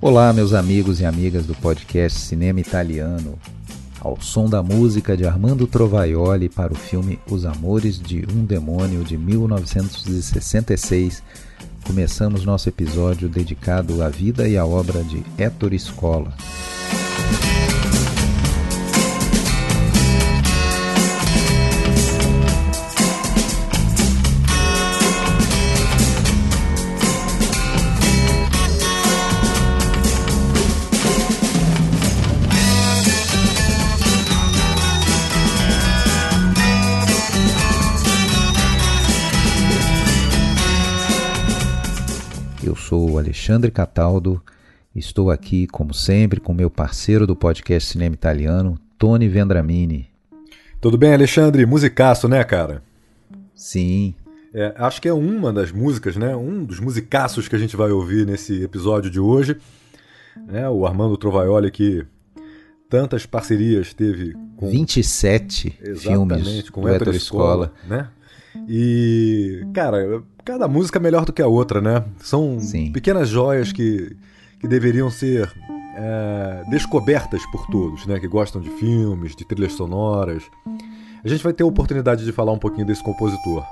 Olá, meus amigos e amigas do podcast Cinema Italiano. Ao som da música de Armando Trovaioli para o filme Os Amores de um Demônio de 1966, começamos nosso episódio dedicado à vida e à obra de Ettore Scola. Alexandre Cataldo. Estou aqui, como sempre, com meu parceiro do podcast Cinema Italiano, Tony Vendramini. Tudo bem, Alexandre? Musicaço, né, cara? Sim. É, acho que é uma das músicas, né? Um dos musicaços que a gente vai ouvir nesse episódio de hoje. Né? O Armando Trovaioli que tantas parcerias teve com 27 filmes com do Escola, né? E, cara, cada música é melhor do que a outra, né? São Sim. pequenas joias que, que deveriam ser é, descobertas por todos, né? Que gostam de filmes, de trilhas sonoras. A gente vai ter a oportunidade de falar um pouquinho desse compositor.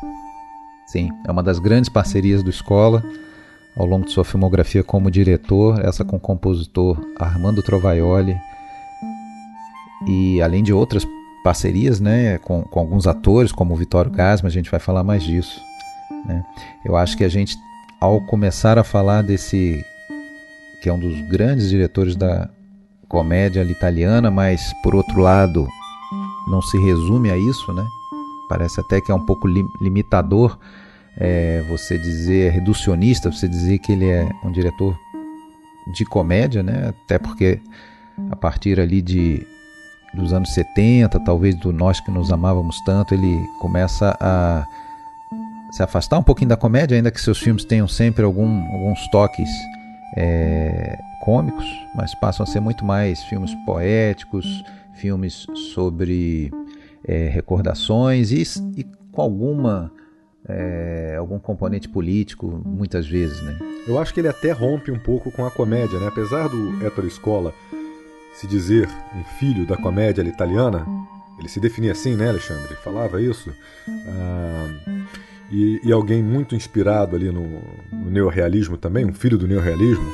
Sim, é uma das grandes parcerias do Escola ao longo de sua filmografia como diretor, essa com o compositor Armando Trovaioli e além de outras parcerias né, com, com alguns atores, como o Vitório Gasma, a gente vai falar mais disso. Né? Eu acho que a gente, ao começar a falar desse, que é um dos grandes diretores da comédia italiana, mas por outro lado não se resume a isso, né? Parece até que é um pouco limitador é, você dizer, é reducionista, você dizer que ele é um diretor de comédia, né? Até porque a partir ali de dos anos 70, talvez do Nós que nos amávamos tanto, ele começa a se afastar um pouquinho da comédia, ainda que seus filmes tenham sempre algum, alguns toques é, cômicos, mas passam a ser muito mais filmes poéticos, filmes sobre é, recordações e, e, com alguma é, algum componente político, muitas vezes, né? Eu acho que ele até rompe um pouco com a comédia, né? Apesar do Ettore Scola se dizer um filho da comédia italiana, ele se definia assim, né, Alexandre? Falava isso. Ah, e, e, alguém muito inspirado ali no, no neorrealismo também, um filho do neorrealismo,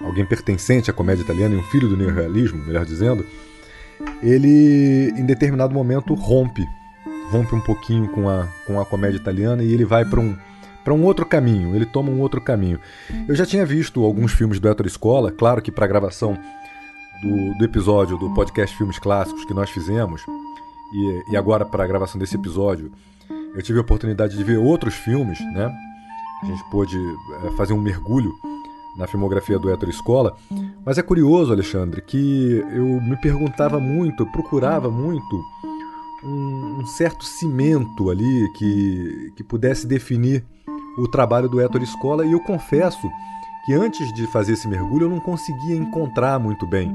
alguém pertencente à comédia italiana e um filho do neorrealismo, melhor dizendo, ele em determinado momento rompe, rompe um pouquinho com a, com a comédia italiana e ele vai para um para um outro caminho, ele toma um outro caminho. Eu já tinha visto alguns filmes do Héctor Escola, claro que para gravação do, do episódio do podcast Filmes Clássicos que nós fizemos, e, e agora para a gravação desse episódio, eu tive a oportunidade de ver outros filmes, né? A gente pôde é, fazer um mergulho na filmografia do Héctor Escola. Mas é curioso, Alexandre, que eu me perguntava muito, procurava muito um, um, certo cimento ali que, que pudesse definir o trabalho do Héctor Escola e eu confesso que antes de fazer esse mergulho eu não conseguia encontrar muito bem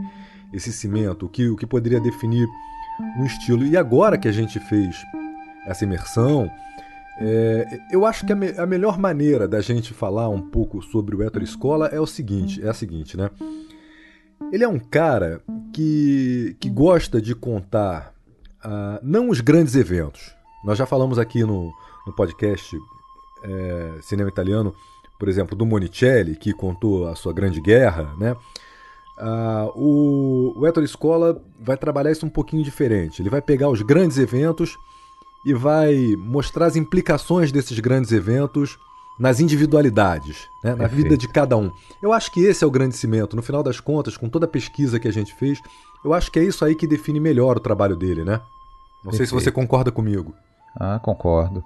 esse cimento, o que, o que poderia definir um estilo. E agora que a gente fez essa imersão, é, eu acho que a, me, a, melhor maneira da gente falar um pouco sobre o Héctor Escola é o seguinte, é a seguinte, né? Ele é um cara que, que gosta de contar uh, não os grandes eventos. Nós já falamos aqui no, no podcast é, Cinema Italiano por exemplo, do Monicelli, que contou a sua Grande Guerra, né? Uh, o, o Scola vai trabalhar isso um pouquinho diferente. Ele vai pegar os grandes eventos e vai mostrar as implicações desses grandes eventos nas individualidades, né? na vida de cada um. Eu acho que esse é o grande cimento. No final das contas, com toda a pesquisa que a gente fez, eu acho que é isso aí que define melhor o trabalho dele, né? Não Perfeito. sei se você concorda comigo. Ah, concordo.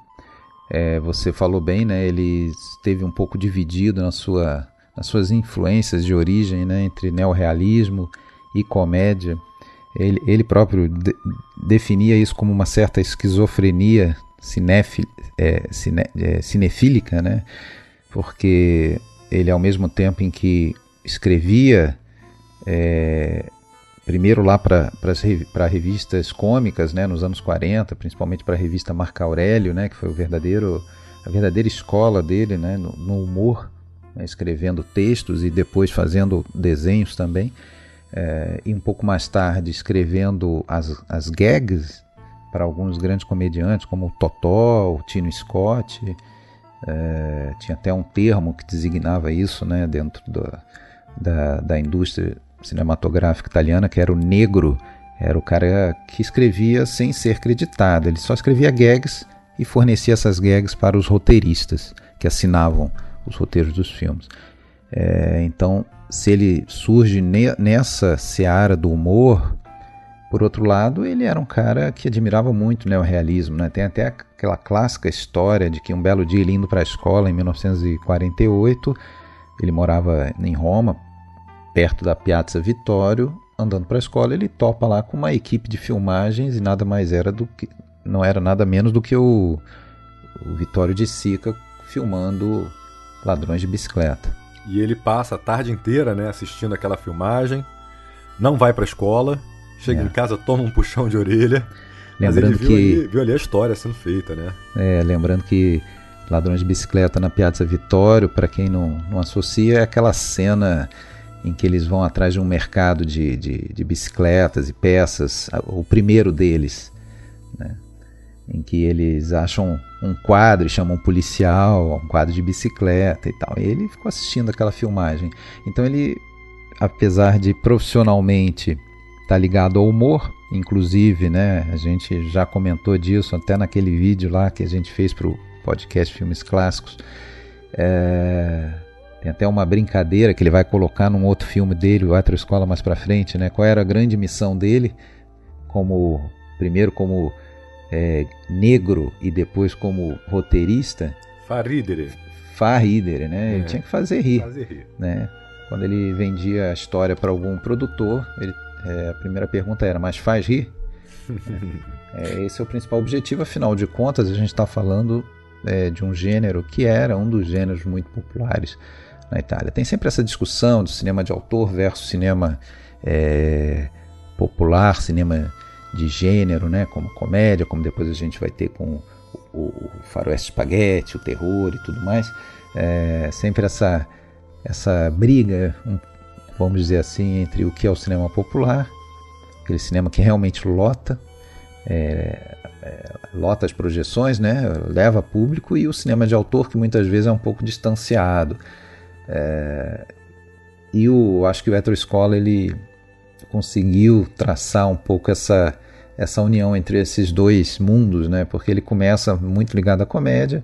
É, você falou bem, né? Ele esteve um pouco dividido na sua, nas suas influências de origem, né? Entre neorrealismo e comédia. Ele, ele próprio de, definia isso como uma certa esquizofrenia cinéfil, é, cine, é, cinefílica, né? Porque ele, ao mesmo tempo em que escrevia é, primeiro lá para revistas cômicas, né, nos anos 40, principalmente para a revista Marco Aurélio, né, que foi o verdadeiro, a verdadeira escola dele né, no, no humor né, escrevendo textos e depois fazendo desenhos também. É, e um pouco mais tarde escrevendo as, as gags para alguns grandes comediantes, como o Totó, o Tino Scott. É, tinha até um termo que designava isso né, dentro da, da, da indústria cinematográfica italiana, que era o negro. Era o cara que escrevia sem ser creditado. Ele só escrevia gags e fornecia essas gags para os roteiristas que assinavam os roteiros dos filmes. É, então, se ele surge ne nessa seara do humor, por outro lado, ele era um cara que admirava muito né, o realismo. Né? Tem até aquela clássica história de que um belo dia ele indo para a escola em 1948, ele morava em Roma, perto da Piazza Vittorio, andando para a escola, ele topa lá com uma equipe de filmagens e nada mais era do que não era nada menos do que o, o Vittorio de Sica filmando ladrões de bicicleta. E ele passa a tarde inteira, né, assistindo aquela filmagem, não vai para a escola, chega é. em casa, toma um puxão de orelha. Lembrando viu que ali, viu ali a história sendo feita, né? É, lembrando que Ladrões de Bicicleta na Piazza Vittorio, para quem não, não associa, é aquela cena em que eles vão atrás de um mercado de, de, de bicicletas e peças, o primeiro deles, né? em que eles acham um quadro e chamam um policial, um quadro de bicicleta e tal. E ele ficou assistindo aquela filmagem. Então ele, apesar de profissionalmente estar tá ligado ao humor, inclusive, né, a gente já comentou disso até naquele vídeo lá que a gente fez para o podcast Filmes Clássicos. É, tem até uma brincadeira que ele vai colocar num outro filme dele, o Outra Escola mais para frente, né? Qual era a grande missão dele, como primeiro como é, negro e depois como roteirista. Faridere. Faridere, né? É. Ele tinha que fazer rir, fazer rir. né? Quando ele vendia a história para algum produtor, ele, é, a primeira pergunta era: mas faz rir? é, esse é o principal objetivo, afinal de contas, a gente está falando é, de um gênero que era um dos gêneros muito populares na Itália. Tem sempre essa discussão do cinema de autor versus cinema é, popular, cinema de gênero, né, como comédia, como depois a gente vai ter com o, o faroeste spaghetti, o terror e tudo mais, é, sempre essa, essa briga, vamos dizer assim, entre o que é o cinema popular, aquele cinema que realmente lota, é, é, lota as projeções, né, leva público, e o cinema de autor que muitas vezes é um pouco distanciado. É, e o, acho que o Etro Escola ele conseguiu traçar um pouco essa, essa união entre esses dois mundos, né? Porque ele começa muito ligado à comédia,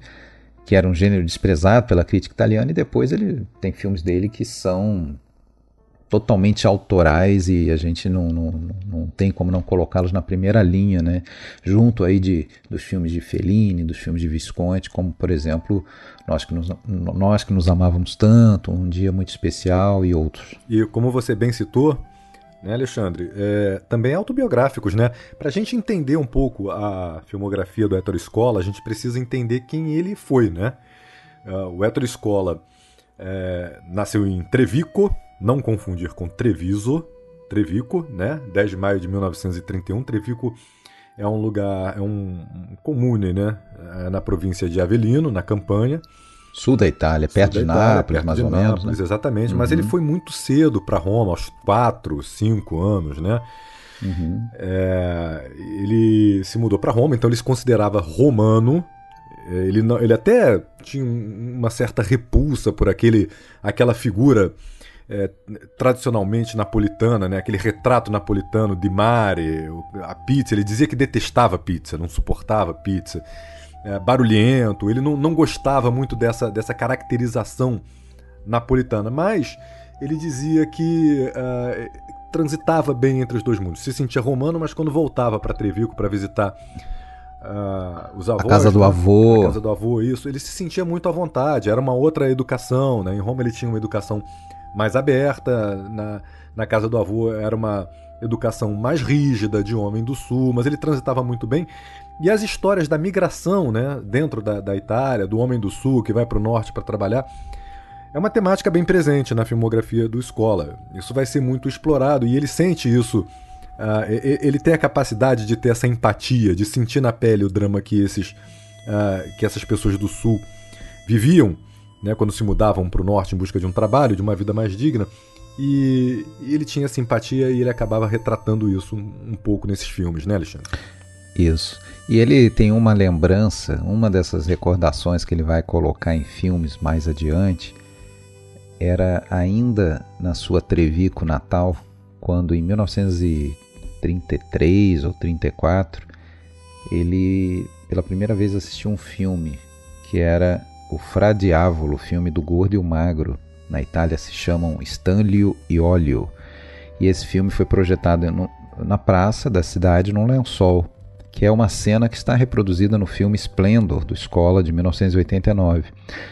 que era um gênero desprezado pela crítica italiana, e depois ele tem filmes dele que são totalmente autorais e a gente não, não, não tem como não colocá-los na primeira linha, né? Junto aí de, dos filmes de Fellini, dos filmes de Visconti, como por exemplo nós que nos, nós que nos amávamos tanto, um dia muito especial e outros. E como você bem citou, né, Alexandre? É, também autobiográficos, né? Para a gente entender um pouco a filmografia do Héctor Escola, a gente precisa entender quem ele foi, né? Uh, o Héctor Escola é, nasceu em Trevico, não confundir com Treviso, Trevico, né? 10 de maio de 1931. Trevico é um lugar, é um, um comune, né? É na província de Avellino, na Campanha. Sul da Itália, perto da de Itália, Nápoles, perto mais de ou Nápoles, menos. Né? Exatamente, uhum. mas ele foi muito cedo para Roma, aos 4, 5 anos, né? Uhum. É, ele se mudou para Roma, então ele se considerava romano. É, ele, não, ele até tinha uma certa repulsa por aquele, aquela figura é, tradicionalmente napolitana, né? aquele retrato napolitano de mare, a pizza. Ele dizia que detestava pizza, não suportava pizza é, barulhento, ele não, não gostava muito dessa, dessa caracterização napolitana, mas ele dizia que uh, transitava bem entre os dois mundos. Se sentia romano, mas quando voltava para Trevico para visitar uh, os avós. A casa do né? avô. A casa do avô, isso. Ele se sentia muito à vontade. Era uma outra educação. Né? Em Roma ele tinha uma educação mais aberta. Na, na casa do avô era uma educação mais rígida de homem do sul, mas ele transitava muito bem. E as histórias da migração, né, dentro da, da Itália, do homem do sul que vai para o norte para trabalhar, é uma temática bem presente na filmografia do Escola. Isso vai ser muito explorado e ele sente isso. Uh, ele tem a capacidade de ter essa empatia, de sentir na pele o drama que esses, uh, que essas pessoas do sul viviam. Né, quando se mudavam para o norte em busca de um trabalho, de uma vida mais digna. E, ele tinha simpatia e ele acabava retratando isso um, um pouco nesses filmes, né, Alexandre? Isso. E ele tem uma lembrança, uma dessas recordações que ele vai colocar em filmes mais adiante, era ainda na sua Trevico natal, quando em 1933 ou 34 ele pela primeira vez assistiu um filme que era o Fra Diavolo, filme do Gordo e o Magro. Na Itália se chamam Stanlio e Olio. E esse filme foi projetado no, na praça da cidade num lençol, que é uma cena que está reproduzida no filme Splendor, do Escola, de 1989.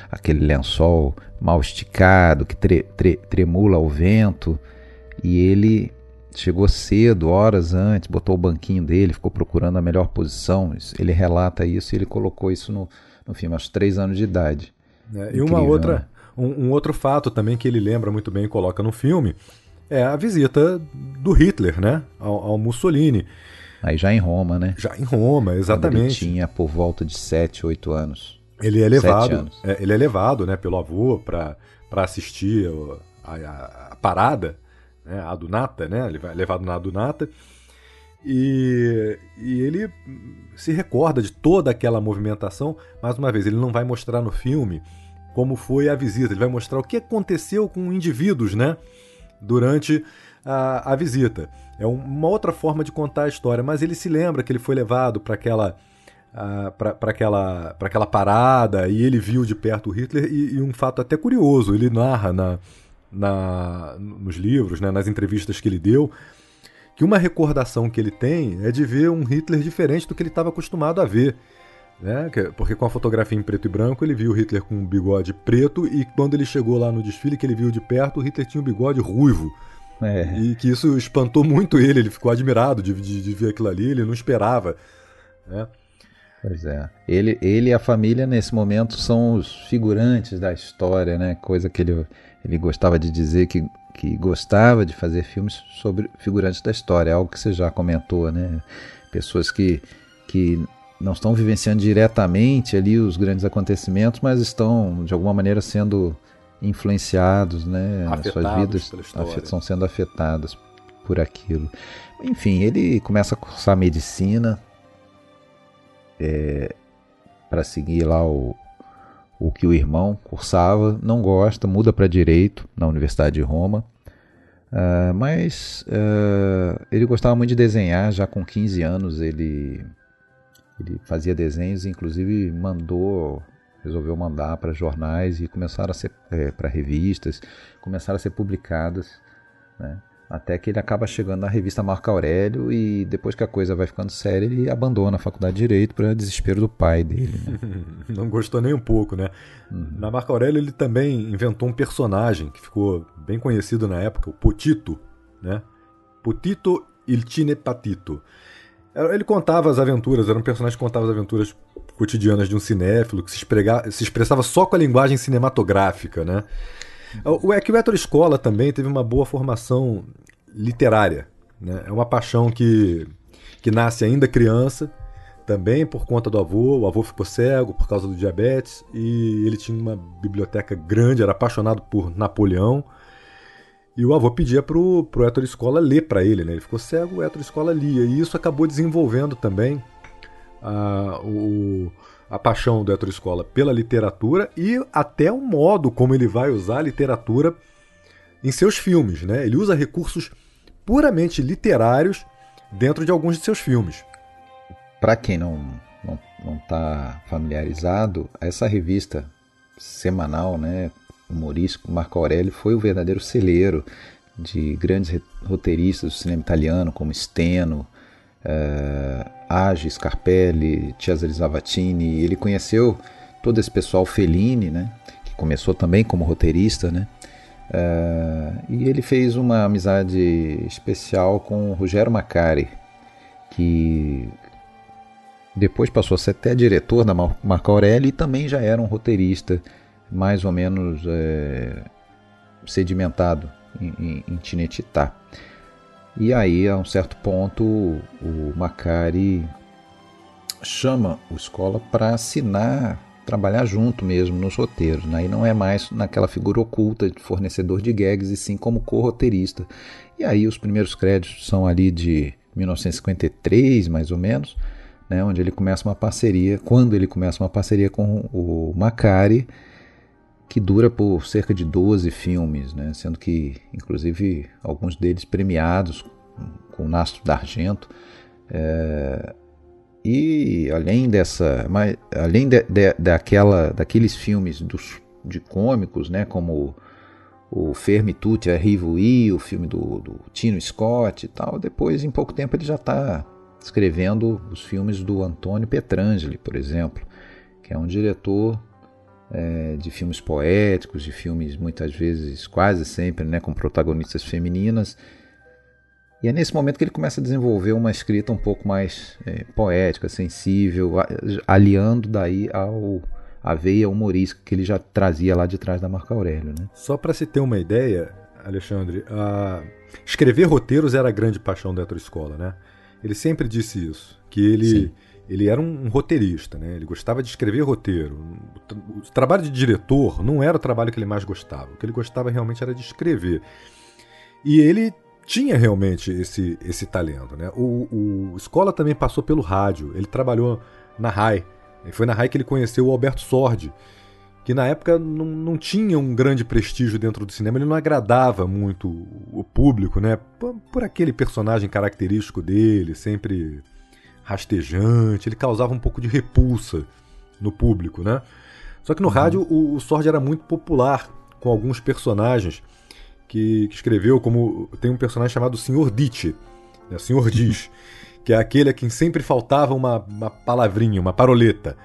Aquele lençol mal esticado, que tre, tre, tremula ao vento, e ele chegou cedo, horas antes, botou o banquinho dele, ficou procurando a melhor posição. Ele relata isso e ele colocou isso no, no filme, aos três anos de idade. É, e uma outra, né? um, um, outro fato também que ele lembra muito bem e coloca no filme é a visita do Hitler, né, ao, ao Mussolini. Aí já em Roma, né? Já em Roma, exatamente. Quando ele tinha por volta de 7, 8 anos. Ele é levado, é, ele é levado, né, pelo avô para assistir a, a, a, parada, né, a Dunata, né? Ele vai levado na Dunata. E, e ele se recorda de toda aquela movimentação. Mais uma vez, ele não vai mostrar no filme como foi a visita, ele vai mostrar o que aconteceu com indivíduos, né? Durante a, a visita. É uma outra forma de contar a história, mas ele se lembra que ele foi levado para aquela uh, para aquela, aquela parada e ele viu de perto o Hitler e, e, um fato até curioso, ele narra na, na, nos livros, né, nas entrevistas que ele deu, que uma recordação que ele tem é de ver um Hitler diferente do que ele estava acostumado a ver. Né? Porque com a fotografia em preto e branco ele viu o Hitler com um bigode preto e quando ele chegou lá no desfile que ele viu de perto, o Hitler tinha um bigode ruivo. É. E que isso espantou muito ele, ele ficou admirado de, de, de ver aquilo ali, ele não esperava. Né? Pois é. Ele, ele e a família, nesse momento, são os figurantes da história, né? Coisa que ele, ele gostava de dizer que, que gostava de fazer filmes sobre figurantes da história, algo que você já comentou, né? Pessoas que, que não estão vivenciando diretamente ali os grandes acontecimentos, mas estão, de alguma maneira, sendo influenciados, né? Afetados Suas vidas estão sendo afetadas por aquilo. Enfim, ele começa a cursar medicina é, para seguir lá o, o que o irmão cursava, não gosta, muda para direito na Universidade de Roma. Uh, mas uh, ele gostava muito de desenhar, já com 15 anos ele, ele fazia desenhos, inclusive mandou resolveu mandar para jornais e começaram a ser é, para revistas, começaram a ser publicadas, né? Até que ele acaba chegando na revista Marco Aurélio e depois que a coisa vai ficando séria, ele abandona a faculdade de Direito para desespero do pai dele. Né? Não gostou nem um pouco, né? Uhum. Na Marco Aurélio ele também inventou um personagem que ficou bem conhecido na época, o Potito, né? Potito il Cinepatito. Ele contava as aventuras, era um personagem que contava as aventuras cotidianas de um cinéfilo, que se, esprega, se expressava só com a linguagem cinematográfica, né? O, é que o Escola também teve uma boa formação literária, né? É uma paixão que, que nasce ainda criança, também por conta do avô. O avô ficou cego por causa do diabetes e ele tinha uma biblioteca grande, era apaixonado por Napoleão. E o avô pedia pro, pro Héctor Escola ler para ele, né? Ele ficou cego, o Héctor Escola lia. E isso acabou desenvolvendo também a, o, a paixão do Héctor Escola pela literatura e até o modo como ele vai usar a literatura em seus filmes. Né? Ele usa recursos puramente literários dentro de alguns de seus filmes. Para quem não não não está familiarizado, essa revista semanal, né, humorístico Marco Aurélio foi o verdadeiro celeiro de grandes roteiristas do cinema italiano como Steno, uh, Age, Scarpelli, Cesare Zavattini. Ele conheceu todo esse pessoal Fellini, né? Que começou também como roteirista, né? Uh, e ele fez uma amizade especial com Rogério Macari, que depois passou a ser até diretor da Marco Aurélio e também já era um roteirista mais ou menos é, sedimentado em, em, em Tinetitá. E aí, a um certo ponto, o Macari chama o Escola para assinar trabalhar junto mesmo nos roteiros. Né? E não é mais naquela figura oculta de fornecedor de gags, e sim como co-roteirista. E aí os primeiros créditos são ali de 1953, mais ou menos, né? onde ele começa uma parceria, quando ele começa uma parceria com o Macari, que dura por cerca de 12 filmes, né? sendo que, inclusive, alguns deles premiados com o Nastro d'Argento. É, e além dessa, mas, além de, de, daquela, daqueles filmes dos, de cômicos, né, como o Fermi Tutti Arrivui, o filme do, do Tino Scott e tal, depois em pouco tempo ele já está escrevendo os filmes do Antônio Petrangeli, por exemplo, que é um diretor é, de filmes poéticos, de filmes muitas vezes, quase sempre, né, com protagonistas femininas e é nesse momento que ele começa a desenvolver uma escrita um pouco mais é, poética, sensível, aliando daí ao a veia humorística que ele já trazia lá de trás da Marco Aurélio. Né? Só para se ter uma ideia, Alexandre, a... escrever roteiros era a grande paixão da Hétero Escola, né? Ele sempre disse isso, que ele, ele era um, um, roteirista, né? Ele gostava de escrever roteiro. O, o trabalho de diretor não era o trabalho que ele mais gostava. O que ele gostava realmente era de escrever. E ele tinha realmente esse, esse talento. Né? O, o Escola também passou pelo rádio, ele trabalhou na RAI. E foi na RAI que ele conheceu o Alberto Sordi, que na época não, não tinha um grande prestígio dentro do cinema, ele não agradava muito o público, né? Por, por aquele personagem característico dele, sempre rastejante, ele causava um pouco de repulsa no público, né? Só que no uhum. rádio o, o era muito popular com alguns personagens que, que escreveu como. Tem um personagem chamado Senhor Ditch, né, Senhor Diz, que é aquele a quem sempre faltava uma, uma palavrinha, uma paroleta.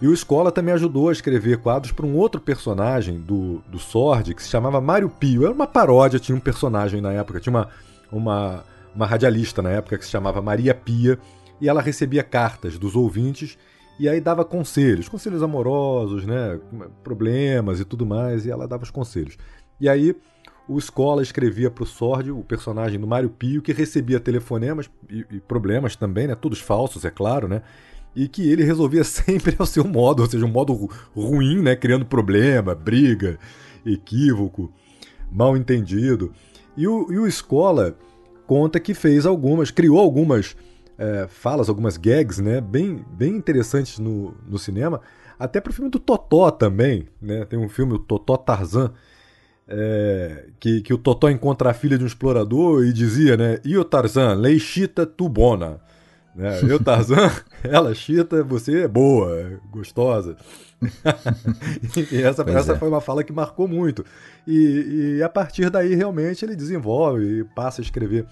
E o Escola também ajudou a escrever quadros para um outro personagem do, do Sword que se chamava Mário Pio. Era uma paródia, tinha um personagem na época, tinha uma, uma, uma radialista na época que se chamava Maria Pia, e ela recebia cartas dos ouvintes e aí dava conselhos, conselhos amorosos, né, problemas e tudo mais, e ela dava os conselhos. E aí o Escola escrevia para o Sordio, o personagem do Mário Pio, que recebia telefonemas e, e, problemas também, né? Todos falsos, é claro, né? E que ele resolvia sempre ao seu modo, ou seja, um modo ruim, né? Criando problema, briga, equívoco, mal entendido. E o, e o Escola conta que fez algumas, criou algumas é, falas, algumas gags, né? Bem, bem interessantes no, no cinema. Até para o filme do Totó também, né? Tem um filme, o Totó Tarzan, é, que, que o Totó encontra a filha de um explorador e dizia, né? E o Tarzan, leichita tu bona. Né? Eu, Tarzan, ela chita, você é boa, gostosa. e essa, essa é. foi uma fala que marcou muito. E, e, a partir daí, realmente, ele desenvolve e passa a escrever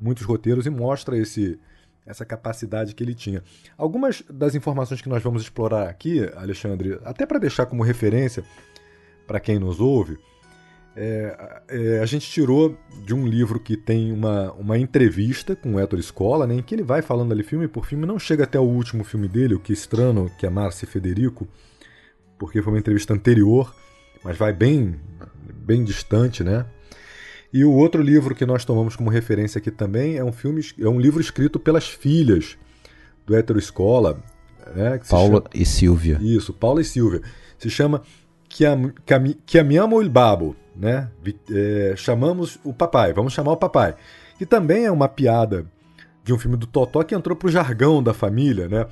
muitos roteiros e mostra esse, essa capacidade que ele tinha. Algumas das informações que nós vamos explorar aqui, Alexandre, até para deixar como referência para quem nos ouve, é, é, a gente tirou de um livro que tem uma, uma entrevista com o Héctor Escola, né, em que ele vai falando ali filme por filme, não chega até o último filme dele, o Que Estrano, que é Márcia Federico, porque foi uma entrevista anterior, mas vai bem, bem distante, né? E o outro livro que nós tomamos como referência aqui também é um filme, é um livro escrito pelas filhas do Héctor Escola, né? Paula chama... e Silvia. Isso, Paula e Silvia. Se chama Chiamiamo il Babo, né? É, chamamos o papai, vamos chamar o papai. Que também é uma piada de um filme do Totó que entrou pro jargão da família, né?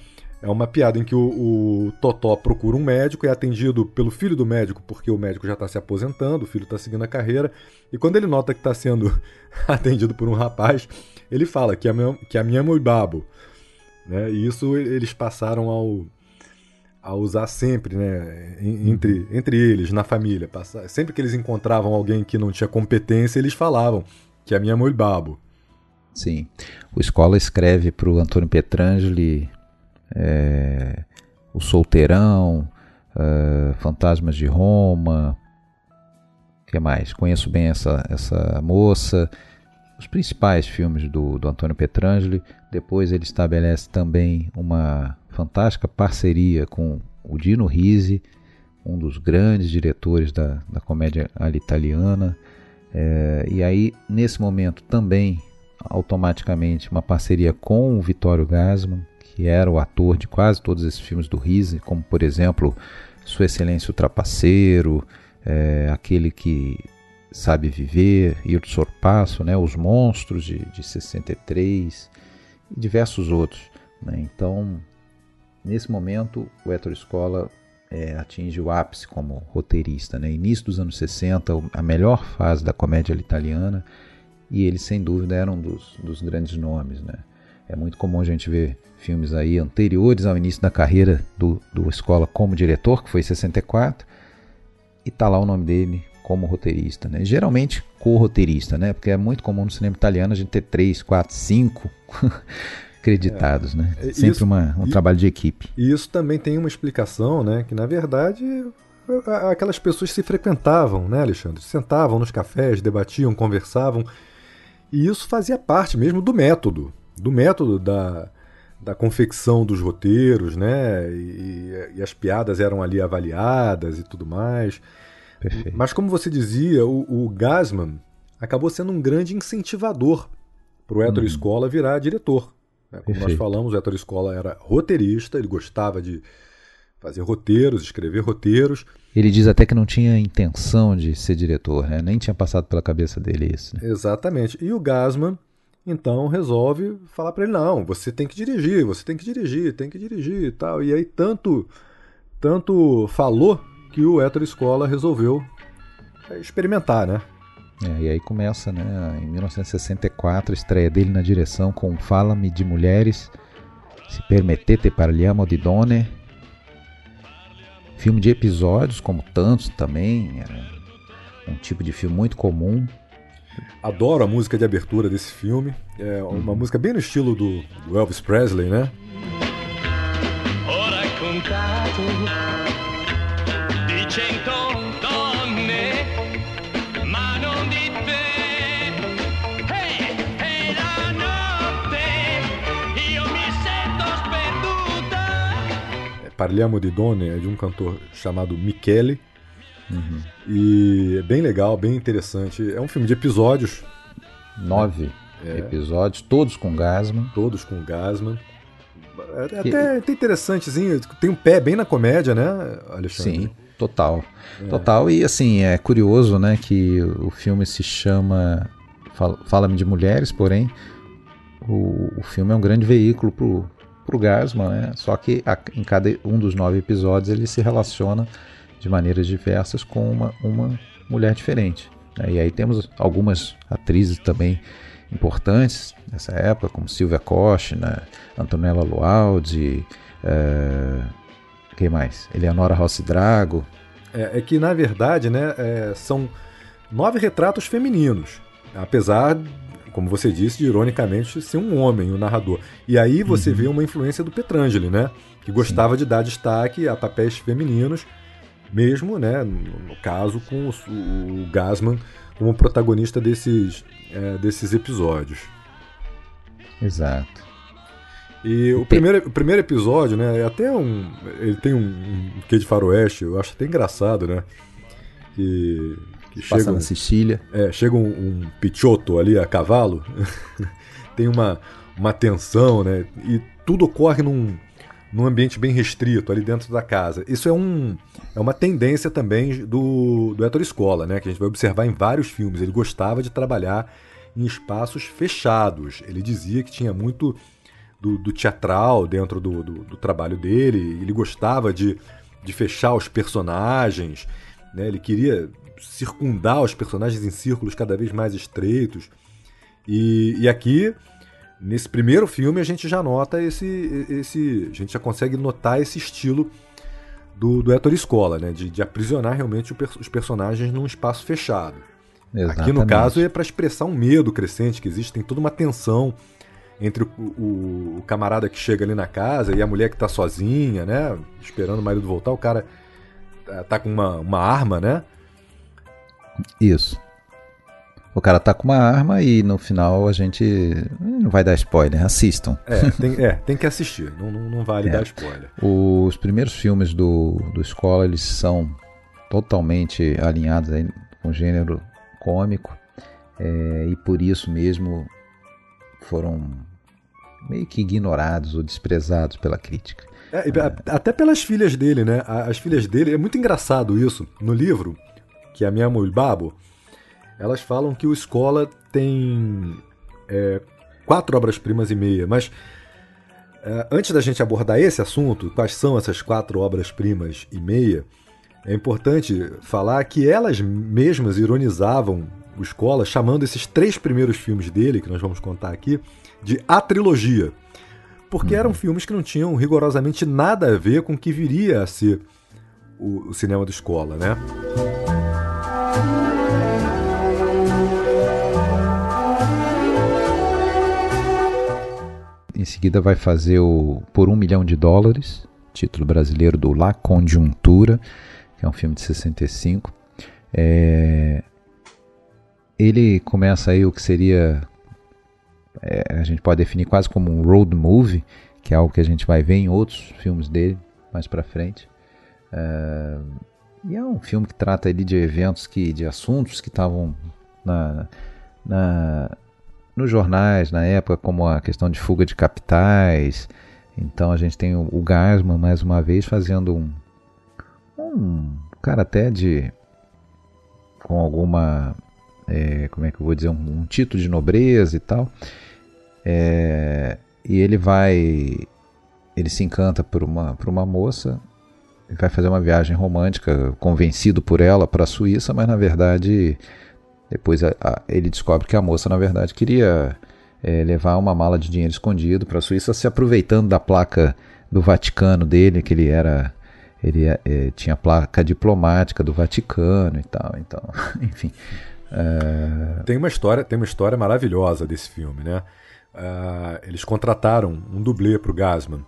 É uma piada em que o, o Totó procura um médico, é atendido pelo filho do médico, porque o médico já está se aposentando, o filho está seguindo a carreira, e quando ele nota que está sendo atendido por um rapaz, ele fala que a minha, que a minha é babo. Né? E isso eles passaram ao, a usar sempre, né, entre, entre eles, na família. Sempre que eles encontravam alguém que não tinha competência, eles falavam que a minha mãe babo. Sim. O Escola escreve para o Antônio Petrangeli é, O Solteirão, é, Fantasmas de Roma, que mais? Conheço bem essa, essa moça. Os principais filmes do, do Antônio Petrangeli. Depois ele estabelece também uma fantástica parceria com o Dino Risi, um dos grandes diretores da, da comédia italiana. É, e aí, nesse momento, também automaticamente uma parceria com o Vittorio Gassman, que era o ator de quase todos esses filmes do Rise, como por exemplo Sua Excelência o Trapaceiro, é, aquele que sabe viver, Ir do Sorpasso, né, Os Monstros de, de 63 e diversos outros. Né? Então, nesse momento, o Héctor Escola é, atinge o ápice como roteirista. Né? Início dos anos 60, a melhor fase da comédia italiana, e ele, sem dúvida, era um dos, dos grandes nomes. Né? É muito comum a gente ver filmes aí anteriores ao início da carreira do, do Escola como diretor, que foi em 64, e tá lá o nome dele como roteirista, né? Geralmente co-roteirista, né? Porque é muito comum no cinema italiano a gente ter três, quatro, cinco creditados, é. né? Sempre isso, uma, um e, trabalho de equipe. E isso também tem uma explicação, né? Que na verdade aquelas pessoas se frequentavam, né, Alexandre? Sentavam nos cafés, debatiam, conversavam. E isso fazia parte mesmo do método, do método da, da confecção dos roteiros, né? E, e, as piadas eram ali avaliadas e tudo mais. Perfeito. Mas como você dizia, o, o Gasman acabou sendo um grande incentivador para o hum. Escola virar diretor. Né? Como Perfeito. nós falamos, o Héctor Escola era roteirista, ele gostava de fazer roteiros, escrever roteiros. Ele diz até que não tinha intenção de ser diretor, né? nem tinha passado pela cabeça dele isso. Né? Exatamente. E o Gasman então resolve falar para ele: não, você tem que dirigir, você tem que dirigir, tem que dirigir e tal. E aí tanto, tanto falou que o Hétero Escola resolveu é, experimentar, né? É, e aí começa, né, em 1964, a estreia dele na direção com Fala-me de Mulheres, Se Permettete Parliamo di Donne. Filme de episódios, como tantos também, era um tipo de filme muito comum, Adoro a música de abertura desse filme. É uma uhum. música bem no estilo do, do Elvis Presley, né? É, Parliamo di Donne é de um cantor chamado Michele, Uhum. E é bem legal, bem interessante. É um filme de episódios. Nove é. episódios, todos com Gasman. Todos com Gasman. É que... até, até interessantezinho. Tem um pé bem na comédia, né, Alexandre? Sim, total. É. Total. E assim, é curioso, né, que o filme se chama Fala-me de Mulheres, porém o, o filme é um grande veículo pro, pro Gasman, né? Só que a, em cada um dos nove episódios ele se relaciona de maneiras diversas com uma, uma mulher diferente. Né? E aí temos algumas atrizes também importantes nessa época, como Silvia Costa, né? Antonella Lualdi, é... quem mais? Eleonora Rossi Drago. É, é, que na verdade, né, é, são nove retratos femininos, apesar, como você disse, de ironicamente ser um homem, o um narrador. E aí você uhum. vê uma influência do Petrangeli, né, que gostava Sim. de dar destaque a papéis femininos mesmo, né, no caso, com o, o Gasman como protagonista desses, é, desses episódios. Exato. E o primeiro, o primeiro episódio, né, é até um. Ele tem um, um quê de faroeste, eu acho até engraçado, né? Que, que Passa chega na um, Sicília. É, chega um, um pichotto ali a cavalo, tem uma, uma tensão, né? E tudo ocorre num, num ambiente bem restrito ali dentro da casa. Isso é, um, é uma tendência também do, do Héctor Escola, né? Que a gente vai observar em vários filmes. Ele gostava de trabalhar em espaços fechados. Ele dizia que tinha muito do, do teatral dentro do, do, do, trabalho dele. Ele gostava de, de fechar os personagens. Né? Ele queria circundar os personagens em círculos cada vez mais estreitos. E, e aqui Nesse primeiro filme a gente já nota esse, esse a gente já consegue notar esse estilo do, do Héctor Escola, né? De, de aprisionar realmente os personagens num espaço fechado. Exatamente. Aqui no caso é para expressar um medo crescente que existe, tem toda uma tensão entre o, o, o, camarada que chega ali na casa e a mulher que está sozinha, né? Esperando o marido voltar, o cara tá, tá com uma, uma arma, né? Isso. O cara tá com uma arma e no final a gente não vai dar spoiler, assistam. É, tem, é, tem que assistir, não, não, não vale é. dar spoiler. Os primeiros filmes do, do Escola, eles são totalmente alinhados com o gênero cômico é, e por isso mesmo foram meio que ignorados ou desprezados pela crítica. É, até pelas filhas dele, né? As filhas dele, é muito engraçado isso. No livro, que é a minha Babo, elas falam que o Escola tem é, quatro obras-primas e meia, mas é, antes da gente abordar esse assunto, quais são essas quatro obras-primas e meia, é importante falar que elas mesmas ironizavam o Escola, chamando esses três primeiros filmes dele, que nós vamos contar aqui, de a trilogia. Porque eram uhum. filmes que não tinham rigorosamente nada a ver com o que viria a ser o, o cinema do Escola, né? Em seguida vai fazer o Por um Milhão de Dólares, título brasileiro do La Conjuntura, que é um filme de 65. É... Ele começa aí o que seria, é, a gente pode definir quase como um road movie, que é algo que a gente vai ver em outros filmes dele mais para frente. É... E é um filme que trata ali de eventos que, de assuntos que estavam na, na, nos jornais na época, como a questão de fuga de capitais. Então a gente tem o, Gasman mais uma vez fazendo um, um cara até de com alguma é, como é que eu vou dizer um, um título de nobreza e tal é, e ele vai ele se encanta por uma por uma moça vai fazer uma viagem romântica convencido por ela para a Suíça mas na verdade depois a, a, ele descobre que a moça, na verdade, queria é, levar uma mala de dinheiro escondido para a Suíça, se aproveitando da placa do Vaticano dele, que ele era. Ele é, tinha placa diplomática do Vaticano e tal. Então, enfim. É... Tem uma história, tem uma história maravilhosa desse filme, né? Uh, eles contrataram um dublê para o Gasman.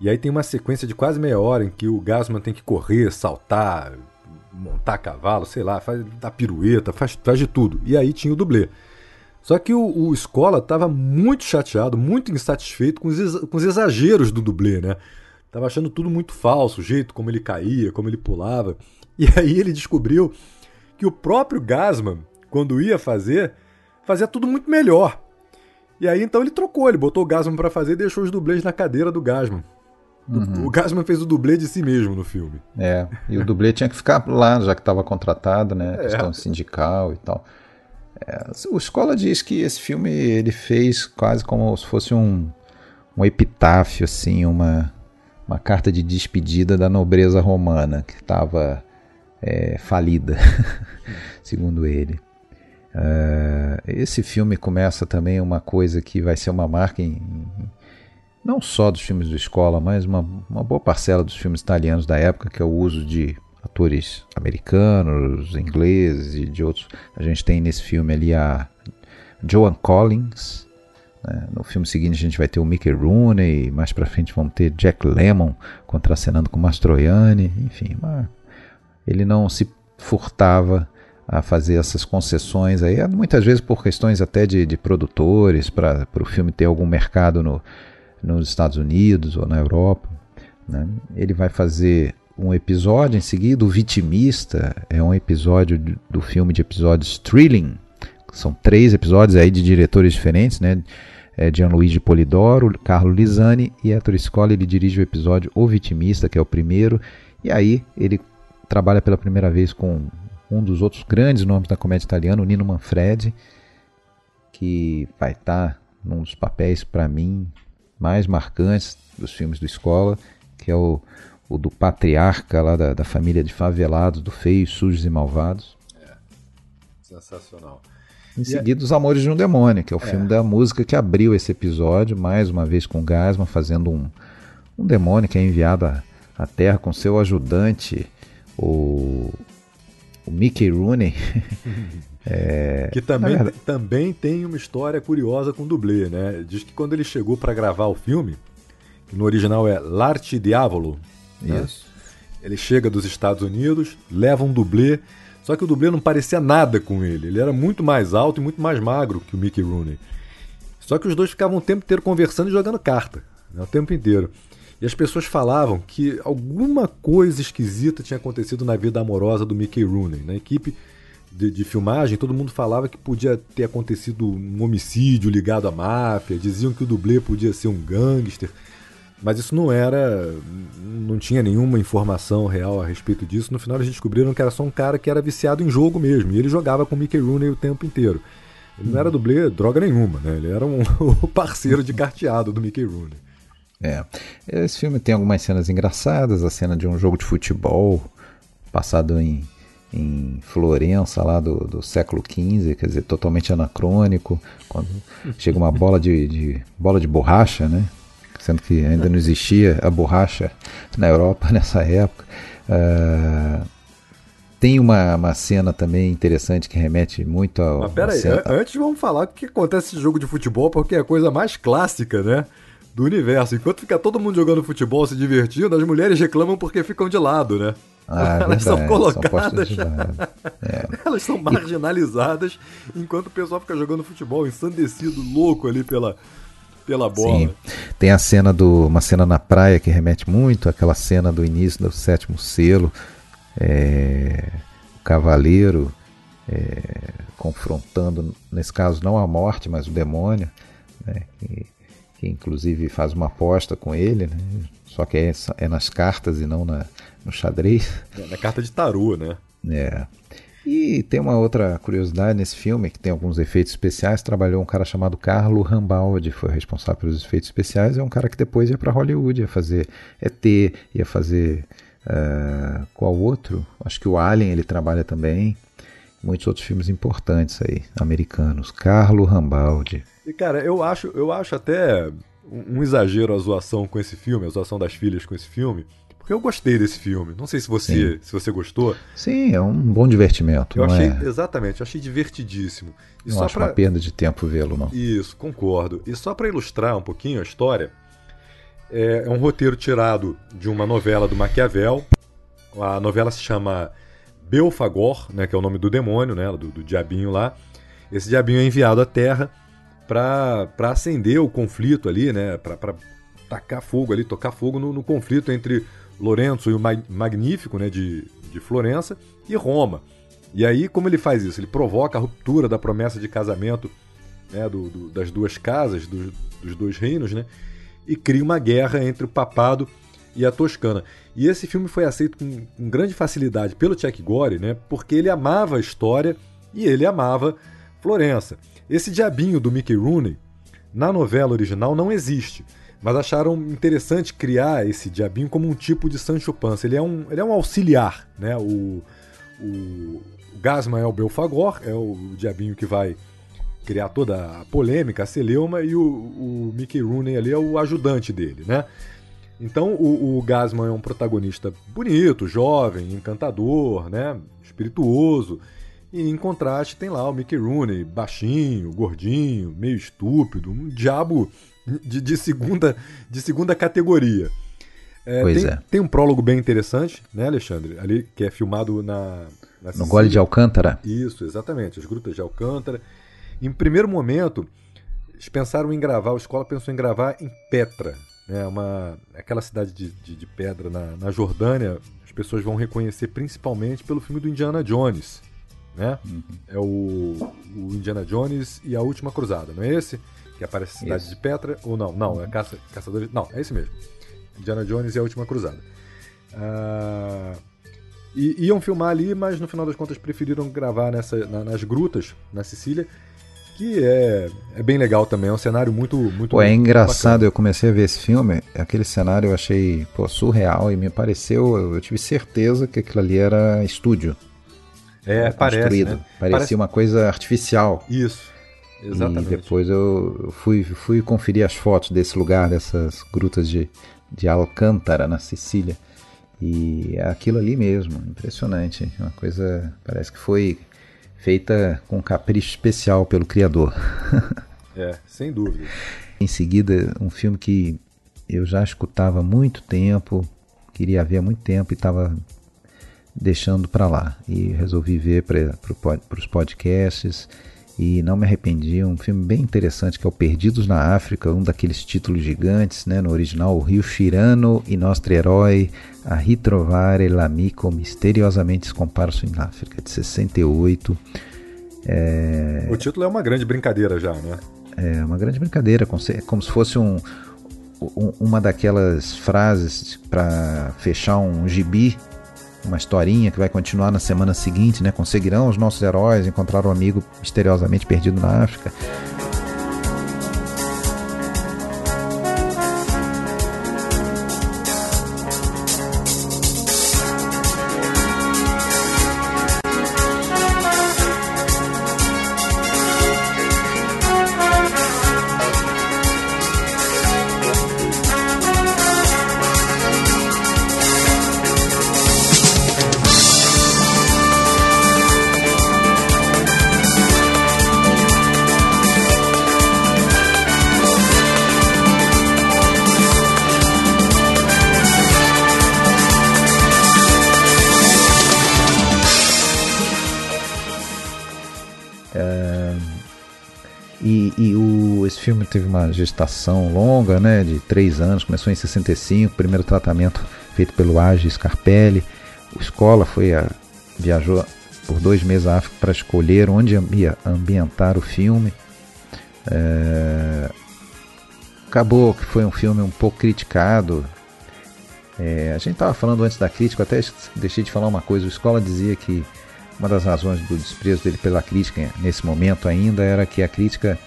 E aí tem uma sequência de quase meia hora em que o Gasman tem que correr, saltar, montar cavalo, sei lá, faz da pirueta, faz, faz de tudo. E aí tinha o dublê. Só que o, o Escola estava muito chateado, muito insatisfeito com os, com os exageros do dublê, né? Tava achando tudo muito falso, o jeito como ele caía, como ele pulava. E aí ele descobriu que o próprio Gasman, quando ia fazer, fazia tudo muito melhor. E aí então ele trocou, ele botou o Gasman para fazer e deixou os dublês na cadeira do Gasman. Uhum. O Gasman fez o dublê de si mesmo no filme. É, e o dublê tinha que ficar lá, já que estava contratado, né? É. Questão sindical e tal. É, o Escola diz que esse filme ele fez quase como se fosse um, um epitáfio, assim, uma, uma carta de despedida da nobreza romana, que estava é, falida, segundo ele. Uh, esse filme começa também uma coisa que vai ser uma marca em, não só dos filmes de escola, mas uma, uma boa parcela dos filmes italianos da época, que é o uso de atores americanos, ingleses e de outros. A gente tem nesse filme ali a Joan Collins. Né? No filme seguinte a gente vai ter o Mickey Rooney, mais pra frente vamos ter Jack Lemmon contracenando com Mastroianni, enfim. ele não se furtava a fazer essas concessões aí, muitas vezes por questões até de, de produtores, para o filme ter algum mercado no, nos Estados Unidos ou na Europa. Né? Ele vai fazer um episódio em seguida, o Vitimista, é um episódio do filme de episódios Thrilling. São três episódios aí de diretores diferentes, né? É Gianluigi Polidoro, Carlo Lisani e Ettore Scola. Ele dirige o episódio O Vitimista, que é o primeiro. E aí ele trabalha pela primeira vez com um dos outros grandes nomes da comédia italiana, o Nino Manfredi, que vai estar tá num dos papéis, para mim, mais marcantes dos filmes do Escola, que é o, o do patriarca lá da, da família de favelados, do Feios, Sujos e Malvados. É. Sensacional. Em seguida. Os Amores de um Demônio, que é o é. filme da música que abriu esse episódio, mais uma vez com Gasman, fazendo um, um demônio que é enviado à, à Terra com seu ajudante, o, o Mickey Rooney. É, que também, verdade... também tem uma história curiosa com o dublê, né? Diz que quando ele chegou para gravar o filme, que no original é L'Arte Diavolo, né? Isso. ele chega dos Estados Unidos, leva um dublê, só que o dublê não parecia nada com ele. Ele era muito mais alto e muito mais magro que o Mickey Rooney. Só que os dois ficavam o tempo inteiro conversando e jogando carta, né? o tempo inteiro. E as pessoas falavam que alguma coisa esquisita tinha acontecido na vida amorosa do Mickey Rooney. Na equipe de, de, filmagem, todo mundo falava que podia ter acontecido um homicídio ligado à máfia, diziam que o dublê podia ser um gangster, mas isso não era, não tinha nenhuma informação real a respeito disso. No final eles descobriram que era só um cara que era viciado em jogo mesmo, e ele jogava com o Mickey Rooney o tempo inteiro. Ele não era dublê droga nenhuma, né? Ele era um parceiro de carteado do Mickey Rooney. É. Esse filme tem algumas cenas engraçadas, a cena de um jogo de futebol passado em, em Florença, lá do, do século XV, quer dizer, totalmente anacrônico, quando chega uma bola de, de, bola de borracha, né? Sendo que ainda não existia a borracha na Europa nessa época. Uh, tem uma, uma cena também interessante que remete muito ao. Mas pera aí, cena... antes vamos falar o que acontece nesse jogo de futebol, porque é a coisa mais clássica, né? do universo. Enquanto fica todo mundo jogando futebol, se divertindo, as mulheres reclamam porque ficam de lado, né? Ah, elas verdade, são colocadas. São é. Elas são marginalizadas, enquanto o pessoal fica jogando futebol ensandecido, louco ali pela, pela bola. Sim. Tem a cena do. uma cena na praia que remete muito àquela cena do início do sétimo selo. É, o cavaleiro é, confrontando, nesse caso, não a morte, mas o demônio. Né, que, que inclusive faz uma aposta com ele, né? só que é, é nas cartas e não na, no xadrez. É, na carta de tarô, né? É. E tem uma outra curiosidade nesse filme, que tem alguns efeitos especiais. Trabalhou um cara chamado Carlo Rambaldi, foi responsável pelos efeitos especiais. É um cara que depois ia para Hollywood, ia fazer ET, ia fazer. Uh, qual outro? Acho que o Alien ele trabalha também. Muitos outros filmes importantes aí, americanos. Carlo Rambaldi. E, cara, eu acho, eu acho até um exagero a zoação com esse filme, a zoação das filhas com esse filme. Porque eu gostei desse filme. Não sei se você, se você gostou. Sim, é um bom divertimento. Eu achei, é? exatamente, eu achei divertidíssimo. E não acho pra... uma perda de tempo vê-lo, não. Isso, concordo. E só para ilustrar um pouquinho a história, é, é um roteiro tirado de uma novela do Maquiavel. A novela se chama Belfagor, né, que é o nome do demônio, né, do, do diabinho lá. Esse diabinho é enviado à Terra para acender o conflito ali, né? Para tacar fogo ali, tocar fogo no, no conflito entre Lourenço e o Magnífico, né? De, de Florença e Roma. E aí, como ele faz isso? Ele provoca a ruptura da promessa de casamento né, do, do, das duas casas, do, dos dois reinos, né? E cria uma guerra entre o papado e a Toscana. E esse filme foi aceito com, com grande facilidade pelo Chuck Gore, né? Porque ele amava a história e ele amava Florença. Esse diabinho do Mickey Rooney, na novela original, não existe. Mas acharam interessante criar esse diabinho como um tipo de Sancho Panza. Ele é um, ele é um auxiliar, né? O, o, o Gasman é o Belfagor, é o diabinho que vai criar toda a polêmica, a celeuma, e o, o Mickey Rooney ali é o ajudante dele, né? Então o, o Gasman é um protagonista bonito, jovem, encantador, né? Espirituoso. E em contraste tem lá o Mickey Rooney, baixinho, gordinho, meio estúpido, um diabo de, de segunda, de segunda categoria. É, pois tem, é. Tem um prólogo bem interessante, né, Alexandre? Ali que é filmado na. na no Gole de Alcântara. Isso, exatamente, as grutas de Alcântara. Em primeiro momento, eles pensaram em gravar, a escola pensou em gravar em Petra, né, uma, aquela cidade de, de, de pedra na, na Jordânia. As pessoas vão reconhecer principalmente pelo filme do Indiana Jones né? Uhum. É o, o, Indiana Jones e a Última Cruzada, não é esse? Que aparece a cidade Isso. de Petra, ou não? Não, é Caça, Caçadores... Não, é esse mesmo. Indiana Jones e a Última Cruzada. Uh, e iam filmar ali, mas no final das contas preferiram gravar nessa, na, nas grutas, na Sicília, que é, é bem legal também, é um cenário muito muito pô, É engraçado, bacana. eu comecei a ver esse filme, aquele cenário eu achei pô, surreal e me pareceu, eu tive certeza que aquilo ali era estúdio. É, parece, né? Parecia parece... uma coisa artificial. Isso. Exatamente. E depois eu fui, fui conferir as fotos desse lugar, dessas grutas de, de Alcântara, na Sicília. E é aquilo ali mesmo, impressionante. Uma coisa, parece que foi feita com capricho especial pelo criador. é, sem dúvida. Em seguida, um filme que eu já escutava há muito tempo, queria ver há muito tempo e estava deixando para lá. E resolvi ver para os podcasts e não me arrependi. Um filme bem interessante que é o Perdidos na África, um daqueles títulos gigantes, né? No original, o Rio Chirano e Nostro Herói a ritrovare l'amico misteriosamente scomparso in África, de 68. É... O título é uma grande brincadeira já, né? É uma grande brincadeira, como se fosse um uma daquelas frases para fechar um gibi uma historinha que vai continuar na semana seguinte, né? Conseguirão os nossos heróis encontrar o um amigo misteriosamente perdido na África. Uma gestação longa, né, de três anos, começou em 65, primeiro tratamento feito pelo Agi Scarpelli. O Escola foi a, viajou por dois meses à África para escolher onde ia ambientar o filme. É, acabou que foi um filme um pouco criticado. É, a gente estava falando antes da crítica, até deixei de falar uma coisa. O Escola dizia que uma das razões do desprezo dele pela crítica nesse momento ainda era que a crítica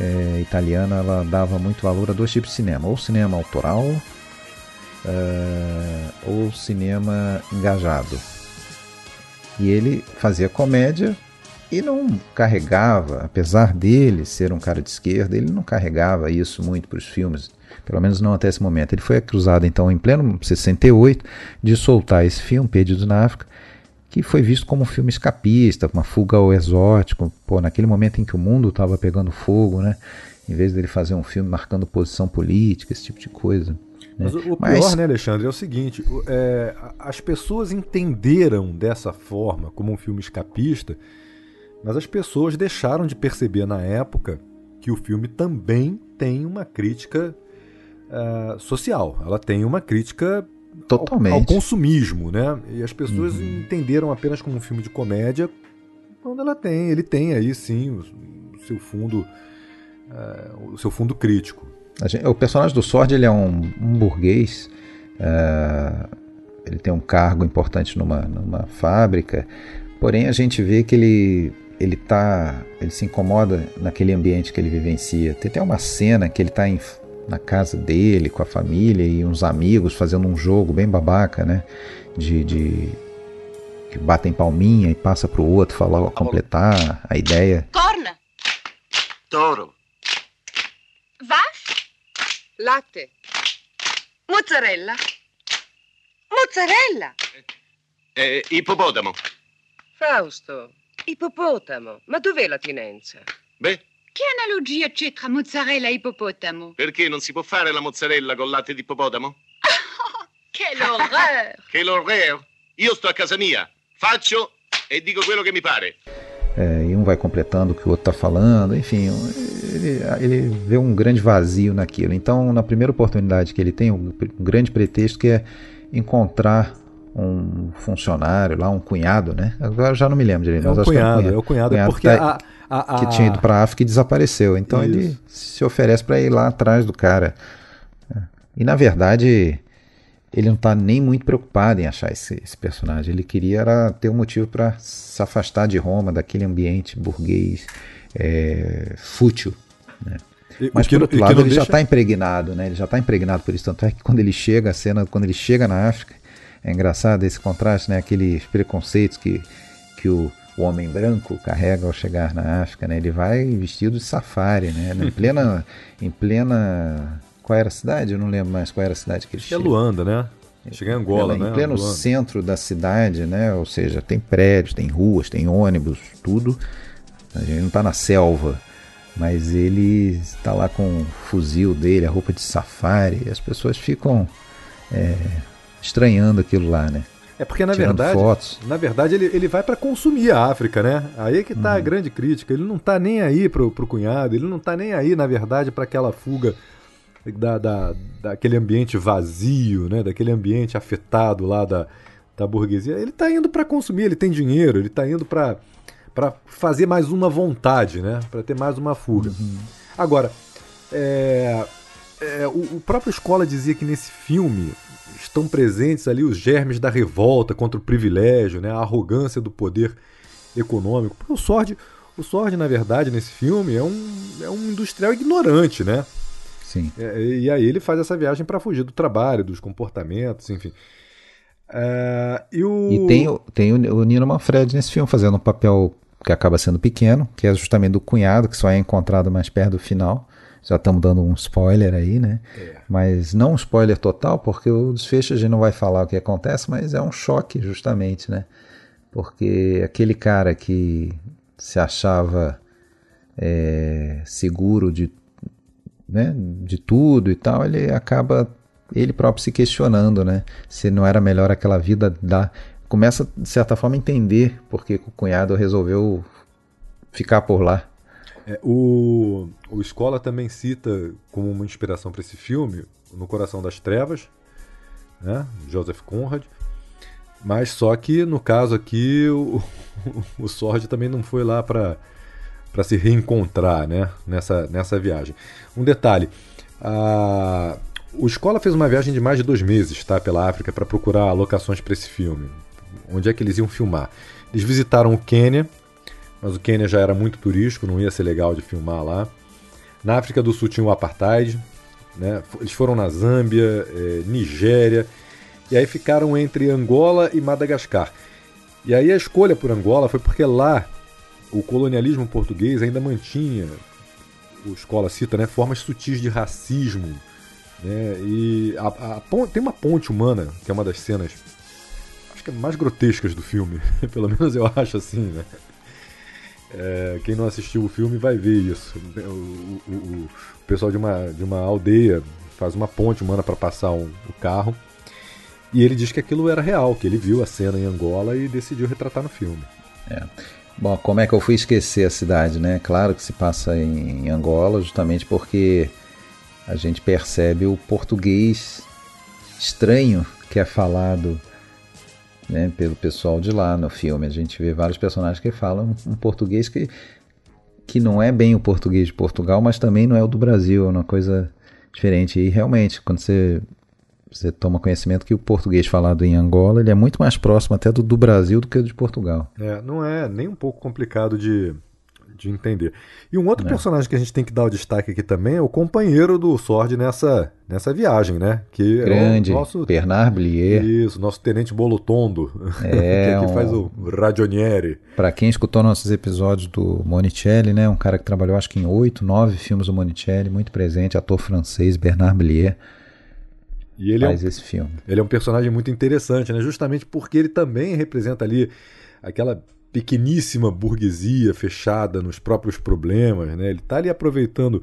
é, italiana ela dava muito valor a dois tipos de cinema, ou cinema autoral é, ou cinema engajado. E ele fazia comédia e não carregava, apesar dele ser um cara de esquerda, ele não carregava isso muito para os filmes, pelo menos não até esse momento. Ele foi acusado então em pleno 68 de soltar esse filme, Perdidos na África, que foi visto como um filme escapista, uma fuga ao exótico, pô, naquele momento em que o mundo estava pegando fogo, né? Em vez dele fazer um filme marcando posição política, esse tipo de coisa. Né? Mas o, o Mas... pior, né, Alexandre, é o seguinte: é, as pessoas entenderam dessa forma como um filme escapista, mas as pessoas deixaram de perceber na época que o filme também tem uma crítica uh, social. Ela tem uma crítica Totalmente. Ao, ao, consumismo, né? E as pessoas uhum. entenderam apenas como um filme de comédia quando ela tem, ele tem aí sim o, o seu fundo, uh, o seu fundo crítico. Gente, o personagem do Sword ele é um, um burguês, uh, ele tem um cargo importante numa, numa fábrica, porém a gente vê que ele ele tá, ele se incomoda naquele ambiente que ele vivencia. Tem até uma cena que ele está em na casa dele, com a família e uns amigos fazendo um jogo bem babaca, né? De, de que batem palminha e passa pro outro falar, completar a ideia. Corna. Toro. Vache. Latte. Mozzarella. Mozzarella. Eh, ippopotamo. Fausto, ippopotamo. Ma dov'è la tinenza? Beh, che analogia c'è tra mozzarella e ippopotamo? Perché non si può fare la mozzarella con latte di ippopotamo? Che l'horreur! che l'horreur! Io sto a casa mia, faccio e dico quello che mi pare. É, e um vai completando o que o outro está falando, enfim, ele, ele vê um grande vazio naquilo. Então, na primeira oportunidade que ele tem, um, um grande pretexto que é encontrar um funcionário lá, um cunhado, né? Agora eu já não me lembro direito. É o cunhado, é o cunhado, cunhado porque tá, a a, a... que tinha ido para a África e desapareceu. Então Isso. ele se oferece para ir lá atrás do cara. E na verdade ele não está nem muito preocupado em achar esse, esse, personagem. Ele queria era ter um motivo para se afastar de Roma, daquele ambiente burguês é, fútil. Né? Mas por outro lado, ele deixa... já está impregnado, né? Ele já está impregnado por isso. Tanto é que quando ele chega, a cena, quando ele chega na África, é engraçado esse contraste, né? Aqueles preconceitos que, que o, o homem branco carrega ao chegar na África, né? Ele vai vestido de safari, né? Em plena, em plena, qual era a cidade? Eu não lembro mais qual era a cidade que ele chega. É Luanda, né? Chega em Angola, né? Em pleno centro da cidade, né? Ou seja, tem prédios, tem ruas, tem ônibus, tudo. A gente não está na selva, mas ele está lá com o fuzil dele, a roupa de safari, e as pessoas ficam é, estranhando aquilo lá, né? É, porque, na tirando verdade, fotos. na verdade ele, ele vai para consumir a África, né? Aí é que tá a grande crítica. Ele não tá nem aí pro, pro cunhado, ele não tá nem aí, na verdade, para aquela fuga da, da, daquele ambiente vazio, né? Daquele ambiente afetado lá da, da burguesia. Ele tá indo para consumir, ele tem dinheiro, ele tá indo para para fazer mais uma vontade, né? Para ter mais uma fuga. Agora, é, é, o, o próprio Escola dizia que nesse filme estão presentes ali os germes da revolta contra o privilégio, né? A arrogância do poder econômico. Porque o Sword, o Sword, na verdade, nesse filme é um, é um industrial ignorante, né? Sim. É, e aí ele faz essa viagem para fugir do trabalho, dos comportamentos, enfim. É, e o... E tem, o- tem o, o Nino Manfred nesse filme fazendo um papel que acaba sendo pequeno, que é justamente do cunhado, que só é encontrado mais perto do final. Já estamos dando um spoiler aí, né? Mas não um spoiler total, porque o desfecho a gente não vai falar o que acontece, mas é um choque justamente, né? Porque aquele cara que se achava é, seguro de, né, de tudo e tal, ele acaba ele próprio se questionando, né? Se não era melhor aquela vida da. Começa, de certa forma, a entender porque o cunhado resolveu ficar por lá. É, o, o Escola também cita como uma inspiração para esse filme No Coração das Trevas, né? Joseph Conrad. Mas só que no caso aqui o, o Sword também não foi lá para para se reencontrar, né? Nessa, nessa viagem. Um detalhe: a, o Escola fez uma viagem de mais de dois meses, tá? Pela África para procurar locações para esse filme. Onde é que eles iam filmar? Eles visitaram o Quênia, mas o Quênia já era muito turístico, não ia ser legal de filmar lá. Na África do Sul tinha o apartheid, né? Eles foram na Zâmbia, eh, Nigéria, e aí ficaram entre Angola e Madagascar. E aí a escolha por Angola foi porque lá o colonialismo português ainda mantinha, o Escola cita, né, formas sutis de racismo. Né, e a, a tem uma ponte humana, que é uma das cenas acho que é mais grotescas do filme, pelo menos eu acho assim, né? É, quem não assistiu o filme vai ver isso. O, o- o- pessoal de uma, de uma aldeia faz uma ponte humana para passar um- o carro. E ele diz que aquilo era real, que ele viu a cena em Angola e decidiu retratar no filme. Bom, como é que eu fui esquecer a cidade, né? Claro que se passa em Angola, justamente porque a gente percebe o português estranho que é falado né, pelo pessoal de lá no filme. A gente vê vários personagens que falam um português que, que não é bem o português de Portugal, mas também não é o do Brasil, é uma coisa diferente. E realmente, quando você, você toma conhecimento que o português falado em Angola ele é muito mais próximo até do, do Brasil do que o de Portugal. É, não é nem um pouco complicado de, de entender. E um outro personagem que a gente tem que dar o destaque aqui também é o companheiro do Sword nessa, nessa viagem, né? Que Grande, é o nosso Bernard Blier. Isso, nosso tenente Bolotondo, É, que aqui um- faz o Ragionieri. Para quem escutou nossos episódios do Monicelli, né, um cara que trabalhou acho que em oito, nove filmes do Monicelli, muito presente, ator francês, Bernard Blier, E ele é, um, faz esse filme. ele é um personagem muito interessante, né? Justamente porque ele também representa ali aquela pequeníssima burguesia fechada nos próprios problemas, né? Ele tá ali aproveitando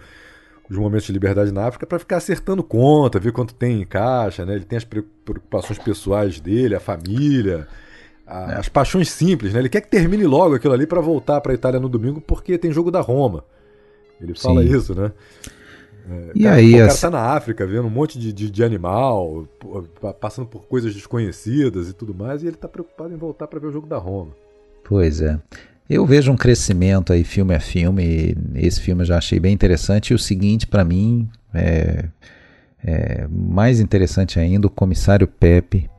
os momentos de liberdade na África para ficar acertando conta, ver quanto tem em caixa, né? Ele tem as pre- preocupações pessoais dele, a família, a- as paixões simples, né? Ele quer que termine logo aquilo ali para voltar para a Itália no domingo porque tem jogo da Roma. Ele fala Sim. isso, né? E cara, aí, pô, o cara tá na África vendo um monte de, de, de animal, passando por coisas desconhecidas e tudo mais, e ele tá preocupado em voltar para ver o jogo da Roma. Pois é. Eu vejo um crescimento aí filme a filme, e esse filme eu já achei bem interessante, e o seguinte, para mim, é, é mais interessante ainda, o Comissário Pepe,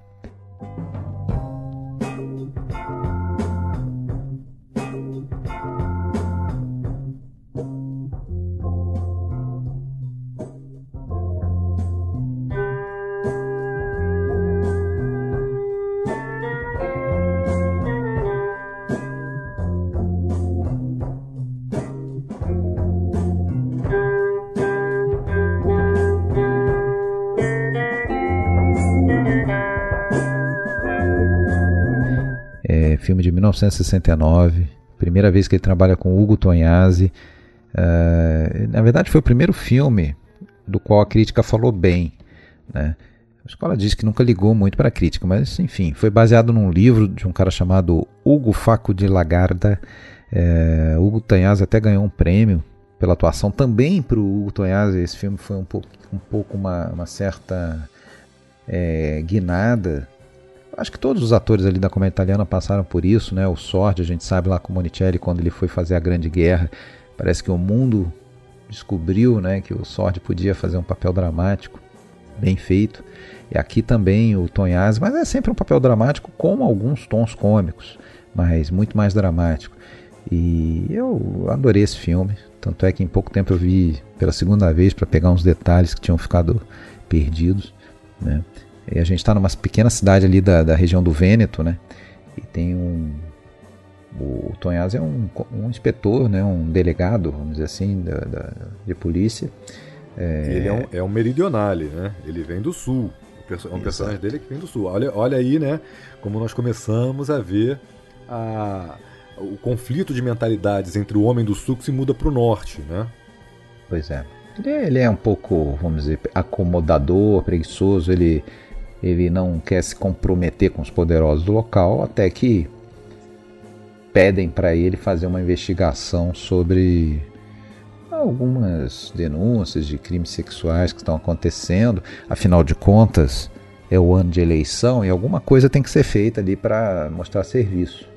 1969, primeira vez que ele trabalha com Hugo Tognazzi. É, na verdade, foi o primeiro filme do qual a crítica falou bem. Né? A escola diz que nunca ligou muito para a crítica, mas enfim, foi baseado num livro de um cara chamado Hugo Faco de Lagarda. É, Hugo Tanhaz até ganhou um prêmio pela atuação. Também para o Hugo Tanhaz esse filme foi um pouco, um pouco uma, uma certa é, guinada. Acho que todos os atores ali da comédia italiana passaram por isso, né? O Sordi, a gente sabe lá com o Monicelli, quando ele foi fazer a Grande Guerra, parece que o mundo descobriu né, que o Sordi podia fazer um papel dramático bem feito. E aqui também o Tonhaz, mas é sempre um papel dramático com alguns tons cômicos, mas muito mais dramático. E eu adorei esse filme, tanto é que em pouco tempo eu vi pela segunda vez para pegar uns detalhes que tinham ficado perdidos. Né? E a gente está numa pequena cidade ali da, da região do Vêneto, né? E tem um. O Tonhaz é um, um inspetor, né? um delegado, vamos dizer assim, da, da de polícia. É... Ele é um, é um meridionale, né? Ele vem do sul. É um personagem dele que vem do sul. Olha, olha aí, né? Como nós começamos a ver a, o conflito de mentalidades entre o homem do sul que se muda para o norte, né? Pois é. Ele, é. ele, é um pouco, vamos dizer, acomodador, preguiçoso. Ele, ele não quer se comprometer com os poderosos do local, até que pedem para ele fazer uma investigação sobre algumas denúncias de crimes sexuais que estão acontecendo. Afinal de contas, é o ano de eleição e alguma coisa tem que ser feita ali para mostrar serviço.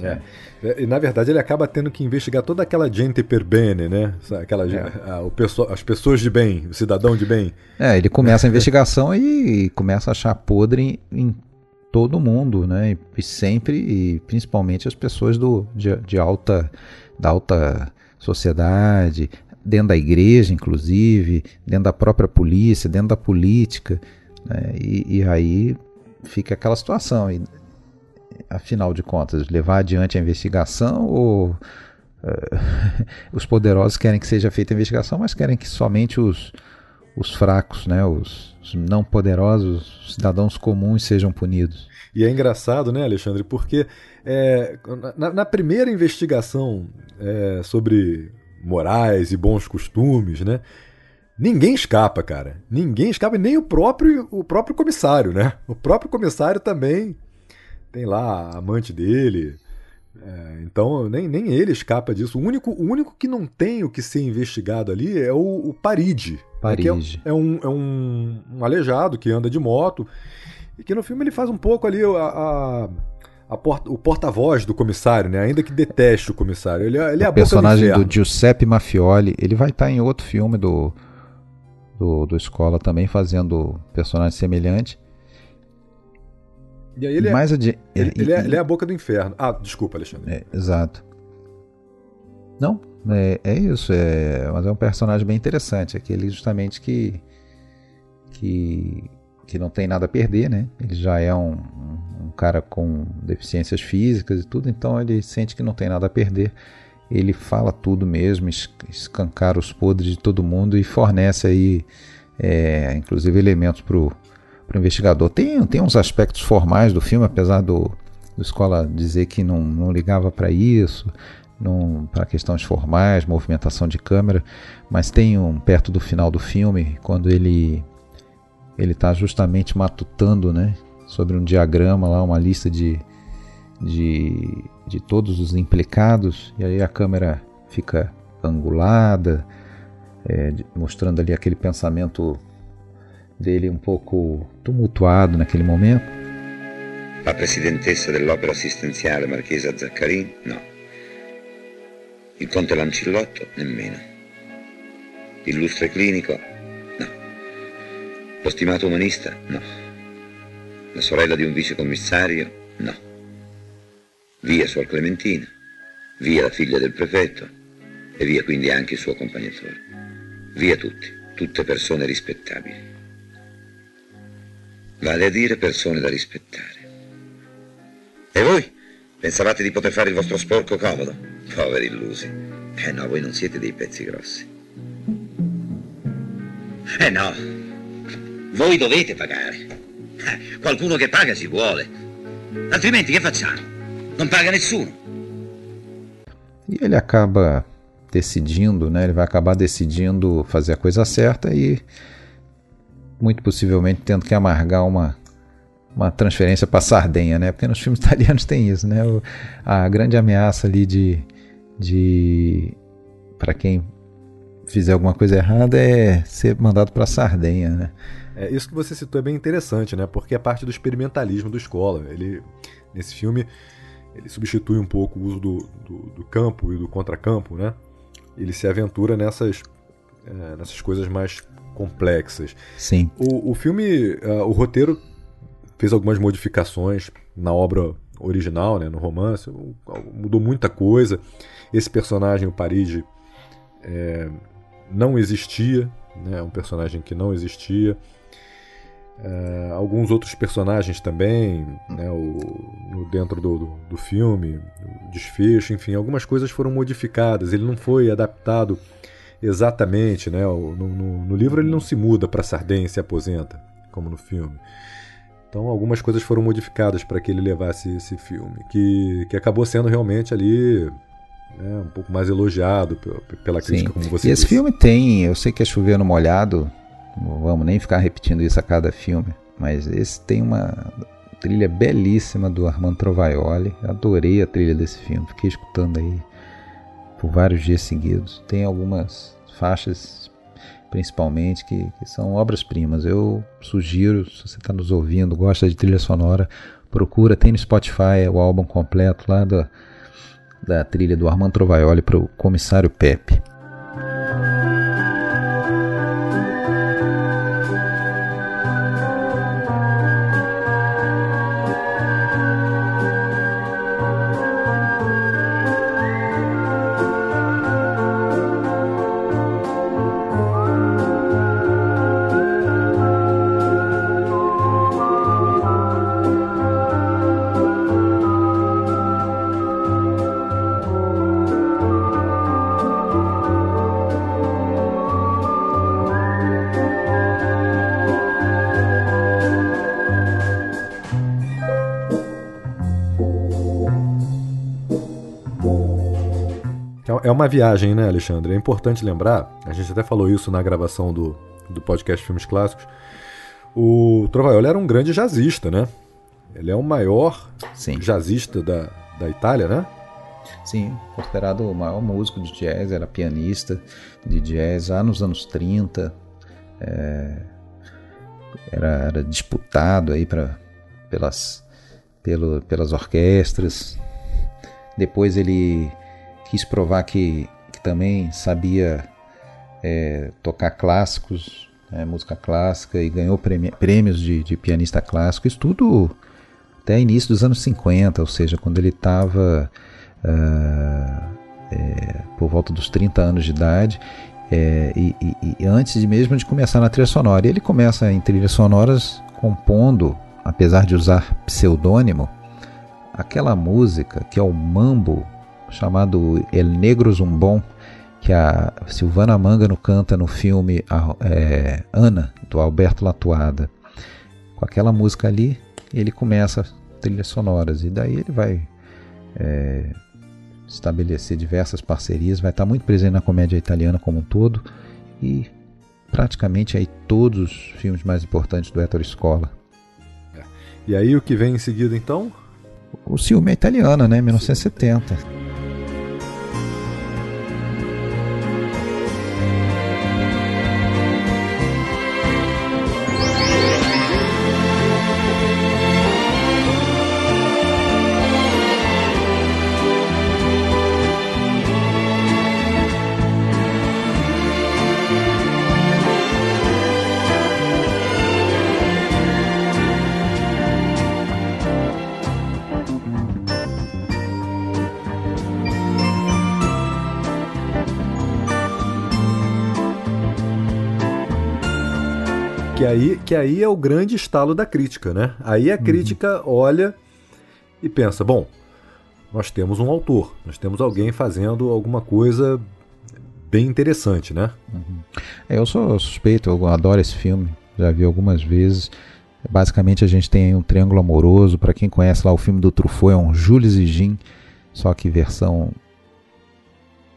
É. é. E na verdade ele acaba tendo que investigar toda aquela gente per bene, né? Aquela, é. a, o as pessoas de bem, o cidadão de bem. É, ele começa a investigação e, começa a achar podre em, em todo mundo, né? E sempre, e principalmente as pessoas do, de, de alta, da alta sociedade, dentro da igreja, inclusive, dentro da própria polícia, dentro da política. Né? E, e, aí fica aquela situação. E, afinal de contas, levar adiante a investigação ou uh, os poderosos querem que seja feita a investigação, mas querem que somente os, os fracos, né, os, os não poderosos, os cidadãos comuns sejam punidos. E é engraçado, né, Alexandre, porque é, na, na, primeira investigação é, sobre morais e bons costumes, né? Ninguém escapa, cara. Ninguém escapa, nem o próprio, o próprio comissário, né? O próprio comissário também tem lá a amante dele. É, então, nem, nem ele escapa disso. O único, o único que não tem o que ser investigado ali é o, o Paride. Paride. É, é, um, é um, um aleijado que anda de moto. E que no filme ele faz um pouco ali a, a, a porta, o porta-voz do comissário, né? Ainda que deteste o comissário. Ele, é, ele é o personagem do, do Giuseppe Mafioli. Ele vai estar em outro filme do, do, do Escola também, fazendo personagem semelhante. E aí ele, é, Mais adi... ele, ele, é, ele é a boca do inferno. Ah, desculpa, Alexandre. É, exato. Não, é, é isso. É, mas é um personagem bem interessante. Aquele justamente que, que que não tem nada a perder, né? Ele já é um, um, cara com deficiências físicas e tudo, então ele sente que não tem nada a perder. Ele fala tudo mesmo, escancar os podres de todo mundo e fornece aí, é, inclusive, elementos para o investigador. Tem, tem uns aspectos formais do filme, apesar do, do Escola dizer que não, não ligava para isso, para questões formais, movimentação de câmera, mas tem um perto do final do filme, quando ele ele está justamente matutando né, sobre um diagrama lá, uma lista de, de, de todos os implicados, e aí a câmera fica angulada, é, mostrando ali aquele pensamento dele um pouco tumultuado naquele momento. La presidentessa dell'opera assistenziale Marchesa Zaccarin? No. Il conte Lancillotto? Nemmeno. Illustre clinico? Lo stimato umanista? No. La sorella di un vicecommissario? No. Via Suor Clementina, via la figlia del prefetto e via quindi anche il suo accompagnatore. Via tutti, tutte persone rispettabili. Vale a dire persone da rispettare. E voi? Pensavate di poter fare il vostro sporco comodo? Poveri illusi. Eh no, voi non siete dei pezzi grossi. Eh no, voi dovete pagare. Eh, qualcuno che paga si vuole. Altrimenti che facciamo? Non paga nessuno. E ele acaba decidindo, né? Ele vai acabar decidindo fazer a coisa certa e muito possivelmente tendo que amargar uma, uma transferência para Sardenha, né? Porque nos filmes italianos tem isso, né? O, a grande ameaça ali de, de para quem fizer alguma coisa errada é ser mandado para Sardenha, né? É, isso que você citou é bem interessante, né? Porque é parte do experimentalismo do escola. Ele nesse filme ele substitui um pouco o uso do, do, do campo e do contracampo, né? Ele se aventura nessas é, nessas coisas mais complexas. Sim. O, o filme, uh, o roteiro fez algumas modificações na obra original, né, no romance, mudou muita coisa. Esse personagem, o Paride, é, não existia, né, um personagem que não existia. É, alguns outros personagens também, né, o, no, dentro do, do, do, filme, o desfecho, enfim, algumas coisas foram modificadas. Ele não foi adaptado exatamente, né? No, no, no livro ele não se muda para Sardenha e se aposenta, como no filme. Então algumas coisas foram modificadas para que ele levasse esse filme, que, que acabou sendo realmente ali né, um pouco mais elogiado pela crítica, Sim. como você E esse disse. filme tem, eu sei que é chovendo molhado, não vamos nem ficar repetindo isso a cada filme, mas esse tem uma trilha belíssima do Armando Trovaioli. Adorei a trilha desse filme, fiquei escutando aí por vários dias seguidos. Tem algumas faixas, principalmente, que, que são obras-primas. Eu sugiro, se você está nos ouvindo, gosta de trilha sonora, procura, tem no Spotify o álbum completo lá da, da trilha do Armando Trovaioli para o Comissário Pepe. Viagem, né, Alexandre? É importante lembrar, a gente até falou isso na gravação do, do podcast Filmes Clássicos. O Trovaioli era um grande jazzista, né? Ele é o maior Sim. jazzista da, da Itália, né? Sim, considerado o maior músico de jazz, era pianista de jazz lá nos anos 30. É, era, era, disputado aí pra, pelas, pelo, pelas orquestras. Depois ele quis provar que, que também sabia é, tocar clássicos, né, música clássica, e ganhou prêmios de, de, pianista clássico. Isso tudo até início dos anos 50, ou seja, quando ele estava uh, ah, é, por volta dos 30 anos de idade. É, e, e, e, antes de mesmo de começar na trilha sonora, ele começa em trilhas sonoras compondo, apesar de usar pseudônimo, aquela música que é o mambo chamado El Negro Zumbom, que a Silvana Mangano canta no filme é, Ana, do Alberto Latuada. Com aquela música ali, ele começa trilhas sonoras e daí ele vai é, estabelecer diversas parcerias, vai estar muito presente na comédia italiana como um todo e praticamente aí todos os filmes mais importantes do Ettore Scola. E aí o que vem em seguida então? O Ciúme é italiano, né? 1970. Que aí, que aí é o grande estalo da crítica, né? Aí a uhum. crítica olha e pensa: bom, nós temos um autor, nós temos alguém fazendo alguma coisa bem interessante, né? Uhum. É, eu sou suspeito, eu adoro esse filme, já vi algumas vezes. Basicamente a gente tem um triângulo amoroso, para quem conhece lá o filme do Truffaut, é um Jules e Jean, só que versão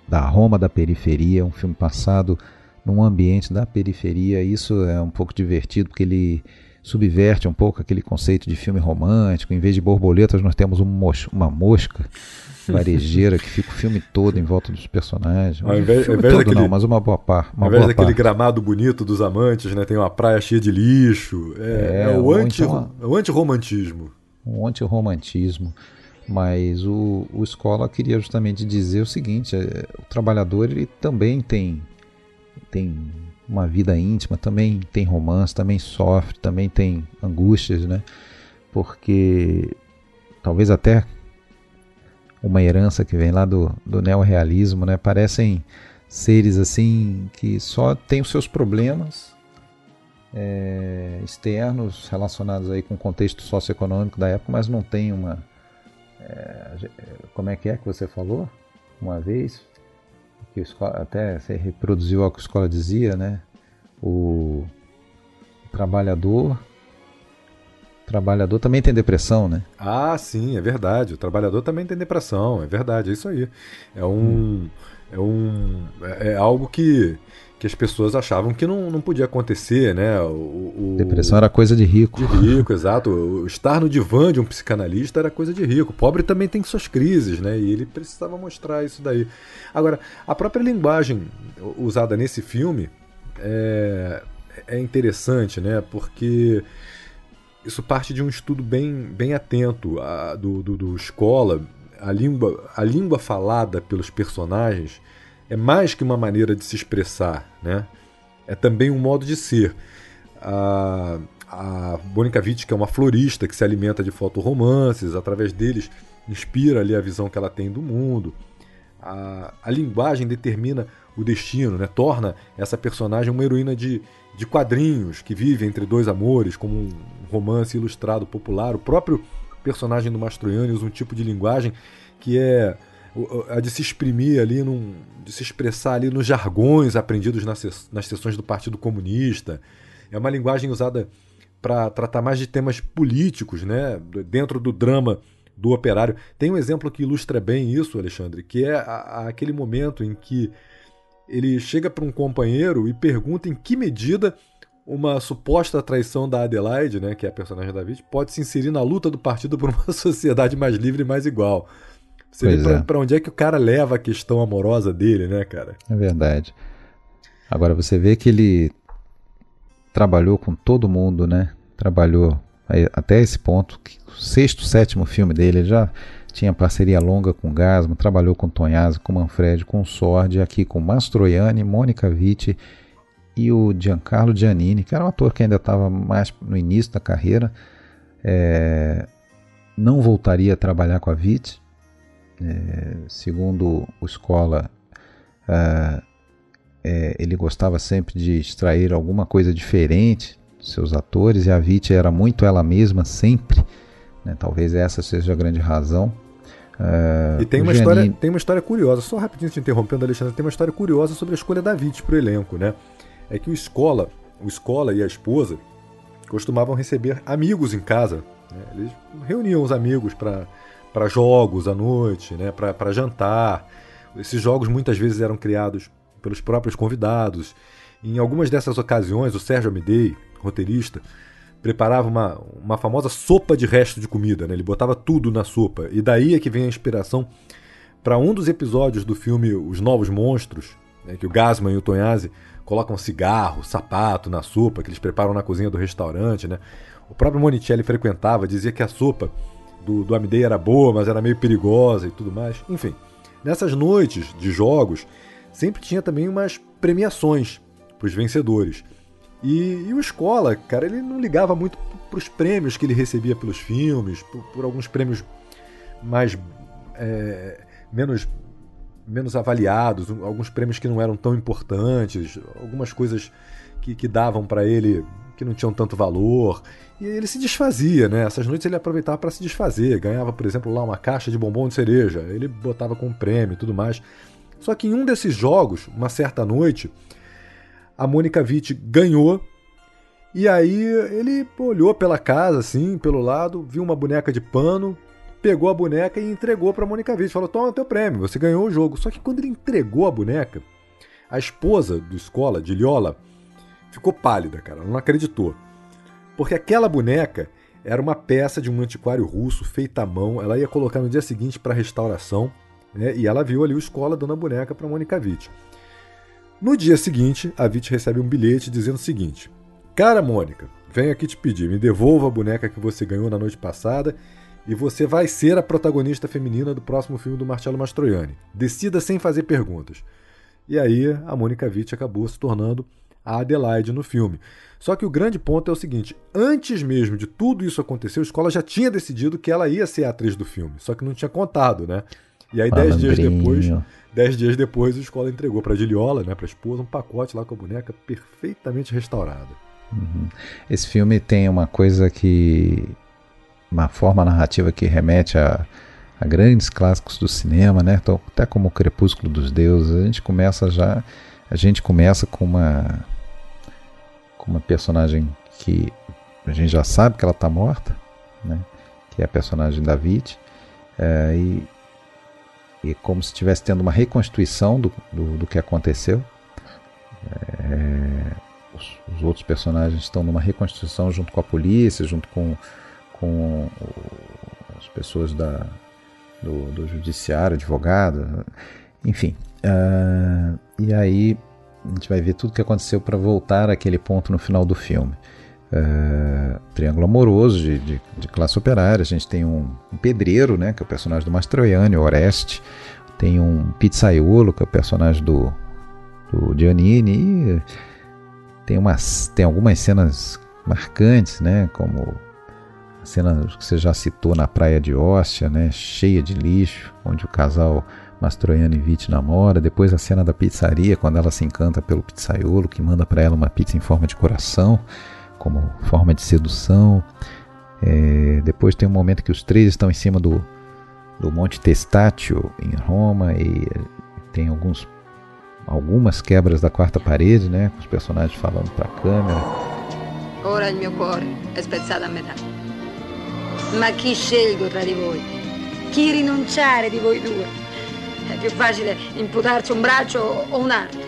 da Roma da periferia, um filme passado num ambiente da periferia. Isso é um pouco divertido porque ele subverte um pouco aquele conceito de filme romântico. Em vez de borboletas, nós temos um mos uma mosca varejeira que fica o filme todo em volta dos personagens. Ao invés, ao invés todo daquele, não, mas uma boa parte. Ao invés daquele parte. gramado bonito dos amantes, né? Tem uma praia cheia de lixo. É, é, é o, anti, então, o anti-romantismo. Um anti-romantismo. Mas o, o Escola queria justamente dizer o seguinte: é, o trabalhador ele também tem, tem uma vida íntima, também tem romance, também sofre, também tem angústias, né? Porque talvez até uma herança que vem lá do, do neorrealismo, né? Parecem seres assim que só têm os seus problemas é, externos relacionados aí com o contexto socioeconômico da época, mas não tem uma é, como é que é que você falou uma vez? Que escola, até você reproduziu o que a escola dizia, né? O trabalhador trabalhador também tem depressão, né? Ah, sim, é verdade. O trabalhador também tem depressão, é verdade, é isso aí. É um. É um. É, é algo que que as pessoas achavam que não, não podia acontecer, né? O, o, Depressão era coisa de rico. De rico, exato. O estar no divã de um psicanalista era coisa de rico. O pobre também tem suas crises, né? E ele precisava mostrar isso daí. Agora, a própria linguagem usada nesse filme é, é interessante, né? Porque isso parte de um estudo bem, bem atento a, do, do, do escola. A língua, a língua falada pelos personagens é mais que uma maneira de se expressar, né? é também um modo de ser. A, a Witt, que é uma florista que se alimenta de fotoromances, através deles inspira ali a visão que ela tem do mundo. A, a linguagem determina o destino, né? torna essa personagem uma heroína de, de quadrinhos que vive entre dois amores, como um romance ilustrado popular. O próprio personagem do Mastroianni usa um tipo de linguagem que é a de se exprimir ali, num, de se expressar ali nos jargões aprendidos nas, nas sessões do Partido Comunista. É uma linguagem usada para tratar mais de temas políticos, né? dentro do drama do operário. Tem um exemplo que ilustra bem isso, Alexandre, que é a, a, aquele momento em que ele chega para um companheiro e pergunta em que medida uma suposta traição da Adelaide, né, que é a personagem da David, pode se inserir na luta do partido por uma sociedade mais livre e mais igual. Você pois vê pra, é. pra, onde é que o cara leva a questão amorosa dele, né, cara? É verdade. Agora você vê que ele trabalhou com todo mundo, né? Trabalhou até esse ponto, o sexto, sétimo filme dele, ele já tinha parceria longa com Gasman, trabalhou com Tonhazzi, com Manfred, com Sordi, aqui com Mastroianni, Mônica Vitti e o Giancarlo Giannini, que era um ator que ainda estava mais no início da carreira. É, não voltaria a trabalhar com a Vitti, é, segundo o Escola, é, é, ele gostava sempre de extrair alguma coisa diferente dos seus atores e a Vitti era muito ela mesma sempre. Né? Talvez essa seja a grande razão. É, e tem uma, história, tem uma história curiosa, só rapidinho te interrompendo, Alexandre, tem uma história curiosa sobre a escolha da Vitti para o elenco. Né? É que o Escola, o Escola e a esposa costumavam receber amigos em casa. Né? Eles reuniam os amigos para para jogos à noite, né, para jantar. Esses jogos muitas vezes eram criados pelos próprios convidados. Em algumas dessas ocasiões, o Sérgio Amidei, roteirista, preparava uma, uma famosa sopa de resto de comida. Né? Ele botava tudo na sopa. E daí é que vem a inspiração para um dos episódios do filme Os Novos Monstros, né, que o Gasman e o Tonhazzi colocam cigarro, sapato na sopa que eles preparam na cozinha do restaurante. Né? O próprio Monicelli frequentava, dizia que a sopa do, do Amidei era boa, mas era meio perigosa e tudo mais. Enfim, nessas noites de jogos, sempre tinha também umas premiações para os vencedores. E, e, o Escola, cara, ele não ligava muito para os prêmios que ele recebia pelos filmes, por, por alguns prêmios mais. É, menos, menos avaliados, alguns prêmios que não eram tão importantes, algumas coisas que, que davam para ele que não tinham tanto valor. E ele se desfazia, né? Essas noites ele aproveitava para se desfazer. Ganhava, por exemplo, lá uma caixa de bombom de cereja. Ele botava com prêmio e tudo mais. Só que em um desses jogos, uma certa noite, a Mônica Witt ganhou. E aí ele olhou pela casa, assim, pelo lado, viu uma boneca de pano, pegou a boneca e entregou para Mônica Witt. Falou: Toma teu prêmio, você ganhou o jogo. Só que quando ele entregou a boneca, A esposa do Escola, de Liola, ficou pálida, cara, não acreditou. Porque aquela boneca era uma peça de um antiquário russo feita à mão, ela ia colocar no dia seguinte para restauração, né? e ela viu ali o Escola dando a boneca para Mônica Witt. No dia seguinte, a Witt recebe um bilhete dizendo o seguinte: Cara Mônica, venho aqui te pedir, me devolva a boneca que você ganhou na noite passada e você vai ser a protagonista feminina do próximo filme do Marcello Mastroianni. Decida sem fazer perguntas. E aí a Mônica Witt acabou se tornando a Adelaide no filme. Só que o grande ponto é o seguinte: antes mesmo de tudo isso acontecer, a escola já tinha decidido que ela ia ser a atriz do filme, só que não tinha contado, né? E aí, dez dias depois, dez dias depois, a escola entregou para a Diliola, né, para a esposa, um pacote lá com a boneca perfeitamente restaurada. Uhum. Esse filme tem uma coisa que. uma forma narrativa que remete a, a grandes clássicos do cinema, né? Então, até como o Crepúsculo dos Deuses, a gente começa já. A gente começa com uma. Com uma personagem que a gente já sabe que ela está morta, né? Que é a personagem David. É, e, e como se estivesse tendo uma reconstituição do, do, do que aconteceu. É, os, os, outros personagens estão numa reconstituição junto com a polícia, junto com, com as pessoas da, do, do judiciário, advogado, enfim. Uh, e aí a gente vai ver tudo o que aconteceu para voltar àquele ponto no final do filme. Uh, triângulo amoroso de, de, de, classe operária. A gente tem um, pedreiro, né, que é o personagem do Mastroianni, Oreste. Tem um pizzaiolo, que é o personagem do, do Giannini. E tem, umas, tem algumas cenas marcantes, né, como a cena que você já citou na praia de Ostia, né, cheia de lixo, onde o casal Mastroianni e Vitti namora. Depois a cena da pizzaria, quando ela se encanta pelo pizzaiolo, que manda para ela uma pizza em forma de coração como forma de sedução. É, depois tem um momento que os três estão em cima do, do Monte Testátil em Roma e tem alguns algumas quebras da quarta parede, né, com os personagens falando para a câmera. Ora il mio cuore è spezzato a metà. Ma chi scelgo tra di voi? Chi rinunciare di voi due? È più facile imputarci un braccio o un altro.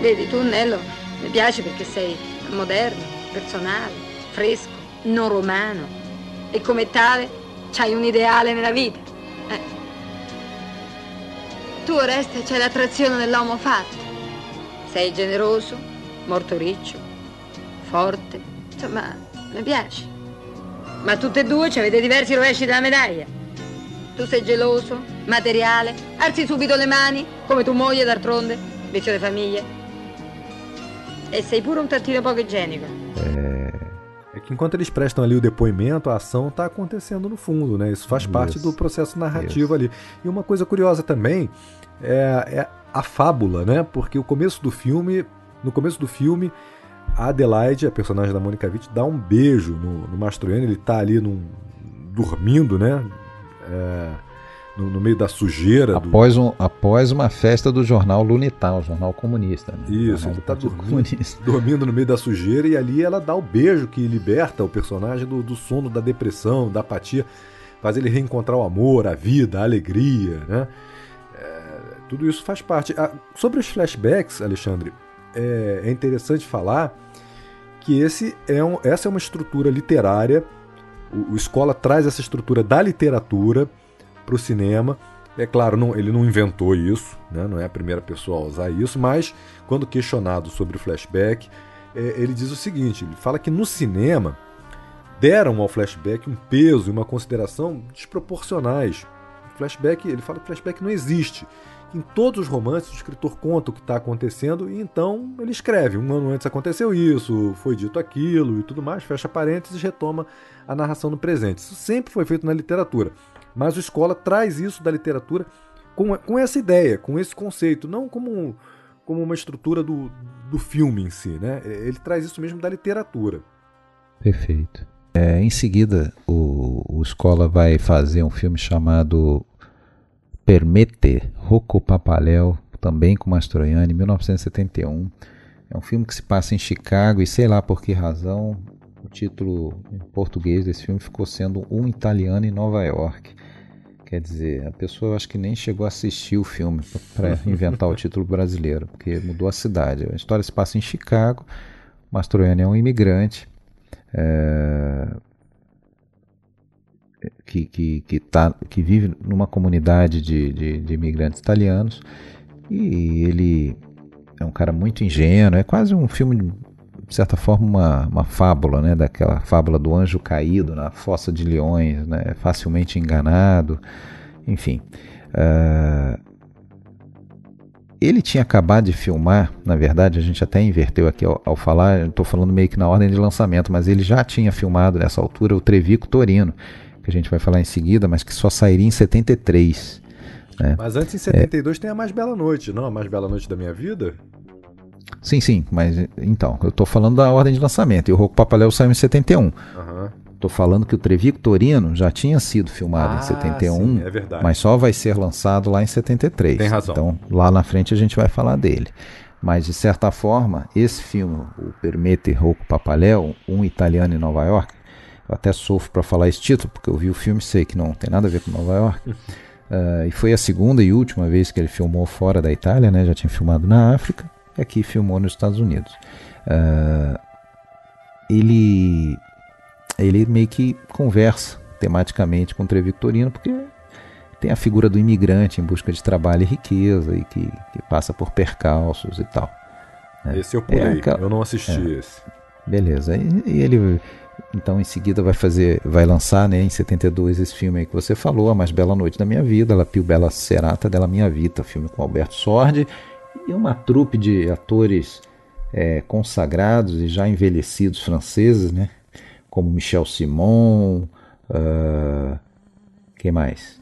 Vedi, tu Nello mi piaci perché sei moderno, personale, fresco, non romano e come tale c'hai un ideale nella vita. Eh. Tu, Oreste, c'hai l'attrazione dell'uomo fatto. Sei generoso, molto riccio, forte, insomma, mi piace. Ma tutte e due ci avete diversi rovesci della medaglia. Tu sei geloso, materiale, alzi subito le mani, come tu moglie d'altronde, vecchio di famiglia. E sei pure um tantino poco igienico. É... é que enquanto eles prestam ali o depoimento, a ação está acontecendo no fundo, né? Isso faz Isso. parte do processo narrativo Isso. ali. E uma coisa curiosa também é, é, a fábula, né? Porque o começo do filme, no começo do filme, a Adelaide, a personagem da Mônica Witt, dá um beijo no, no Mastroianni, ele está ali num, dormindo, né? É, no, no meio da sujeira. Após, do... um, após uma festa do jornal Lunital, jornal comunista. Né? Isso, ele está dormindo, dormindo no meio da sujeira e ali ela dá o beijo que liberta o personagem do, do sono, da depressão, da apatia, faz ele reencontrar o amor, a vida, a alegria, né? É, tudo isso faz parte. Ah, sobre os flashbacks, Alexandre, é, é interessante falar que esse é um, essa é uma estrutura literária. O, o Escola traz essa estrutura da literatura para o cinema. É claro, não, ele não inventou isso, né? não é a primeira pessoa a usar isso, mas quando questionado sobre o flashback, é, ele diz o seguinte: ele fala que no cinema deram ao flashback um peso e uma consideração desproporcionais. Flashback, ele fala que flashback não existe. Em todos os romances, o escritor conta o que está acontecendo e então ele escreve. Um ano antes aconteceu isso, foi dito aquilo e tudo mais, fecha parênteses e retoma a narração no presente. Isso sempre foi feito na literatura. Mas o Escola traz isso da literatura com, com essa ideia, com esse conceito, não como, como uma estrutura do, do filme em si. Né? Ele traz isso mesmo da literatura. Perfeito. É, em seguida, o, o Escola vai fazer um filme chamado Permette Rocco Papaléu, também com Mastroianni, 1971. É um filme que se passa em Chicago e sei lá por que razão o título em português desse filme ficou sendo Um Italiano em Nova York. Quer dizer, a pessoa acho que nem chegou a assistir o filme para inventar o título brasileiro, porque mudou a cidade. A história se passa em Chicago. Mastroianni é um imigrante é, que, que, que, tá, que vive numa comunidade de, de, de imigrantes italianos e ele é um cara muito ingênuo. É quase um filme de certa forma, uma, uma fábula, né? daquela fábula do anjo caído na fossa de leões, né? facilmente enganado, enfim. Uh, ele tinha acabado de filmar, na verdade, a gente até inverteu aqui ao, ao falar, estou falando meio que na ordem de lançamento, mas ele já tinha filmado nessa altura o Trevico Torino, que a gente vai falar em seguida, mas que só sairia em 73. Né? Mas antes, em 72, é... tem a Mais Bela Noite, não? A Mais Bela Noite da Minha Vida? Sim, sim, mas então, eu estou falando da ordem de lançamento. E o Rocco Papaléu saiu em 71. Uhum. Tô falando que o Trevico Torino já tinha sido filmado ah, em 71, sim, é verdade. mas só vai ser lançado lá em 73. Tem razão. Então, lá na frente a gente vai falar dele. Mas, de certa forma, esse filme, o Permette Rocco Papaléu, um italiano em Nova York, eu até sofro para falar esse título, porque eu vi o filme e sei que não tem nada a ver com Nova York. Uh, e foi a segunda e última vez que ele filmou fora da Itália, né? Já tinha filmado na África aqui filmou nos Estados Unidos. Uh, ele, ele meio que conversa tematicamente com o Trevictorino, porque tem a figura do imigrante em busca de trabalho e riqueza e que, que passa por percalços e tal. Né? Esse eu pulei, é eu não assisti é. esse. Beleza, e, e, ele então em seguida vai fazer, vai lançar né, em 72 esse filme aí que você falou, A Mais Bela Noite da Minha Vida, La Più Bella Serata della Minha Vita, filme com Alberto Sordi e uma trupe de atores é, consagrados e já envelhecidos franceses, né? Como Michel Simon, uh, quem mais?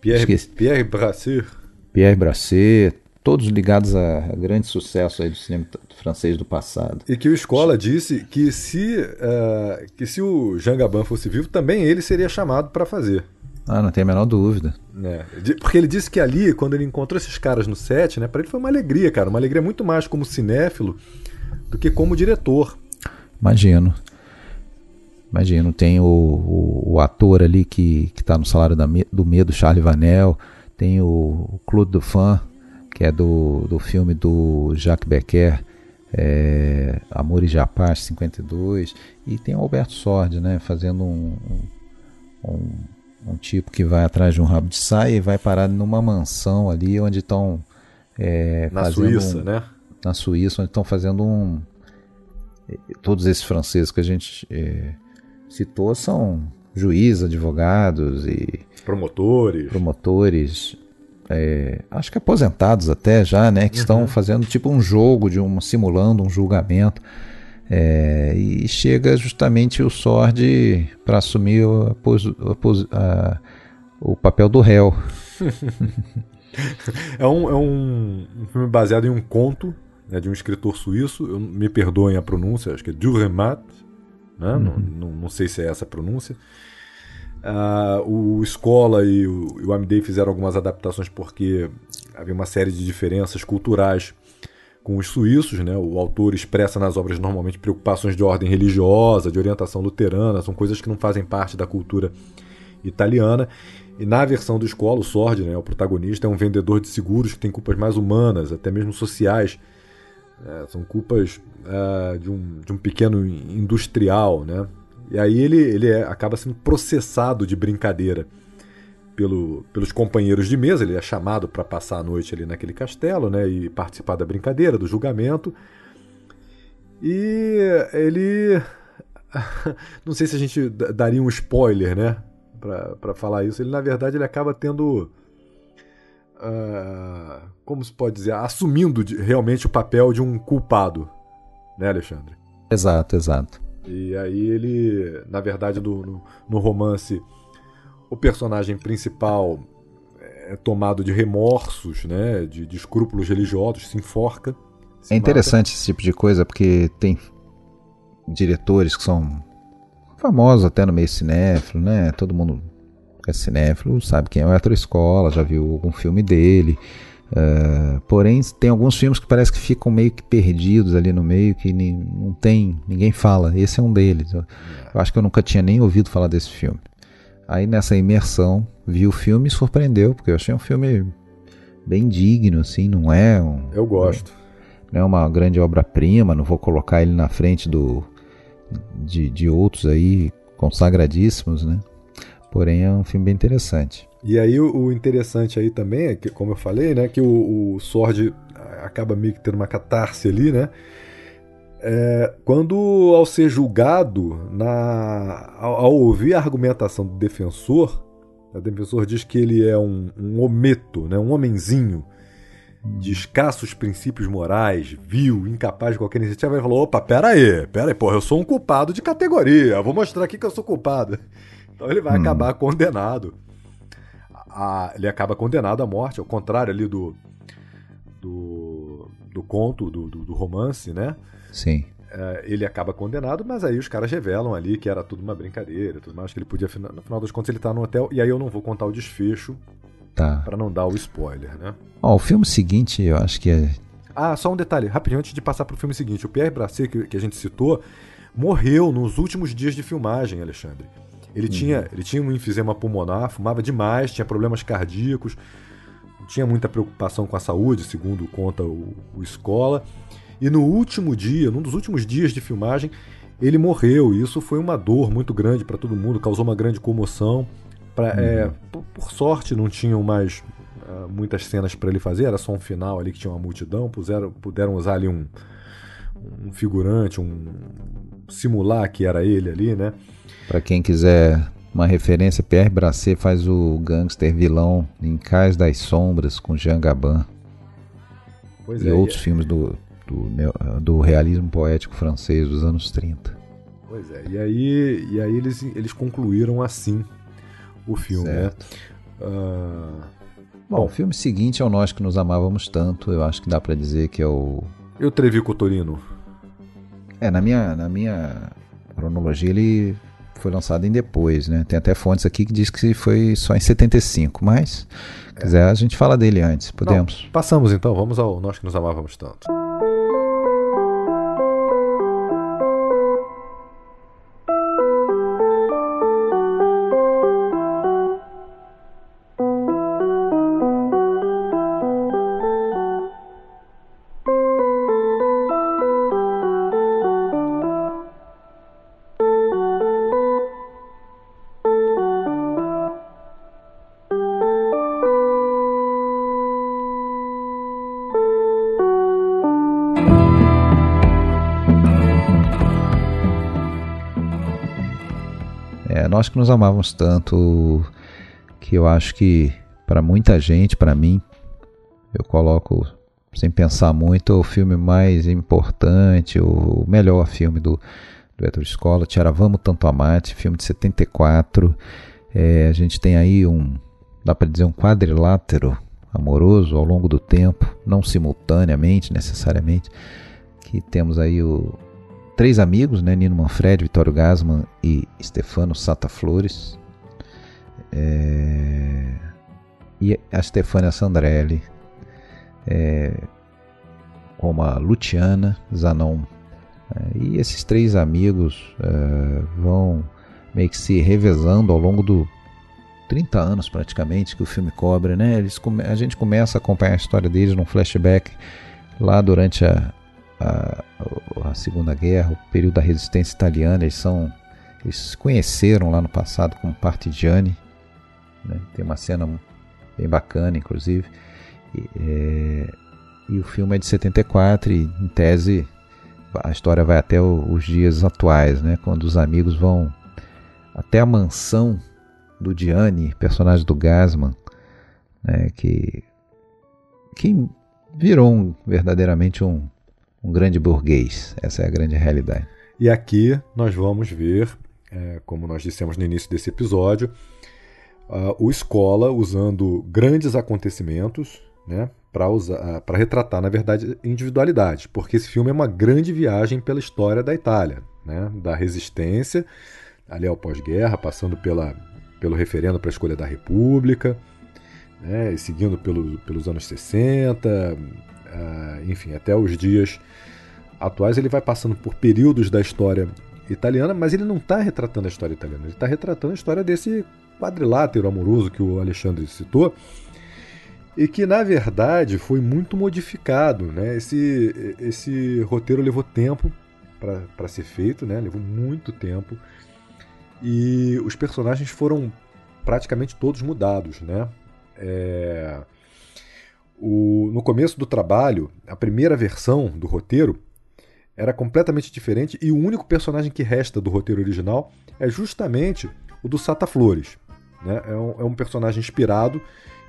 Pierre, Pierre Brasser. Pierre Brasser, todos ligados a, a grande sucesso aí do cinema francês do passado. E que o Escola disse que se, uh, que se o Jean Gabin fosse vivo, também ele seria chamado para fazer. Ah, não tem a menor dúvida. É, porque ele disse que ali, quando ele encontrou esses caras no set, né, para ele foi uma alegria, cara. Uma alegria muito mais como cinéfilo do que como diretor. Imagino. Imagino. Tem o, o, o ator ali que, que tá no salário da, do medo, Charlie Vanel. Tem o, o Claude Dufan, que é do, do filme do Jacques Becker. É, Amor e Japaz, 52. E tem o Alberto Sordi, né, fazendo um, um, um um tipo que vai atrás de um rabo de saia e vai parar numa mansão ali onde estão. É, na Suíça, um, né? Na Suíça, onde estão fazendo um. Todos esses franceses que a gente é, citou são juízes, advogados e. Promotores. Promotores. É, acho que aposentados até já, né? Que uhum. estão fazendo tipo um jogo de um simulando um julgamento. É, e chega justamente o Sword para assumir a a, a, o papel do réu. é, um, é um, um, filme baseado em um conto né, de um escritor suíço. Eu, me perdoem a pronúncia, acho que é Durremat. Né? Uhum. Não, não, não, sei se é essa a pronúncia. Uh, o Escola e o, o Amidei fizeram algumas adaptações porque havia uma série de diferenças culturais com os suíços, né? O autor expressa nas obras normalmente preocupações de ordem religiosa, de orientação luterana, são coisas que não fazem parte da cultura italiana. E na versão do Escola, o Sordi, né, o protagonista, é um vendedor de seguros que tem culpas mais humanas, até mesmo sociais. É, são culpas é, de, um, de um pequeno industrial, né? E aí ele, ele é, acaba sendo processado de brincadeira pelo, pelos companheiros de mesa, ele é chamado para passar a noite ali naquele castelo, né, e participar da brincadeira, do julgamento. E ele não sei se a gente daria um spoiler, né, para falar isso. Ele na verdade ele acaba tendo uh, como se pode dizer, assumindo de, realmente o papel de um culpado, né, Alexandre? Exato, exato. E aí ele, na verdade, do, no, no romance o personagem principal é tomado de remorsos, né, de, de escrúpulos religiosos, se enforca. Se é interessante mata. esse tipo de coisa porque tem diretores que são famosos até no meio cinéfilo, né? Todo mundo que é cinéfilo sabe quem é o Hétero Escola, já viu algum filme dele. Uh, porém, tem alguns filmes que parece que ficam meio que perdidos ali no meio, que não tem, ninguém fala. Esse é um deles. Eu, eu acho que eu nunca tinha nem ouvido falar desse filme aí nessa imersão vi o filme e surpreendeu, porque eu achei um filme bem digno, assim, não é um. Eu gosto. Não é uma grande obra-prima, não vou colocar ele na frente do de, de outros aí consagradíssimos, né? Porém é um filme bem interessante. E aí o, interessante aí também é que, como eu falei, né, que o, o Sword acaba meio que tendo uma catarse ali, né? É, quando ao ser julgado, na, ao, ao, ouvir a argumentação do defensor, o defensor diz que ele é um, um ometo, né, um homenzinho de escassos princípios morais, vil, incapaz de qualquer iniciativa, ele falou: opa, pera aí, pera aí, porra, eu sou um culpado de categoria, vou mostrar aqui que eu sou culpado. Então ele vai hum. acabar condenado. A, ele acaba condenado à morte, ao contrário ali do, do, do conto, do, do, do romance, né? Sim. É, ele acaba condenado, mas aí os caras revelam ali que era tudo uma brincadeira, tudo mais que ele podia. No final das contas, ele tá no hotel, e aí eu não vou contar o desfecho tá. para não dar o spoiler, né? Ó, o filme seguinte, eu acho que é. Ah, só um detalhe, rapidinho, antes de passar pro filme seguinte. O Pierre Brasset, que, que a gente citou, morreu nos últimos dias de filmagem, Alexandre. Ele, uhum. tinha, ele tinha um enfisema pulmonar, fumava demais, tinha problemas cardíacos, tinha muita preocupação com a saúde, segundo conta o, o Escola. E no último dia, num dos últimos dias de filmagem, ele morreu. E isso foi uma dor muito grande para todo mundo, causou uma grande comoção. Pra, uhum. é, por, por, sorte, não tinham mais uh, muitas cenas para ele fazer, era só um final ali que tinha uma multidão. Puseram, puderam usar ali um, um figurante, um simular que era ele ali, né? Para quem quiser uma referência, Pierre Brasset faz o gangster vilão em Cais das Sombras com Jean Gabin. Pois e é, outros é. filmes do, do, do, realismo poético francês dos anos 30. Pois é, e aí, e aí eles, eles concluíram assim o filme, né? certo. né? Uh... Bom, Bom, o filme seguinte é o Nós Que Nos Amávamos Tanto, eu acho que dá para dizer que é o... Eu Trevi Cotorino. É, na minha, na minha cronologia ele foi lançado em depois, né? Tem até fontes aqui que diz que foi só em 75, mas é. quiser a gente fala dele antes, podemos. Não, passamos então, vamos ao Nós Que Nos Amávamos Tanto. Nós que nos amávamos tanto que eu acho que para muita gente, para mim, eu coloco sem pensar muito o filme mais importante, o melhor filme do, do Héctor Escola, Te Vamos Tanto Amate, filme de 74. É, a gente tem aí um, dá para dizer, um quadrilátero amoroso ao longo do tempo, não simultaneamente necessariamente, que temos aí o três amigos, né? Nino Manfred, Vitório Gasman e Stefano Sata Flores. É... E a Stefania Sandrelli, é... como a Luciana Zanon. É, e esses três amigos é, vão meio que se revezando ao longo do 30 anos praticamente que o filme cobre, né? Eles. A gente começa a acompanhar a história deles num flashback lá durante a, a, a Segunda Guerra, o período da resistência italiana, eles são eles se conheceram lá no passado como partigiani, né? tem uma cena bem bacana, inclusive, e, é, e, o filme é de 74 e, em tese, a história vai até o, os dias atuais, né? quando os amigos vão até a mansão do Gianni, personagem do Gasman, né? que, que virou um, verdadeiramente um, um grande burguês. Essa é a grande realidade. E aqui nós vamos ver, é, como nós dissemos no início desse episódio, uh, o Escola usando grandes acontecimentos né, para retratar, na verdade, individualidade, porque esse filme é uma grande viagem pela história da Itália, né, da resistência ali ao pós-guerra, passando pela, pelo referendo para a escolha da República, né, seguindo pelo, pelos anos 60, uh, enfim, até os dias atuais, ele vai passando por períodos da história italiana, mas ele não está retratando a história italiana, ele está retratando a história desse quadrilátero amoroso que o Alexandre citou, e que na verdade foi muito modificado. Né? Esse, esse roteiro levou tempo para ser feito, né? levou muito tempo, e os personagens foram praticamente todos mudados. Né? É... O, no começo do trabalho, a primeira versão do roteiro era completamente diferente e o único personagem que resta do roteiro original é justamente o do Sata Flores. Né? É, um, é um personagem inspirado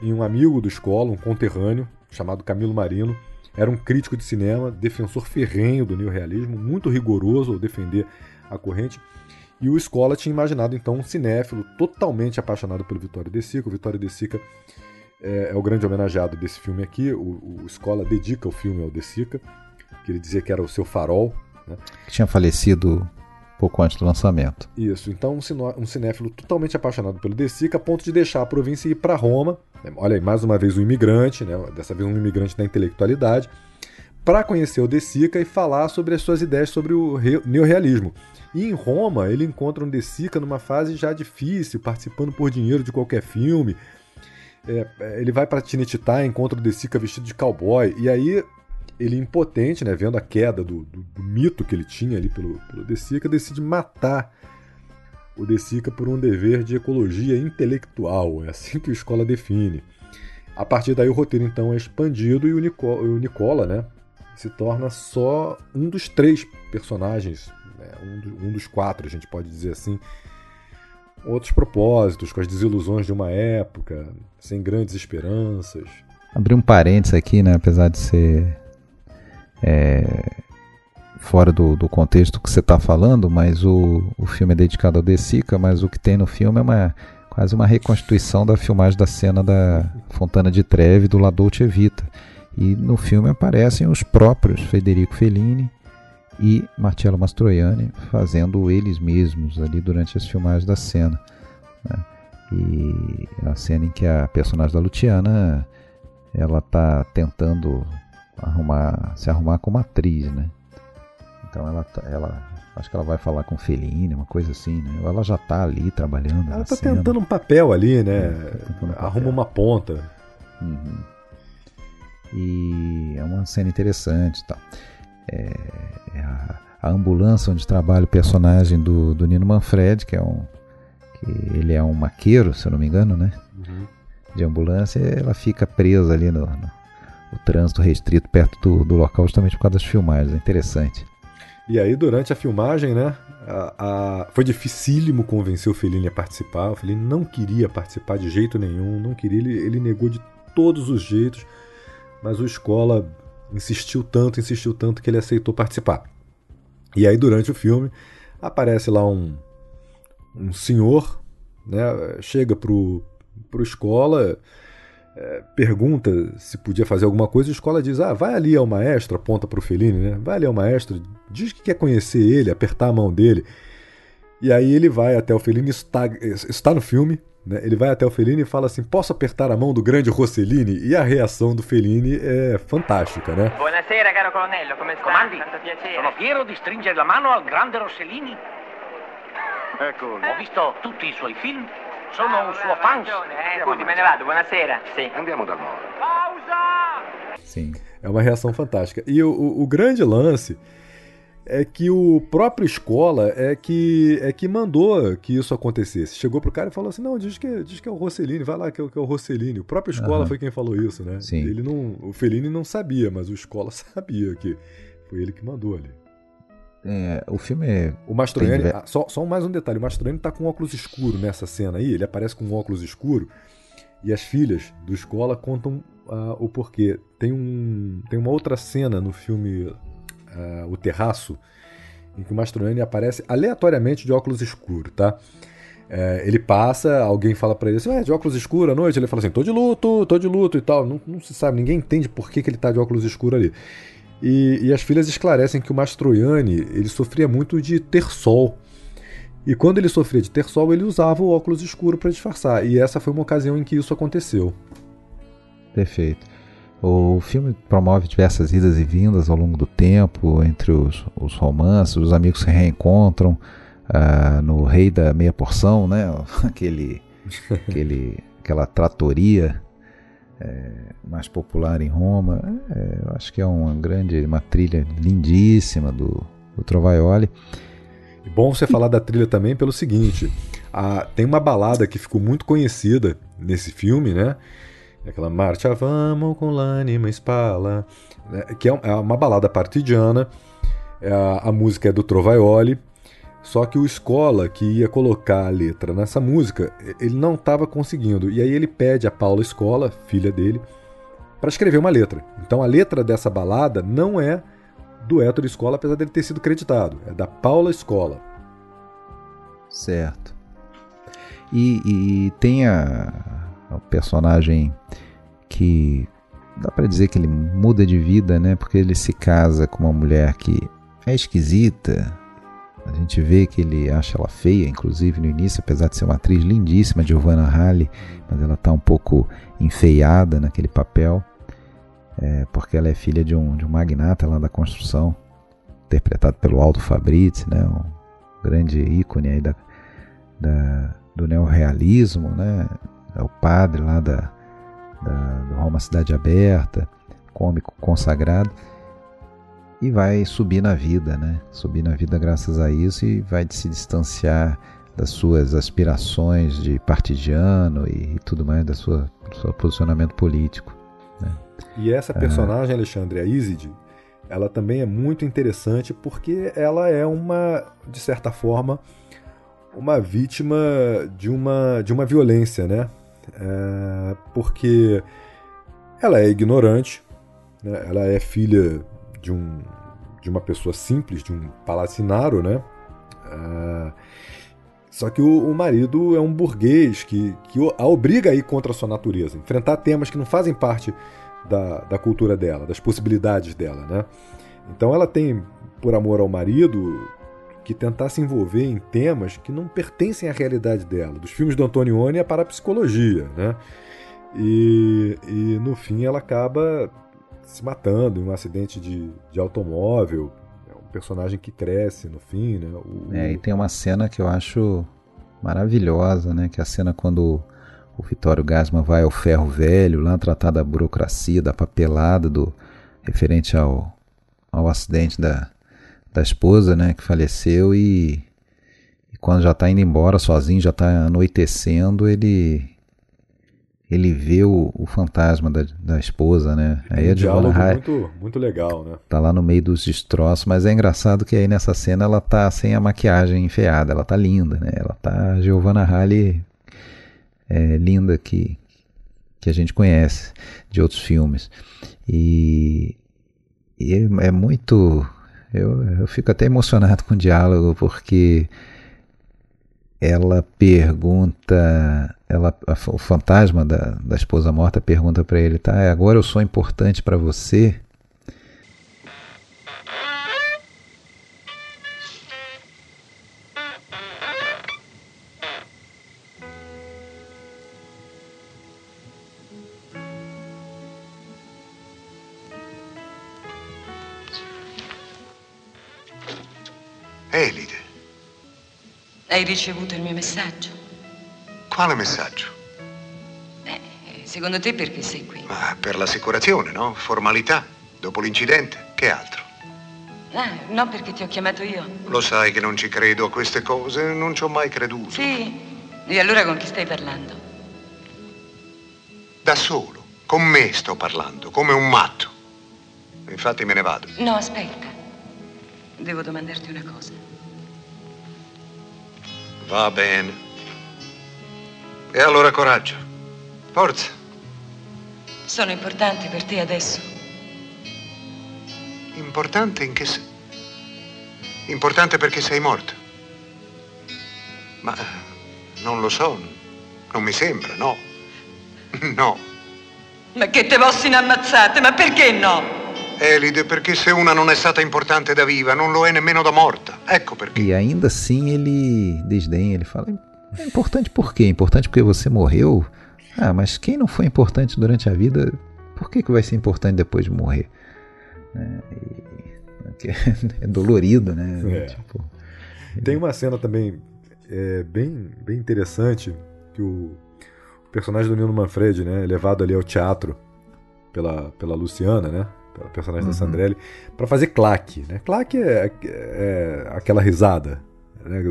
em um amigo do escola, um conterrâneo, chamado Camilo Marino. Era um crítico de cinema, defensor ferrenho do neorrealismo, muito rigoroso ao defender a corrente. E o Escola tinha imaginado então um cinéfilo totalmente apaixonado pelo Vitório De Sica. O Vitório De Sica é, é o grande homenageado desse filme aqui. O, o Escola dedica o filme ao De Sica, que ele dizia que era o seu farol. Né? Que tinha falecido pouco antes do lançamento. Isso, então um cinéfilo totalmente apaixonado pelo De Sica, a ponto de deixar a província e ir para Roma. Olha aí, mais uma vez um imigrante, né? dessa vez um imigrante da intelectualidade, para conhecer o De Sica e falar sobre as suas ideias sobre o neorrealismo. E em Roma, ele encontra um De Sica numa fase já difícil, participando por dinheiro de qualquer filme. É, é ele vai para Tinititá, encontra o De Sica vestido de cowboy, e aí ele impotente, né, vendo a queda do, do, do mito que ele tinha ali pelo, pelo De Sica, decide matar o De Sica por um dever de ecologia intelectual. É assim que a escola define. A partir daí o roteiro então é expandido e o Nicola, o Nicola né, se torna só um dos três personagens, né, um, do, um dos quatro, a gente pode dizer assim, outros propósitos, com as desilusões de uma época, sem grandes esperanças. Abrir um parênteses aqui, né, apesar de ser é, fora do, do, contexto que você está falando, mas o, o filme é dedicado ao De Sica, mas o que tem no filme é uma, quase uma reconstituição da filmagem da cena da Fontana de Trevi do La Dolce Vita. E no filme aparecem os próprios Federico Fellini e Marcello Mastroianni fazendo eles mesmos ali durante as filmagens da cena. Né? E a cena em que a personagem da Luciana ela está tentando arrumar, se arrumar como atriz, né? Então ela, tá, ela acho que ela vai falar com Feline, uma coisa assim, né? Ou ela já tá ali trabalhando. Ela tá cena. tentando um papel ali, né? É, um papel. Arruma uma ponta. Uhum. E é uma cena interessante, tá? É, é a, a, ambulância onde trabalha o personagem do, do Nino Manfred, que é um que ele é um maqueiro, se eu não me engano, né? Uhum. De ambulância, ela fica presa ali no, no o trânsito restrito perto do, do local justamente por causa das filmagens. É interessante. E aí, durante a filmagem, né? A, a... Foi dificílimo convencer o Fellini a participar. O Fellini não queria participar de jeito nenhum, não queria, ele, ele negou de todos os jeitos, mas o Escola insistiu tanto, insistiu tanto que ele aceitou participar. E aí, durante o filme, aparece lá um, um senhor, né? Chega pro, pro Escola é, pergunta se podia fazer alguma coisa, a escola diz: Ah, vai ali ao maestro, aponta para o Fellini, né? Vai ali ao maestro, diz que quer conhecer ele, apertar a mão dele. E aí ele vai até o Fellini, está, está no filme? Ele vai até o Fellini e fala assim: Posso apertar a mão do grande Rossellini? E a reação do Fellini é fantástica, né? Buonasera, caro colonnello, come sta? Comandi, sono fiero di stringere la mano al grande Rossellini. Ecco. Ho visto tutti i suoi film sono un suo fan. Eh, scusi, me ne vado, buonasera. Sì. Andiamo da Moro. Pausa! Sim. É uma reação fantástica. E o, o, o, grande lance é que o próprio escola é que é que mandou que isso acontecesse. Chegou pro cara e falou assim: não, diz que, diz que é o Rossellini, vai lá que é, que é o Rossellini. O próprio escola uhum. foi quem falou isso, né? Sim. Ele não, o Fellini não sabia, mas o escola sabia que foi ele que mandou ali. É, o filme é. O Mastroianni. Tem... Ah, só, só mais um detalhe: o Mastroianni tá com óculos escuro nessa cena aí. Ele aparece com um óculos escuro. E as filhas do escola contam uh, o porquê. Tem, um, tem uma outra cena no filme uh, O Terraço, em que o Mastroianni aparece aleatoriamente de óculos escuro, tá? É, ele passa, alguém fala para ele assim, é de óculos escuros à noite? Ele fala assim, tô de luto, tô de luto e tal. Não, não se sabe, ninguém entende por que, que ele tá de óculos escuros ali. E, e as filhas esclarecem que o Mastroianni ele sofria muito de ter sol. E quando ele sofria de ter sol, ele usava o óculos escuro para disfarçar. E essa foi uma ocasião em que isso aconteceu. Perfeito. O filme promove diversas idas e vindas ao longo do tempo, entre os, os romances, os amigos se reencontram uh, no Rei da Meia Porção, né? aquele, aquele, aquela tratoria é, mais popular em Roma. É, eu acho que é uma grande, uma trilha lindíssima do, do Trovaioli. Bom você falar da trilha também pelo seguinte: a, tem uma balada que ficou muito conhecida nesse filme, né? Aquela Marcha Vamos com l'anima spala, né? que é, é uma balada partidiana. É a, a música é do Trovaioli. Só que o Escola, que ia colocar a letra nessa música, ele não estava conseguindo. E aí ele pede a Paula Escola, filha dele, para escrever uma letra. Então a letra dessa balada não é do Héctor Escola, apesar dele ter sido creditado. É da Paula Escola. Certo. E, e tem a, o personagem que dá para dizer que ele muda de vida, né? Porque ele se casa com uma mulher que é esquisita. A gente vê que ele acha ela feia, inclusive no início, apesar de ser uma atriz lindíssima, Giovanna Halley, mas ela está um pouco enfeiada naquele papel é, porque ela é filha de um, de um magnata lá da construção, interpretado pelo Aldo Fabrizi, né, um grande ícone aí da, da, do neorrealismo, né, é o padre lá da, da, do Roma Cidade Aberta, cômico consagrado, e vai subir na vida, né, subir na vida graças a isso e vai se distanciar das suas aspirações de partidiano e, e tudo mais, da sua, do seu posicionamento político. Né. E essa personagem, Alexandre, a Isid, ela também é muito interessante porque ela é uma, de certa forma, uma vítima de uma, de uma violência, né? É, porque ela é ignorante, né? ela é filha de, um, de uma pessoa simples, de um palacinaro, né? É, só que o, o, marido é um burguês que, que a obriga a ir contra a sua natureza, enfrentar temas que não fazem parte da, da cultura dela, das possibilidades dela, né? Então ela tem, por amor ao marido, que tentar se envolver em temas que não pertencem à realidade dela. Dos filmes do Antonioni é para a psicologia, né? E, e no fim ela acaba se matando em um acidente de, de automóvel. É um personagem que cresce no fim, né? O, é, e tem uma cena que eu acho maravilhosa, né? Que é a cena quando o Vitório Gasman vai ao ferro velho, lá tratar da burocracia, da papelada do referente ao, ao acidente da, da esposa, né, que faleceu e, e quando já está indo embora sozinho, já está anoitecendo, ele ele vê o, o fantasma da, da esposa, né? Aí um diálogo High, muito, muito legal, né? Tá lá no meio dos destroços, mas é engraçado que aí nessa cena ela tá sem a maquiagem enfiada, ela tá linda, né? Ela tá Giovanna Halley é, linda que, que a gente conhece de outros filmes. E, e é, é muito. Eu, eu fico até emocionado com o diálogo, porque ela pergunta, ela, o fantasma da, da esposa morta pergunta para ele, tá? Agora eu sou importante para você. Hai ricevuto il mio messaggio? Quale messaggio? Eh, secondo te perché sei qui? Ma per l'assicurazione, no? Formalità. Dopo l'incidente. Che altro? Ah, no, perché ti ho chiamato io. Lo sai che non ci credo a queste cose, non ci ho mai creduto. Sì. E allora con chi stai parlando? Da solo. Con me sto parlando, come un matto. Infatti me ne vado. No, aspetta. Devo domandarti una cosa. Va bene. E allora coraggio. Forza. Sono importante per te adesso? Importante in che senso? Importante perché sei morto. Ma non lo so. Non mi sembra, no. No. Ma che te vossino ammazzate, ma perché no? Elide, perché se una non è stata importante da viva, non lo è nemmeno da morta. Ecco perché. E ainda assim ele desdenha, ele fala: é importante por quê? Importante porque você morreu? Ah, mas quem não foi importante durante a vida por que, que vai ser importante depois de morrer? É, é dolorido, né? É. Tipo, Tem uma cena também é, bem, bem interessante que o, o personagem do Nino Manfred, né, é levado ali ao teatro pela, pela Luciana, né? Pela personagem uhum. da Sandrelli, para fazer claque. Né? Claque é, é aquela risada, né?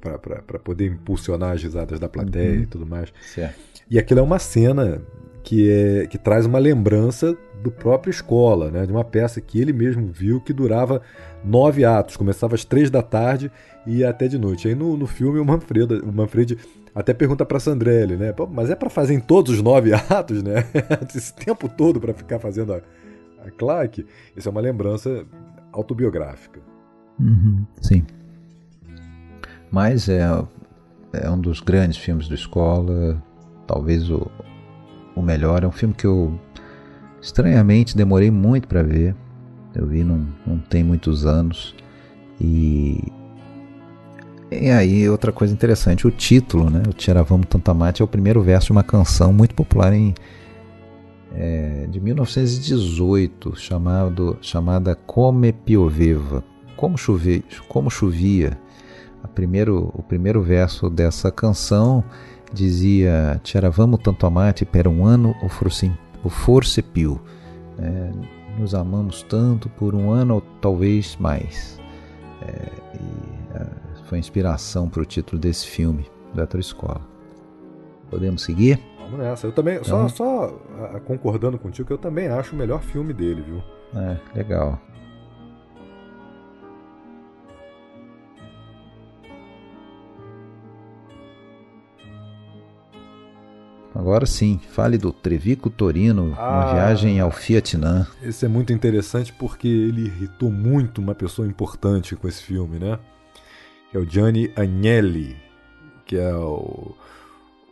para poder impulsionar as risadas da plateia uhum. e tudo mais. Certo. E aquilo é uma cena que, é, que traz uma lembrança do próprio Escola, né? de uma peça que ele mesmo viu que durava nove atos, começava às três da tarde e ia até de noite. Aí no, no filme o Manfred, o Manfred até pergunta para Sandrelli, né? mas é para fazer em todos os nove atos, né? Esse tempo todo para ficar fazendo a, a Clark. Isso é uma lembrança autobiográfica. Uhum, sim. Mas é, é um dos grandes filmes do Escola, talvez o, o melhor. É um filme que eu estranhamente demorei muito para ver. Eu vi não, não tem muitos anos. E e aí, outra coisa interessante, o título, né? O Tiravamo Tantamate é o primeiro verso de uma canção muito popular em, é, de 1918, chamado, chamada Come Pioveva, como, chove, como chovia. Primeiro, o primeiro verso dessa canção dizia Tiravamo Tantamate per um ano o, forse, o forse. É, nos amamos tanto por um ano ou talvez mais. É, e, foi inspiração para o título desse filme, do Escola. Podemos seguir? Vamos nessa. Eu também, então... só, só concordando contigo, que eu também acho o melhor filme dele, viu? É, legal. Agora sim, fale do Trevico Torino, ah, uma viagem ao Fiatnã. Esse é muito interessante porque ele irritou muito uma pessoa importante com esse filme, né? que é o Gianni Agnelli, que é o,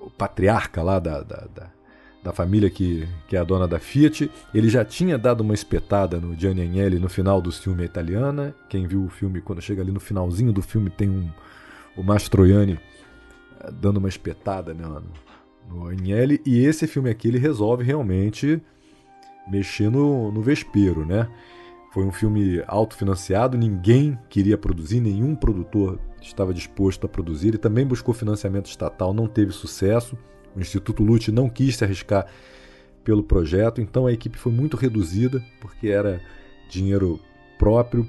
o patriarca lá da, da, da, da, família que, que é a dona da Fiat. Ele já tinha dado uma espetada no Gianni Agnelli no final do filme Italiana. Quem viu o filme, quando chega ali no finalzinho do filme, tem um, o Mastroianni eh, dando uma espetada né, no, no Agnelli. E esse filme aqui ele resolve realmente mexer no, no vespeiro, né? Foi um filme autofinanciado, ninguém queria produzir, nenhum produtor estava disposto a produzir. Ele também buscou financiamento estatal, não teve sucesso. O Instituto Lute não quis se arriscar pelo projeto, então a equipe foi muito reduzida, porque era dinheiro próprio.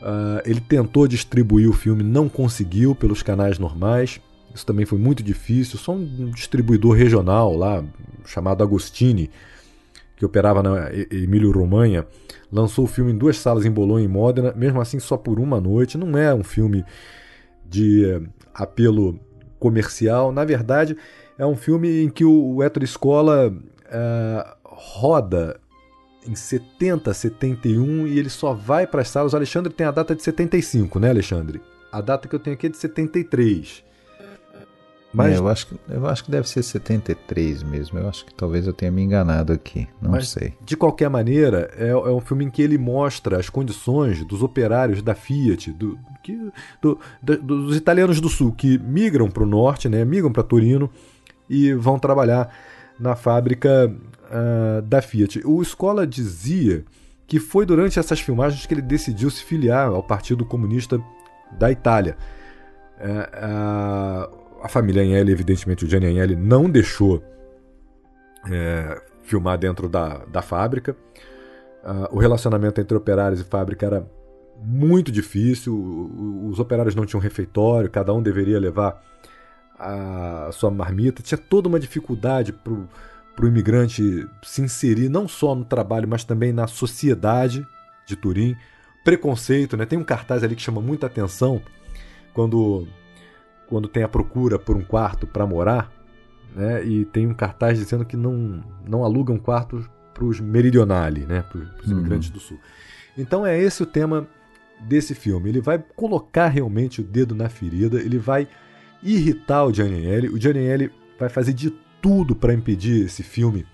Uh, ele tentou distribuir o filme, não conseguiu pelos canais normais. Isso também foi muito difícil. Só um distribuidor regional lá, chamado Agostini, que operava na Emílio Romanha, lançou o filme em duas salas em Bolonha e Modena, mesmo assim só por uma noite. Não é um filme de eh, apelo comercial. Na verdade, é um filme em que o Héctor Escola uh, roda em 70, 71 e ele só vai para as salas. O Alexandre tem a data de 75, né, Alexandre? A data que eu tenho aqui é de 73. Mas... É, eu, acho que, eu acho que deve ser 73 mesmo. Eu acho que talvez eu tenha me enganado aqui. Não Mas, sei. De qualquer maneira, é, é, um filme em que ele mostra as condições dos operários da Fiat, do, que, do, do, dos italianos do sul que migram para o norte, né, migram para Torino e vão trabalhar na fábrica uh, da Fiat. O Escola dizia que foi durante essas filmagens que ele decidiu se filiar ao Partido Comunista da Itália. Uh, uh, a família Agnelli, evidentemente o Gianni Agnelli, não deixou é, filmar dentro da, da fábrica. Uh, o relacionamento entre operários e fábrica era muito difícil, os operários não tinham refeitório, cada um deveria levar a sua marmita. Tinha toda uma dificuldade para o imigrante se inserir não só no trabalho, mas também na sociedade de Turim. Preconceito, né? tem um cartaz ali que chama muita atenção quando quando tem a procura por um quarto para morar, né? E tem um cartaz dizendo que não, não alugam quartos para os meridionali, né? Para os uhum. imigrantes do sul. Então é esse o tema desse filme. Ele vai colocar realmente o dedo na ferida, ele vai irritar o Gianni. O Gianni vai fazer de tudo para impedir esse filme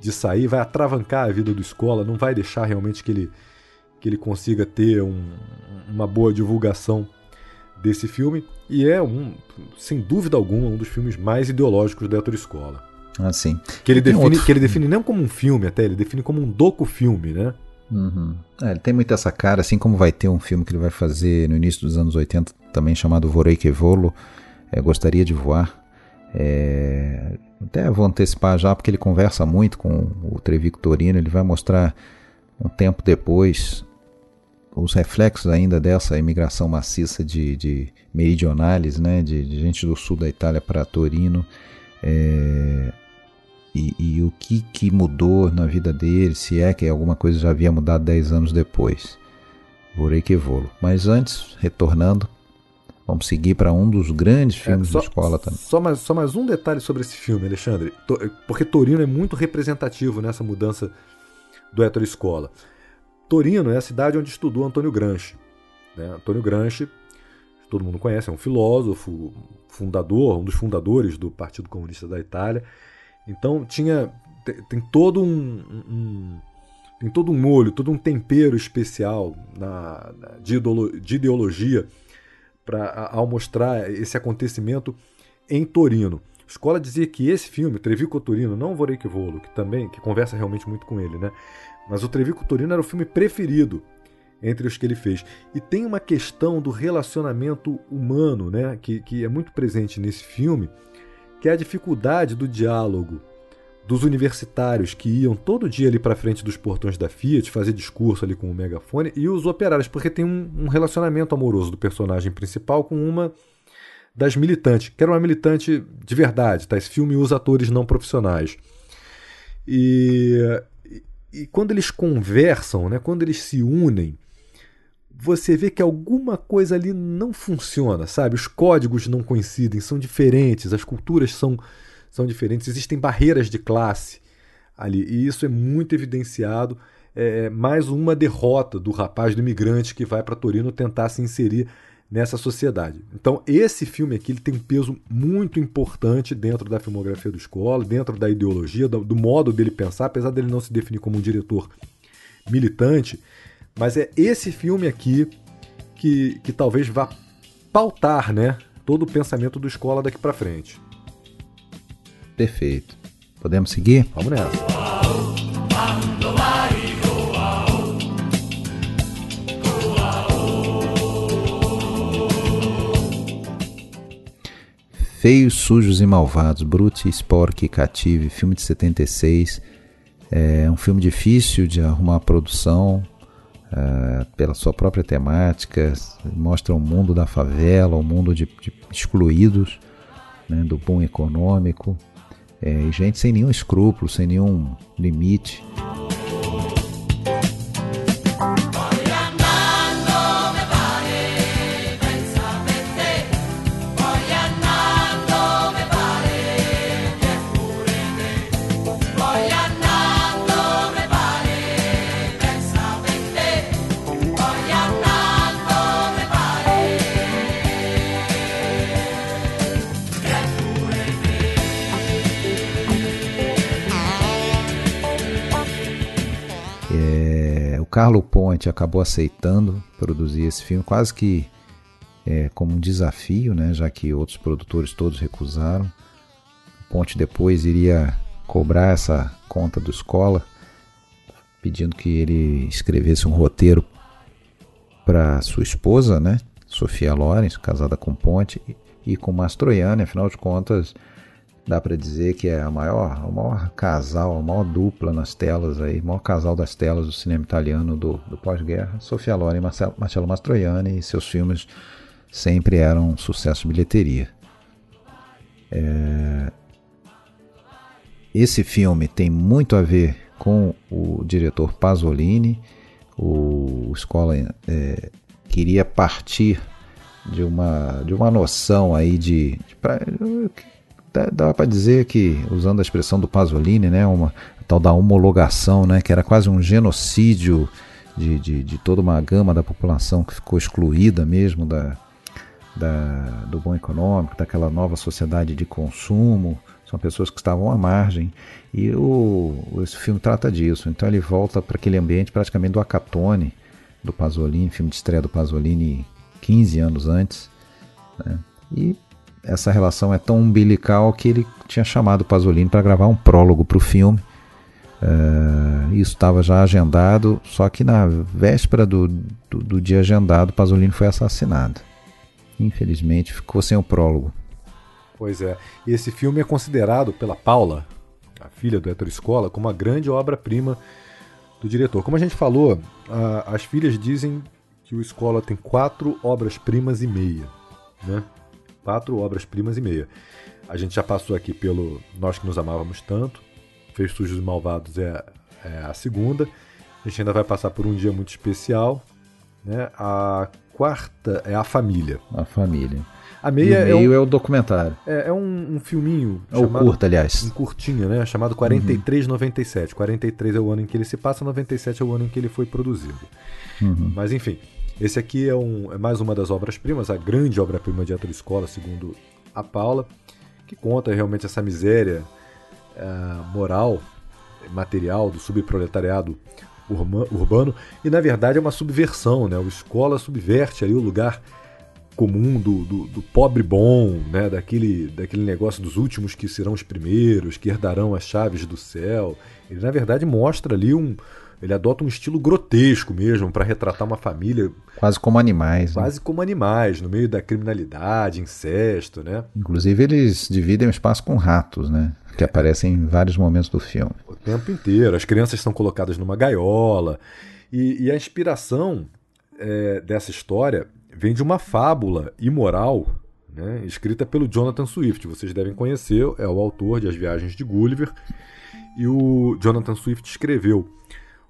de sair, vai atravancar a vida do escola, não vai deixar realmente que ele, que ele consiga ter um, uma boa divulgação desse filme e é um, sem dúvida alguma, um dos filmes mais ideológicos da Héctor Escola. Ah, sim. Que ele, define, outro... que ele define não como um filme até, ele define como um docu-filme, né? Uhum. É, ele tem muito essa cara, assim como vai ter um filme que ele vai fazer no início dos anos 80, também chamado Vorei que Volo, é, Gostaria de Voar. É, até vou antecipar já, porque ele conversa muito com o Trevico Torino, ele vai mostrar um tempo depois os reflexos ainda dessa imigração maciça de, de meridionales, né, de, de gente do sul da Itália para Torino, é, e, e, o que, que mudou na vida dele, se é que alguma coisa já havia mudado 10 anos depois. Vorei que volo. Mas antes, retornando, vamos seguir para um dos grandes é, filmes é, só, da escola também. Só mais, só mais um detalhe sobre esse filme, Alexandre, porque Torino é muito representativo nessa mudança do Hétero Escola. Torino é a cidade onde estudou Antônio Gramsci. Né? Antônio Gramsci, todo mundo conhece, é um filósofo, fundador, um dos fundadores do Partido Comunista da Itália. Então tinha tem, todo um, um, tem todo um molho, todo um tempero especial na, na de, de, ideologia para ao mostrar esse acontecimento em Torino. A escola dizia que esse filme, Trevico Torino, não Vorei que Volo, que também que conversa realmente muito com ele, né? Mas o Trevico Torino era o filme preferido entre os que ele fez. E tem uma questão do relacionamento humano, né, que, que é muito presente nesse filme, que é a dificuldade do diálogo dos universitários que iam todo dia ali para frente dos portões da Fiat fazer discurso ali com o megafone e os operários, porque tem um, um relacionamento amoroso do personagem principal com uma das militantes, que era uma militante de verdade, tá? Esse filme usa atores não profissionais. E, e quando eles conversam, né, quando eles se unem, você vê que alguma coisa ali não funciona, sabe? Os códigos não coincidem, são diferentes, as culturas são, são diferentes, existem barreiras de classe ali, e isso é muito evidenciado. É, é mais uma derrota do rapaz do imigrante que vai para Torino tentar se inserir nessa sociedade. Então, esse filme aqui ele tem um peso muito importante dentro da filmografia do Escola, dentro da ideologia, do, do modo dele pensar, apesar dele não se definir como um diretor militante, mas é esse filme aqui que, que talvez vá pautar né, todo o pensamento do Escola daqui para frente. Perfeito. Podemos seguir? Vamos nessa. Feios, Sujos e Malvados, Brute, Spork Cative, filme de 76. É um filme difícil de arrumar produção é, pela sua própria temática. Mostra o mundo da favela, o mundo de, de excluídos, né, do bom econômico. É, e gente sem nenhum escrúpulo, sem nenhum limite. Carlo Ponte acabou aceitando produzir esse filme, quase que é, como um desafio, né, já que outros produtores todos recusaram. Ponte depois iria cobrar essa conta do Escola, pedindo que ele escrevesse um roteiro para sua esposa, né, Sofia Lorenz, casada com Ponte, e com Mastroianni, afinal de contas, dá para dizer que é a maior, o maior casal, a maior dupla nas telas aí, o maior casal das telas do cinema italiano do, do pós-guerra, Sofia Loren e Marcelo, Marcello Mastroianni, e seus filmes sempre eram um sucesso de bilheteria. É... Esse filme tem muito a ver com o diretor Pasolini, o Escola é, queria partir de uma, de uma noção aí de, de pra, dá para dizer que, usando a expressão do Pasolini, né, uma tal da homologação, né, que era quase um genocídio de, de, de toda uma gama da população que ficou excluída mesmo da, da, do bom econômico, daquela nova sociedade de consumo, são pessoas que estavam à margem. E o, esse filme trata disso. Então ele volta para aquele ambiente praticamente do Acatone, do Pasolini, filme de estreia do Pasolini 15 anos antes. Né? E essa relação é tão umbilical que ele tinha chamado Pasolini para gravar um prólogo para o filme. Uh, isso estava já agendado, só que na véspera do, do, do, dia agendado, Pasolini foi assassinado. Infelizmente, ficou sem o prólogo. Pois é. E esse filme é considerado pela Paula, a filha do Héctor Escola, como uma grande obra-prima do diretor. Como a gente falou, a, as filhas dizem que o Escola tem quatro obras-primas e meia. Né? Quatro obras-primas e meia. A gente já passou aqui pelo Nós Que Nos Amávamos Tanto, Fez Sujos e Malvados é, é, a segunda. A gente ainda vai passar por um dia muito especial. Né? A quarta é A Família. A Família. A meia e o meio é, um, é o documentário. É, é um, um, filminho. É o curto, aliás. Um curtinho, né? Chamado 4397. Uhum. 43 é o ano em que ele se passa, 97 é o ano em que ele foi produzido. Uhum. Mas enfim, esse aqui é, um, é mais uma das obras-primas, a grande obra-prima de Ator Escola, segundo a Paula, que conta realmente essa miséria uh, moral, material do subproletariado urbano. E na verdade é uma subversão, né? O Escola subverte ali o lugar comum do, do, do, pobre bom, né? daquele, daquele negócio dos últimos que serão os primeiros, que herdarão as chaves do céu. Ele, na verdade, mostra ali um. Ele adota um estilo grotesco mesmo para retratar uma família. Quase como animais. Né? Quase né? como animais, no meio da criminalidade, incesto, né? Inclusive, eles dividem o espaço com ratos, né? Que aparecem em vários momentos do filme. O tempo inteiro. As crianças são colocadas numa gaiola. E, e a inspiração é, dessa história vem de uma fábula imoral né, escrita pelo Jonathan Swift. Vocês devem conhecer, é o autor de As Viagens de Gulliver. E o Jonathan Swift escreveu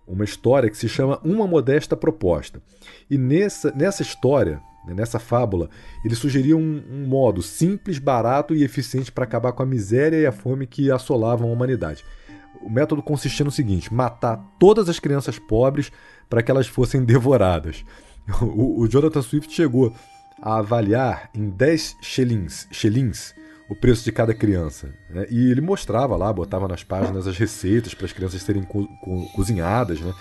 uma história que se chama Uma Modesta Proposta. E nessa, nessa história, né, nessa fábula, ele sugeria um, um modo simples, barato e eficiente para acabar com a miséria e a fome que assolavam a humanidade. O método consistia no seguinte: matar todas as crianças pobres para que elas fossem devoradas. O, o Jonathan Swift chegou a avaliar em 10 shillings, shillings o preço de cada criança. Né? E ele mostrava lá, botava nas páginas as receitas para as crianças serem co co cozinhadas. Né?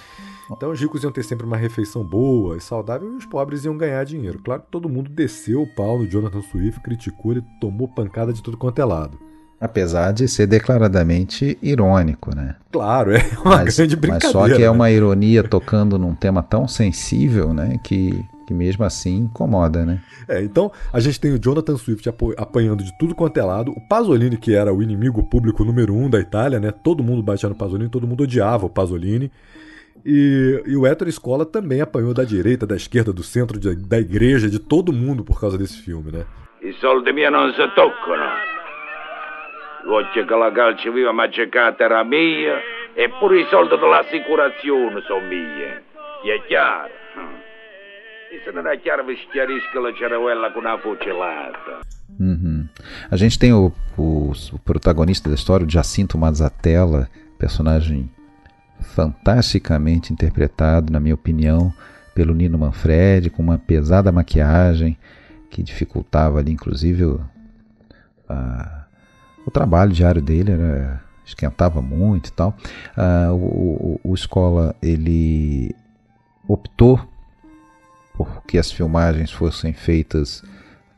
Então os ricos iam ter sempre uma refeição boa e saudável e os pobres iam ganhar dinheiro. Claro que todo mundo desceu o pau no Jonathan Swift, criticou ele, tomou pancada de tudo quanto é lado. Apesar de ser declaradamente irônico, né? Claro, é uma mas, grande brincadeira. Mas só que é né? uma ironia tocando num tema tão sensível, né? Que, que mesmo assim incomoda, né? É, então a gente tem o Jonathan Swift apanhando de tudo quanto é lado, o Pasolini, que era o inimigo público número um da Itália, né? Todo mundo batia no Pasolini, todo mundo odiava o Pasolini. E, e o Héctor Escola também apanhou da direita, da esquerda, do centro, de, da igreja, de todo mundo por causa desse filme, né? I soldi miei non si toccano. Voglio che la calcio viva magicata era mia e pure i soldi dell'assicurazione sono mie. E è chiaro. E se non è chiaro vi schiarisco la cervella com una fucilata. Uhum. A gente tem o, o, o, protagonista da história, o Jacinto Mazzatella, personagem fantasticamente interpretado, na minha opinião, pelo Nino Manfredi, com uma pesada maquiagem que dificultava ali, inclusive, a o trabalho diário dele era esquentava muito e tal. Uh, o, o, o Escola ele optou por que as filmagens fossem feitas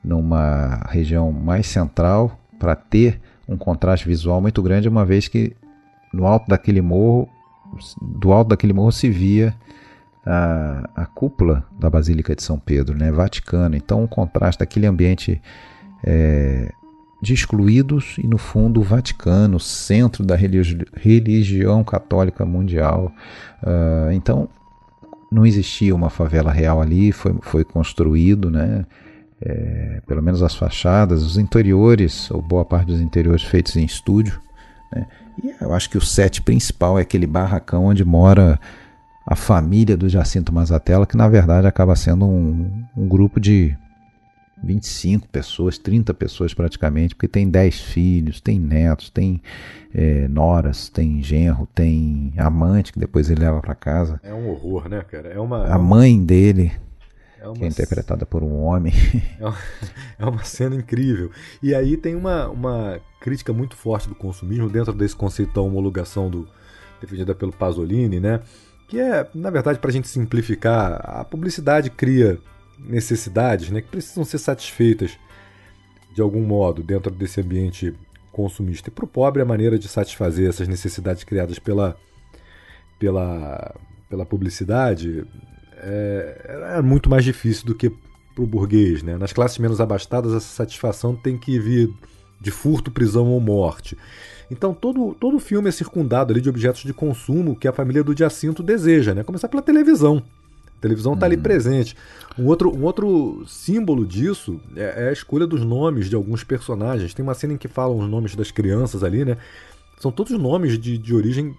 numa região mais central para ter um contraste visual muito grande, uma vez que no alto daquele morro, do alto daquele morro se via a, a cúpula da Basílica de São Pedro, né, Vaticano. Então o contraste daquele ambiente é, de excluídos e, no fundo, o Vaticano, centro da religi religião católica mundial. Uh, então, não existia uma favela real ali, foi, foi construído, né? É, pelo menos as fachadas, os interiores, ou boa parte dos interiores feitos em estúdio. Né? E eu acho que o set principal é aquele barracão onde mora a família do Jacinto Mazatella, que na verdade acaba sendo um, um grupo de 25 pessoas, 30 pessoas praticamente, porque tem 10 filhos, tem netos, tem é, noras, tem genro, tem amante que depois ele leva para casa. É um horror, né, cara? É uma, a mãe dele, é uma... que é interpretada por um homem. É uma, é uma cena incrível. E aí tem uma, uma crítica muito forte do consumismo dentro desse conceito da homologação do, defendida pelo Pasolini, né? Que é, na verdade, para a gente simplificar, a publicidade cria necessidades né, que precisam ser satisfeitas de algum modo, dentro desse ambiente consumista. E para o pobre, a maneira de satisfazer essas necessidades criadas pela, pela, pela publicidade é, é muito mais difícil do que para o burguês. Né? Nas classes menos abastadas, essa satisfação tem que vir de furto, prisão ou morte. Então todo, todo o filme é circundado ali de objetos de consumo que a família do Jacinto deseja, né? Começar pela televisão. A televisão está ali uhum. presente. Um outro, um outro símbolo disso é, é, a escolha dos nomes de alguns personagens. Tem uma cena em que falam os nomes das crianças ali, né? São todos nomes de, de origem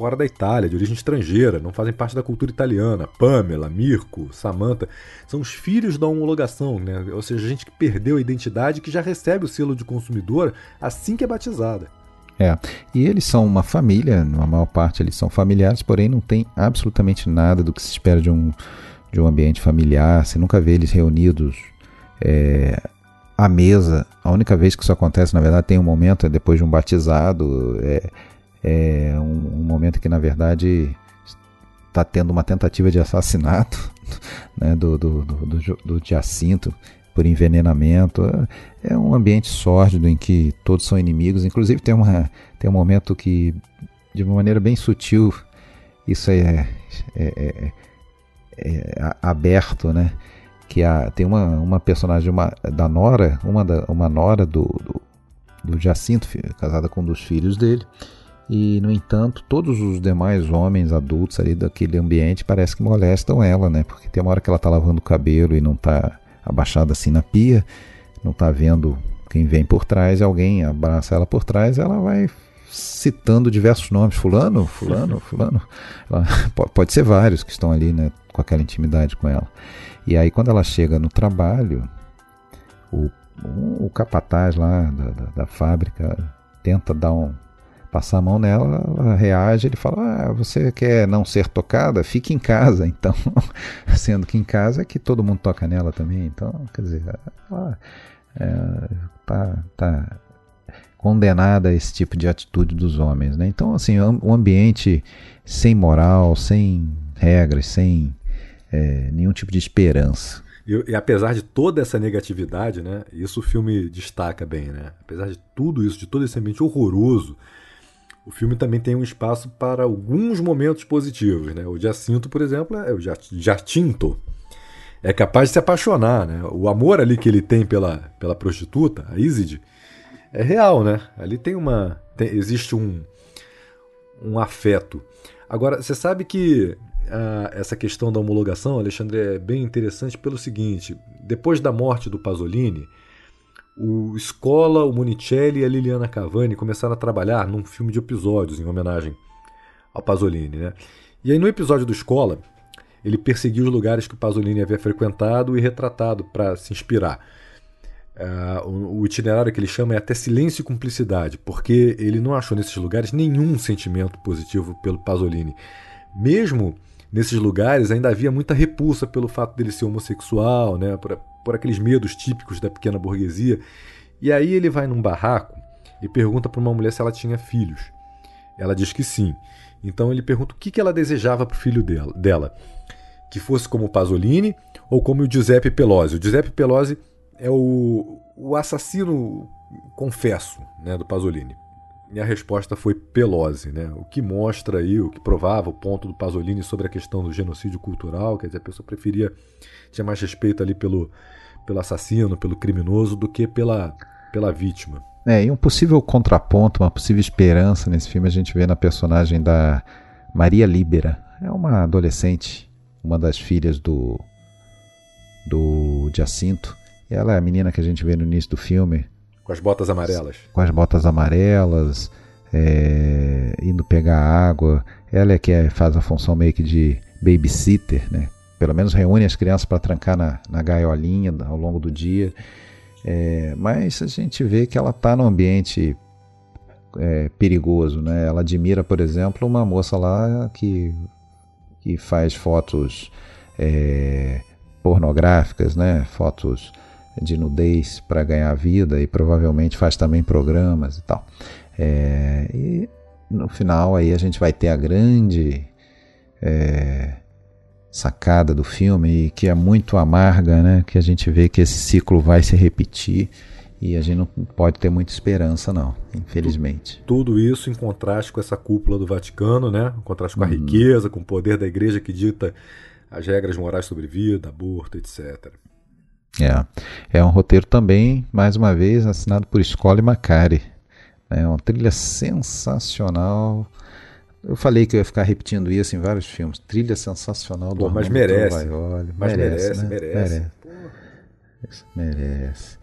fora da Itália, de origem estrangeira, não fazem parte da cultura italiana. Pamela, Mirko, Samantha, são os filhos da homologação, né? ou seja, gente que perdeu a identidade que já recebe o selo de consumidor assim que é batizada. É, e eles são uma família, na maior parte eles são familiares, porém não tem absolutamente nada do que se espera de um, de um ambiente familiar. Você nunca vê eles reunidos é, à mesa. A única vez que isso acontece, na verdade, tem um momento é depois de um batizado. É, é um, um momento que, na verdade, está tendo uma tentativa de assassinato né, do, do, do, do, do Jacinto por envenenamento. É um ambiente sórdido em que todos são inimigos. Inclusive tem, uma, tem um momento que, de uma maneira bem sutil, isso é, é, é, é aberto, né? Que tem uma, uma personagem uma, da Nora, uma, da, uma Nora do, do, do Jacinto, casada com um dos filhos dele. E, no entanto, todos os demais homens adultos ali daquele ambiente parece que molestam ela, né? Porque tem uma hora que ela tá lavando o cabelo e não tá abaixada assim na pia, não está vendo quem vem por trás, alguém abraça ela por trás, ela vai citando diversos nomes, fulano, fulano, fulano. Ela, pode ser vários que estão ali, né, com aquela intimidade com ela. E aí quando ela chega no trabalho, o, o capataz lá da, da, da fábrica tenta dar um passar a mão nela, ela reage, ele fala: ah, você quer não ser tocada? Fique em casa. Então, sendo que em casa é que todo mundo toca nela também. Então, quer dizer, ela é, tá, tá condenada a esse tipo de atitude dos homens. Né? Então, assim, um ambiente sem moral, sem regras, sem é, nenhum tipo de esperança. E, e, apesar de toda essa negatividade, né, isso o filme destaca bem, né? Apesar de tudo isso, de todo esse ambiente horroroso, o filme também tem um espaço para alguns momentos positivos. Né? O Jacinto, por exemplo, é o Jacinto. É capaz de se apaixonar. Né? O amor ali que ele tem pela, pela prostituta, a Isid, é real. Né? Ali tem uma. Tem, existe um, um afeto. Agora, você sabe que ah, essa questão da homologação, Alexandre, é bem interessante pelo seguinte: depois da morte do Pasolini o Scola, o Monicelli e a Liliana Cavani começaram a trabalhar num filme de episódios em homenagem ao Pasolini. Né? E aí no episódio do Scola, ele perseguiu os lugares que o Pasolini havia frequentado e retratado para se inspirar. Uh, o, o, itinerário que ele chama é até silêncio e cumplicidade, porque ele não achou nesses lugares nenhum sentimento positivo pelo Pasolini. Mesmo nesses lugares ainda havia muita repulsa pelo fato dele ser homossexual, né, por, por aqueles medos típicos da pequena burguesia. E aí ele vai num barraco e pergunta para uma mulher se ela tinha filhos. Ela diz que sim. Então ele pergunta o que, que ela desejava para o filho dela, dela. Que fosse como o Pasolini ou como o Giuseppe Pelosi. O Giuseppe Pelosi é o, o assassino, confesso, né, do Pasolini. E a resposta foi Pelosi, né? O que mostra aí, o que provava o ponto do Pasolini sobre a questão do genocídio cultural, quer dizer, a pessoa preferia tinha mais respeito ali pelo, pelo assassino, pelo criminoso do que pela, pela vítima. É, e um possível contraponto, uma possível esperança nesse filme a gente vê na personagem da Maria Libera. É uma adolescente, uma das filhas do do Jacinto. Ela é a menina que a gente vê no início do filme, com as botas amarelas. Com as botas amarelas, é, indo pegar água. Ela é que é, faz a função meio que de babysitter, né? Pelo menos reúne as crianças para trancar na, na gaiolinha ao longo do dia. É, mas a gente vê que ela está num ambiente é, perigoso, né? Ela admira, por exemplo, uma moça lá que, que faz fotos é, pornográficas, né? Fotos de nudez para ganhar vida e provavelmente faz também programas e tal. É, e no final aí a gente vai ter a grande é, sacada do filme que é muito amarga, né? Que a gente vê que esse ciclo vai se repetir E a gente não pode ter muita esperança, não, infelizmente. Tudo isso em contraste com essa cúpula do Vaticano, né? Em contraste com a uhum. riqueza, com o poder da igreja que dita as regras morais sobre vida, aborto, etc. É, é um roteiro também, mais uma vez, assinado por Scully Macari. É uma trilha sensacional. Eu falei que eu ia ficar repetindo isso em vários filmes. Trilha sensacional do Pô, mas merece. Mas merece, merece, né? merece. merece. merece.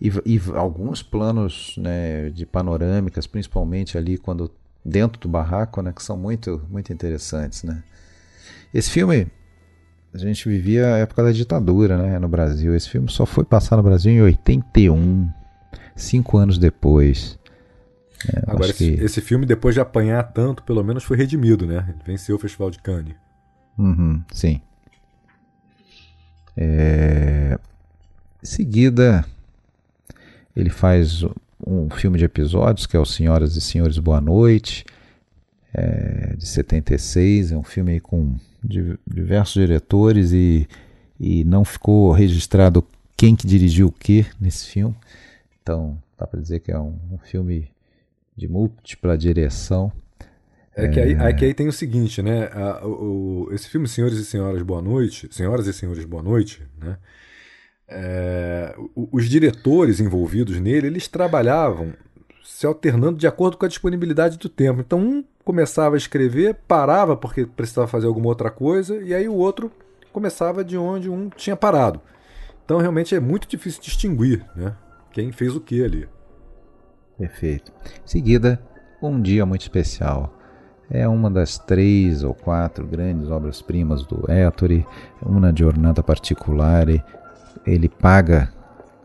E, e, alguns planos né, de panorâmicas, principalmente ali quando dentro do barraco, né, que são muito, muito interessantes. Né? Esse filme, a gente vivia a época da ditadura né, no Brasil. Esse filme só foi passar no Brasil em 81, cinco anos depois. É, Agora, esse, que... esse, filme, depois de apanhar tanto, pelo menos foi redimido, né? Ele venceu o Festival de Cannes. Uhum, sim. É... Em seguida, ele faz um filme de episódios, que é o Senhoras e Senhores Boa Noite, é, de 76. É um filme com diversos diretores e, e não ficou registrado quem que dirigiu o que nesse filme. Então, dá para dizer que é um, um filme de múltipla direção. É que aí, é que aí tem o seguinte, né? A, o, esse filme Senhores e Senhoras Boa Noite, Senhoras e Senhores Boa Noite, né? É, os diretores envolvidos nele, eles trabalhavam se alternando de acordo com a disponibilidade do tempo. Então um começava a escrever, parava porque precisava fazer alguma outra coisa, e aí o outro começava de onde um tinha parado. Então realmente é muito difícil distinguir né, quem fez o que ali. Perfeito. Em seguida, Um Dia Muito Especial. É uma das três ou quatro grandes obras-primas do Ettore, uma jornada particular. Ele paga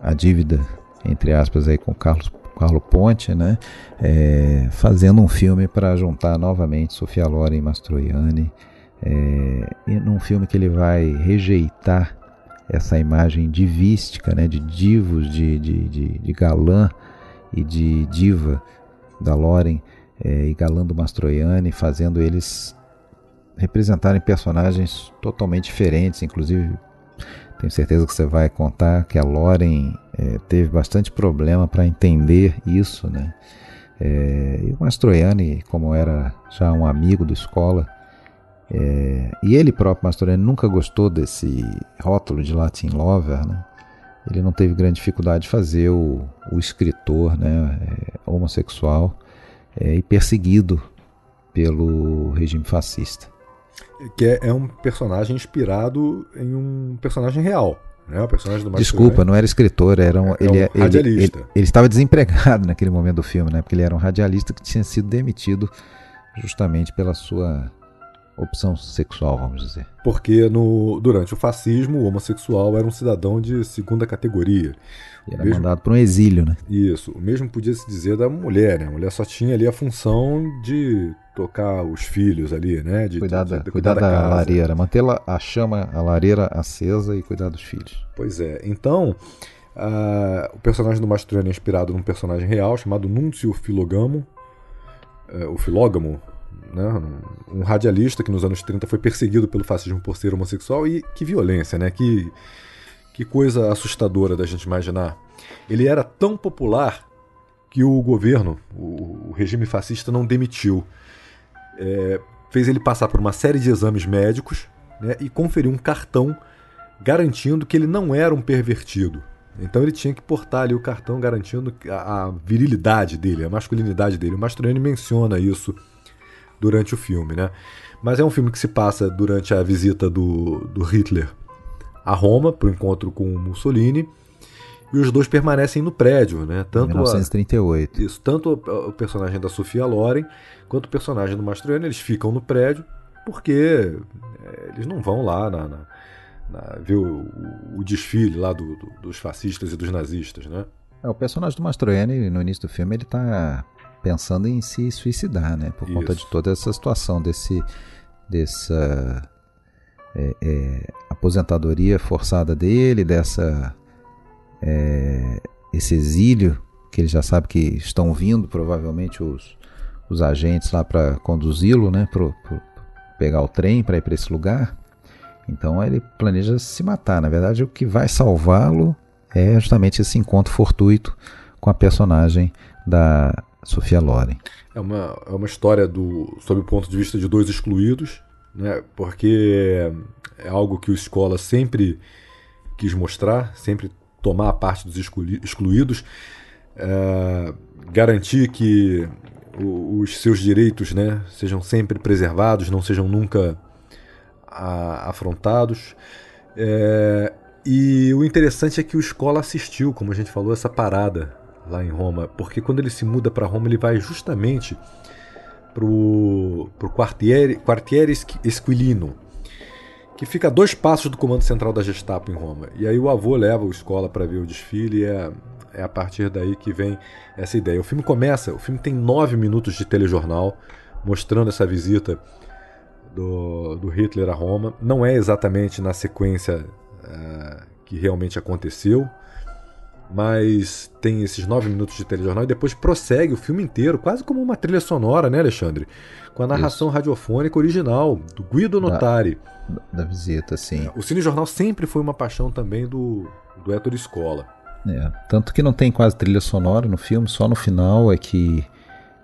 a dívida, entre aspas, aí com Carlos Carlo Ponte, né, é, fazendo um filme para juntar novamente Sofia Loren e Mastroianni, é, num filme que ele vai rejeitar essa imagem divística, né, de divos, de, de, de, de galã e de diva da Loren é, e Galando Mastroianni, fazendo eles representarem personagens totalmente diferentes, inclusive tenho certeza que você vai contar que a Loren é, teve bastante problema para entender isso, né? É, e o Mastroianni, como era já um amigo da escola, é, e ele próprio, Mastroianni, nunca gostou desse rótulo de Latin Lover, né? ele não teve grande dificuldade de fazer o, o escritor né, é, homossexual é, e perseguido pelo regime fascista. Que é, é, um personagem inspirado em um personagem real. Né? O personagem do Desculpa, não era escritor, era um, é, ele, é um radialista. Ele, ele, ele, estava desempregado naquele momento do filme, né? porque ele era um radialista que tinha sido demitido justamente pela sua opção sexual, vamos dizer. Porque no, durante o fascismo, o homossexual era um cidadão de segunda categoria. E era mesmo, mandado para um exílio, né? Isso. O mesmo podia se dizer da mulher, né? A mulher só tinha ali a função de tocar os filhos ali, né? De, cuidar, da, de, de cuidar, cuidar da, da lareira, manter a chama, a lareira acesa e cuidar dos filhos. Pois é. Então, o personagem do Mastroianni é inspirado num personagem real chamado Núncio Filogamo, uh, o Filógamo, né? Um radialista que nos anos 30 foi perseguido pelo fascismo por ser homossexual e que violência, né? Que, que coisa assustadora da gente imaginar. Ele era tão popular que o governo, o, regime fascista, não demitiu. É, fez ele passar por uma série de exames médicos né, e conferiu um cartão garantindo que ele não era um pervertido. Então ele tinha que portar ali o cartão garantindo a, a virilidade dele, a masculinidade dele. O Mastroianni menciona isso durante o filme, né? Mas é um filme que se passa durante a visita do, do Hitler a Roma para o encontro com Mussolini e os dois permanecem no prédio, né? Tanto 1938. A, isso, tanto o, personagem da Sofia Loren quanto o personagem do Mastroianni, eles ficam no prédio porque é, eles não vão lá na, na, na ver o, o, desfile lá do, do, dos fascistas e dos nazistas, né? É, o personagem do Mastroianni no início do filme ele está pensando em se suicidar, né? Por Isso. conta de toda essa situação, desse, dessa é, é, aposentadoria forçada dele, dessa é, esse exílio que ele já sabe que estão vindo provavelmente os, os agentes lá para conduzi-lo, né? Para pegar o trem para ir para esse lugar. Então ele planeja se matar. Na verdade, o que vai salvá-lo é justamente esse encontro fortuito com a personagem da Sofia Loren. É uma, é uma história do, sob o ponto de vista de dois excluídos, né? porque é algo que o Escola sempre quis mostrar, sempre tomar a parte dos excluídos, é, garantir que os seus direitos né, sejam sempre preservados, não sejam nunca a, afrontados. É, e o interessante é que o Escola assistiu, como a gente falou, essa parada lá em Roma, porque quando ele se muda para Roma, ele vai justamente pro, pro Quartiere, Esquilino, que fica a dois passos do comando central da Gestapo em Roma. E aí o avô leva o escola para ver o desfile e é, é a partir daí que vem essa ideia. O filme começa, o filme tem nove minutos de telejornal mostrando essa visita do, do Hitler a Roma. Não é exatamente na sequência uh, que realmente aconteceu, mas tem esses nove minutos de telejornal e depois prossegue o filme inteiro, quase como uma trilha sonora, né, Alexandre? Com a narração Isso. radiofônica original, do Guido Notari. Da, da visita, sim. O cinejornal sempre foi uma paixão também do, do Héctor Escola. É, tanto que não tem quase trilha sonora no filme, só no final é que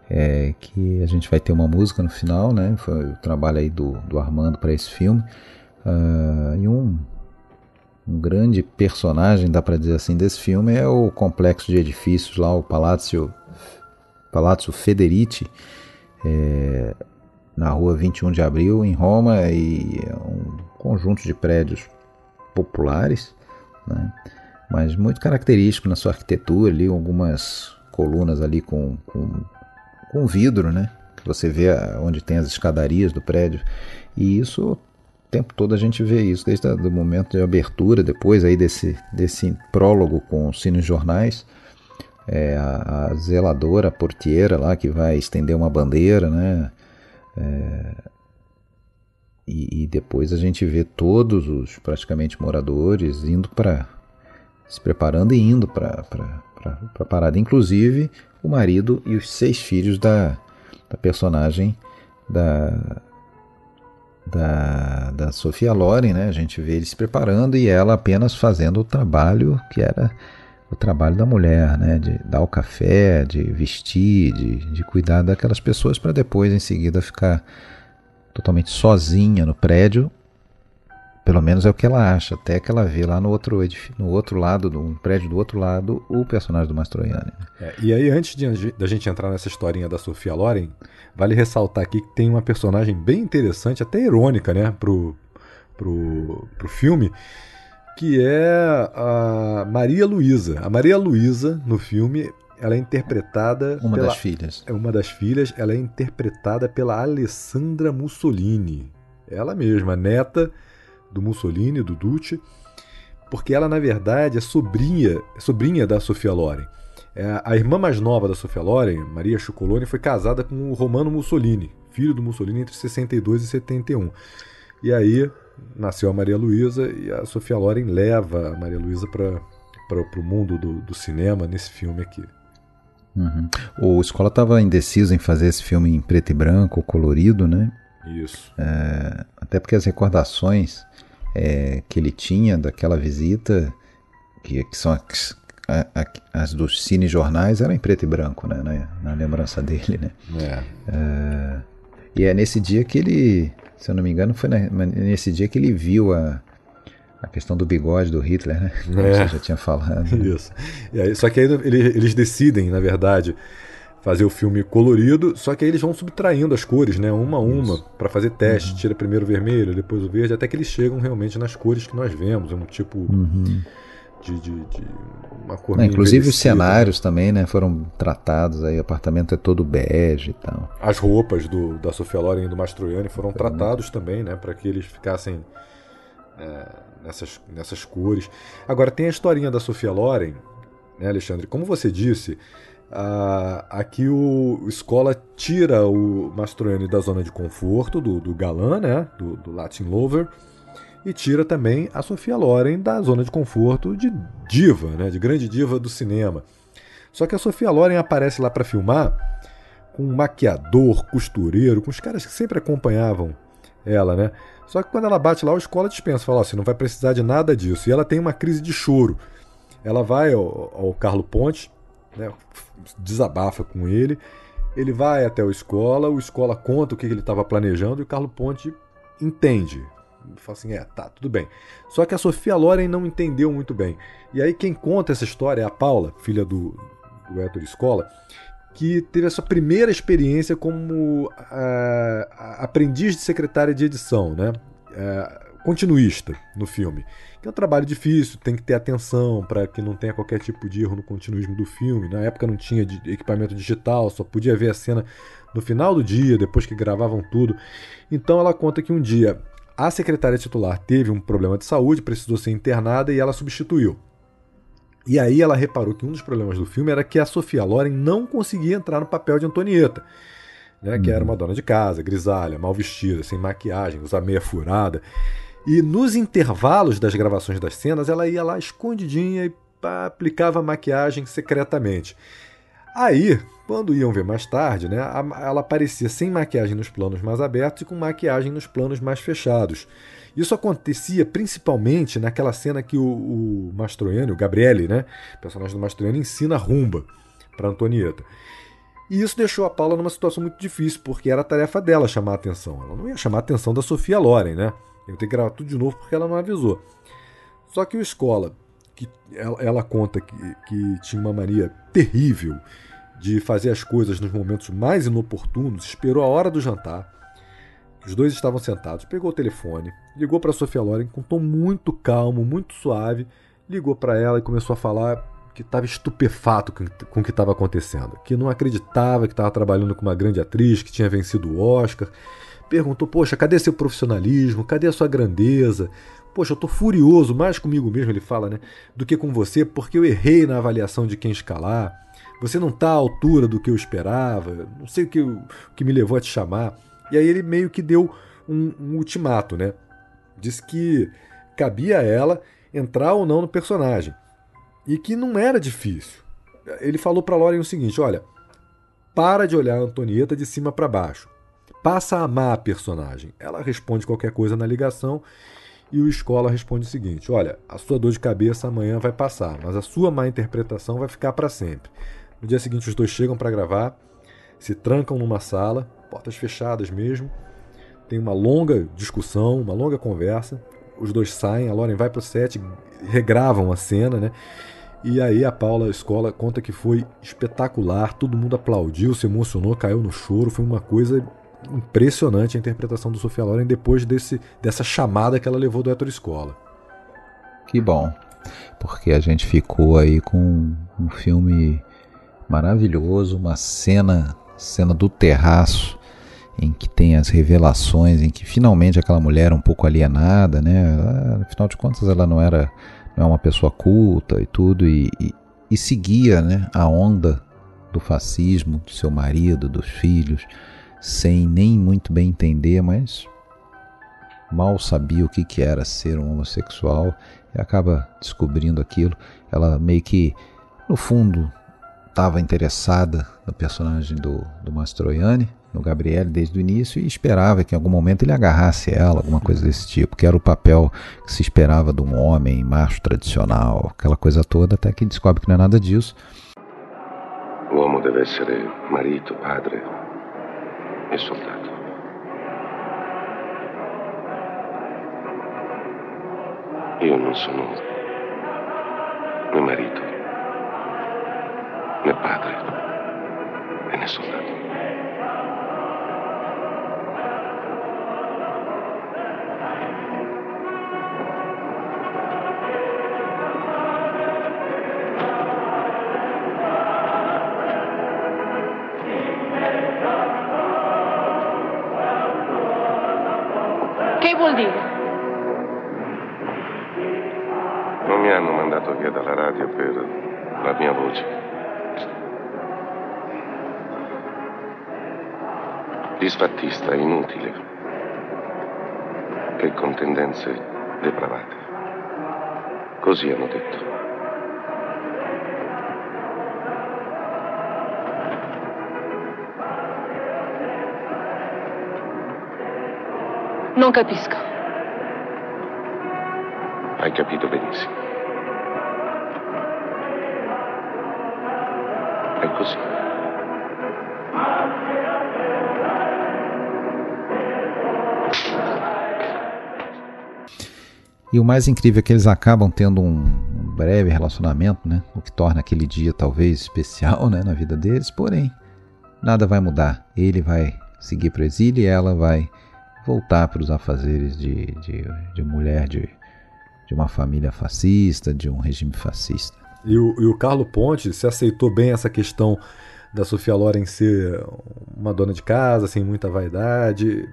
é, que a gente vai ter uma música no final, né? Foi o trabalho aí do, do Armando para esse filme. Uh, e um, um grande personagem, dá para dizer assim, desse filme é o complexo de edifícios lá, o Palácio, Palácio Federici, é, na rua 21 de Abril, em Roma, e é um conjunto de prédios populares, né? mas muito característico na sua arquitetura, ali, algumas colunas ali com, com, com vidro, né? que você vê onde tem as escadarias do prédio, e isso tempo todo a gente vê isso, desde o momento de abertura, depois aí desse, desse prólogo com os cinejornais, é, a, a, zeladora, a portieira lá que vai estender uma bandeira, né? É, e, e, depois a gente vê todos os praticamente moradores indo para se preparando e indo para a parada, inclusive o marido e os seis filhos da, da personagem da da, da Sofia Loren, né? A gente vê ele se preparando e ela apenas fazendo o trabalho que era o trabalho da mulher, né? De dar o café, de vestir, de, de cuidar daquelas pessoas para depois, em seguida, ficar totalmente sozinha no prédio pelo menos é o que ela acha, até que ela vê lá no outro, no outro lado, no prédio do outro lado, o personagem do Mastroianni. É, e aí, antes de, da gente entrar nessa historinha da Sofia Loren, vale ressaltar aqui que tem uma personagem bem interessante, até irônica, né, pro, pro, pro filme, que é a Maria Luísa. A Maria Luísa, no filme, ela é interpretada. Uma pela, das filhas. É uma das filhas, ela é interpretada pela Alessandra Mussolini. Ela mesma, neta do Mussolini, do Duce, porque ela, na verdade, é sobrinha, é sobrinha da Sofia Loren. É, a irmã mais nova da Sofia Loren, Maria Ciucoloni, foi casada com o Romano Mussolini, filho do Mussolini entre 62 e 71. E aí nasceu a Maria Luísa e a Sofia Loren leva a Maria Luísa para o mundo do, do, cinema nesse filme aqui. Uhum. O Escola estava indeciso em fazer esse filme em preto e branco, colorido, né? Isso. É, até porque as recordações é, que ele tinha daquela visita, que, que são as, as dos cinejornais, eram em preto e branco, né? Na, na lembrança dele, né? É. É, e é nesse dia que ele, se eu não me engano, foi nesse dia que ele viu a, a questão do bigode do Hitler, né? Como é. você já tinha falado. Né? Isso. Aí, só que aí eles decidem, na verdade, fazer o filme colorido, só que aí eles vão subtraindo as cores, né, uma a uma, para fazer teste, uhum. tira primeiro o vermelho, depois o verde, até que eles chegam realmente nas cores que nós vemos, é um tipo uhum. de, de, de, uma cor Não, Inclusive os cenários também, né, foram tratados aí, o apartamento é todo bege e tal. As roupas do, da Sofia Loren e do Mastroianni foram tratados também, né, para que eles ficassem é, nessas, nessas cores. Agora tem a historinha da Sofia Loren, né, Alexandre, como você disse, Uh, aqui o, Escola tira o Mastroianni da zona de conforto do, do galã, né? Do, do, Latin Lover. E tira também a Sofia Loren da zona de conforto de diva, né? De grande diva do cinema. Só que a Sofia Loren aparece lá para filmar com um maquiador, costureiro, com os caras que sempre acompanhavam ela, né? Só que quando ela bate lá, o Escola dispensa, fala: oh, você não vai precisar de nada disso. E ela tem uma crise de choro. Ela vai ao, ao Carlo Ponte, né, desabafa com ele, ele vai até a escola, o escola conta o que ele estava planejando e o Carlo Ponte entende. Fala assim, é, tá, tudo bem. Só que a Sofia Loren não entendeu muito bem. E aí quem conta essa história é a Paula, filha do, do Héctor Escola, que teve a sua primeira experiência como uh, aprendiz de secretária de edição, né? Uh, continuista no filme. Que é um trabalho difícil, tem que ter atenção para que não tenha qualquer tipo de erro no continuismo do filme. Na época não tinha equipamento digital, só podia ver a cena no final do dia, depois que gravavam tudo. Então ela conta que um dia a secretária titular teve um problema de saúde, precisou ser internada e ela substituiu. E aí ela reparou que um dos problemas do filme era que a Sofia Loren não conseguia entrar no papel de Antonieta, né, que era uma dona de casa, grisalha, mal vestida, sem maquiagem, usar meia furada. E nos intervalos das gravações das cenas, ela ia lá escondidinha e aplicava maquiagem secretamente. Aí, quando iam ver mais tarde, né, ela aparecia sem maquiagem nos planos mais abertos e com maquiagem nos planos mais fechados. Isso acontecia principalmente naquela cena que o, o Mastroianni, o Gabriele, né, o personagem do Mastroianni, ensina rumba para Antonieta. E isso deixou a Paula numa situação muito difícil, porque era tarefa dela chamar a atenção. Ela não ia chamar a atenção da Sofia Loren, né? Eu tenho que gravar tudo de novo porque ela não avisou. Só que o Escola, que ela, ela conta que, que tinha uma mania terrível de fazer as coisas nos momentos mais inoportunos, esperou a hora do jantar os dois estavam sentados, pegou o telefone, ligou para Sofia Loren com um tom muito calmo, muito suave, ligou para ela e começou a falar que estava estupefato com o que estava acontecendo, que não acreditava que estava trabalhando com uma grande atriz que tinha vencido o Oscar. Perguntou: Poxa, cadê seu profissionalismo? Cadê a sua grandeza? Poxa, eu estou furioso, mais comigo mesmo, ele fala, né? Do que com você, porque eu errei na avaliação de quem escalar. Você não está à altura do que eu esperava. Não sei o que, o que me levou a te chamar. E aí ele meio que deu um, um ultimato, né? Diz que cabia a ela entrar ou não no personagem. E que não era difícil. Ele falou para Lauren o seguinte: olha, para de olhar a Antonieta de cima para baixo. Passa a amar a personagem. Ela responde qualquer coisa na ligação e o Escola responde o seguinte: Olha, a sua dor de cabeça amanhã vai passar, mas a sua má interpretação vai ficar para sempre. No dia seguinte, os dois chegam para gravar, se trancam numa sala, portas fechadas mesmo. Tem uma longa discussão, uma longa conversa. Os dois saem, a Lauren vai pro set, regravam a cena, né? E aí a Paula Escola conta que foi espetacular, todo mundo aplaudiu, se emocionou, caiu no choro, foi uma coisa impressionante a interpretação do Sofia Loren depois desse, dessa chamada que ela levou do Héctor Escola. Que bom, porque a gente ficou aí com um filme maravilhoso, uma cena, cena do terraço em que tem as revelações, em que finalmente aquela mulher um pouco alienada, né? Ela, afinal de contas, ela não era não é uma pessoa culta e tudo, e, e, e seguia né, a onda do fascismo, do seu marido, dos filhos, sem nem muito bem entender, mas mal sabia o que, que era ser um homossexual e acaba descobrindo aquilo. Ela meio que, no fundo, estava interessada no personagem do, do Mastroianni, no Gabriel desde o início e esperava que em algum momento ele agarrasse ela, alguma coisa desse tipo, que era o papel que se esperava de um homem macho tradicional, aquela coisa toda, até que descobre que não é nada disso. L'uomo deve essere marito, padre e soldato. Io non sono né marito, né padre né soldato. La mia voce. Disfattista, inutile e con tendenze depravate. Così hanno detto. Non capisco. Hai capito benissimo. E o mais incrível é que eles acabam tendo um breve relacionamento, né? O que torna aquele dia talvez especial, né, na vida deles. Porém, nada vai mudar. Ele vai seguir para o exílio e ela vai voltar para os afazeres de, de, de mulher de, de uma família fascista, de um regime fascista. E o, e o Carlo Ponte se aceitou bem essa questão da Sofia Loren ser uma dona de casa, sem muita vaidade,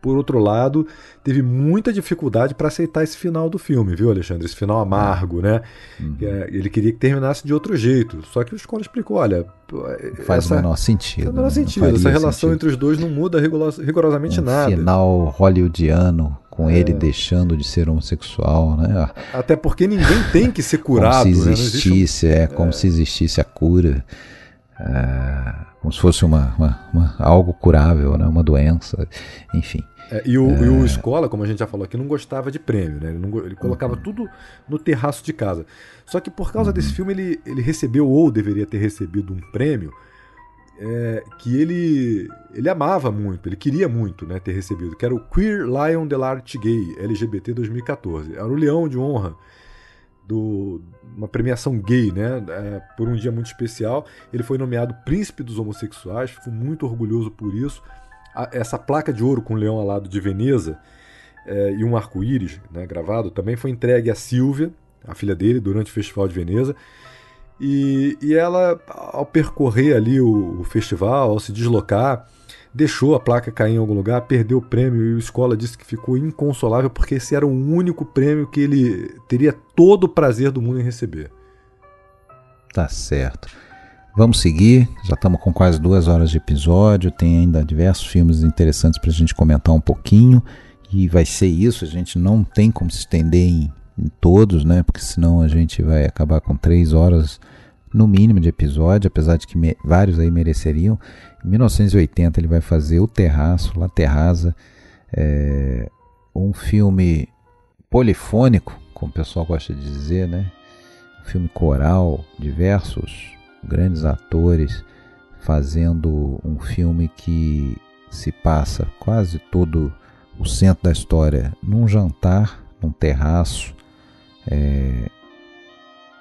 por outro lado, teve muita dificuldade para aceitar esse final do filme, viu, Alexandre? Esse final amargo, né? Uhum. É, ele queria que terminasse de outro jeito. Só que o Escola explicou: olha. Faz essa, o menor sentido. Faz o menor né? sentido. Essa relação sentido. entre os dois não muda rigorosamente um nada. Final hollywoodiano, com é. ele deixando de ser homossexual, né? Até porque ninguém tem que ser curado. como se existisse, né? um... é, como é. se existisse a cura. É como se fosse uma, uma, uma, algo curável, né? uma doença, enfim. É, e, o, é... e, o, Escola, como a gente já falou aqui, não gostava de prêmio, né? ele, não, ele colocava uhum. tudo no terraço de casa. Só que por causa uhum. desse filme ele, ele recebeu, ou deveria ter recebido, um prêmio é, que ele, ele amava muito, ele queria muito né, ter recebido, que era o Queer Lion de l'Art Gay LGBT 2014. Era o leão de honra do, uma premiação gay, né? É, por um dia muito especial. Ele foi nomeado Príncipe dos Homossexuais, fico muito orgulhoso por isso. A, essa placa de ouro com o leão alado de Veneza é, e um arco-íris né, gravado também foi entregue a Silvia, a filha dele, durante o Festival de Veneza. E, e ela, ao percorrer ali o, o festival, ao se deslocar, deixou a placa cair em algum lugar, perdeu o prêmio e o Escola disse que ficou inconsolável porque esse era o único prêmio que ele teria todo o prazer do mundo em receber. Tá certo. Vamos seguir, já estamos com quase duas horas de episódio, tem ainda diversos filmes interessantes para a gente comentar um pouquinho e vai ser isso, a gente não tem como se estender em, em todos, né? Porque senão a gente vai acabar com três horas no mínimo de episódio, apesar de que me, vários aí mereceriam. Em 1980 ele vai fazer O Terraço, La Terraza, é, um filme polifônico, como o pessoal gosta de dizer, né? Um filme coral, diversos grandes atores fazendo um filme que se passa quase todo o centro da história num jantar, num terraço é,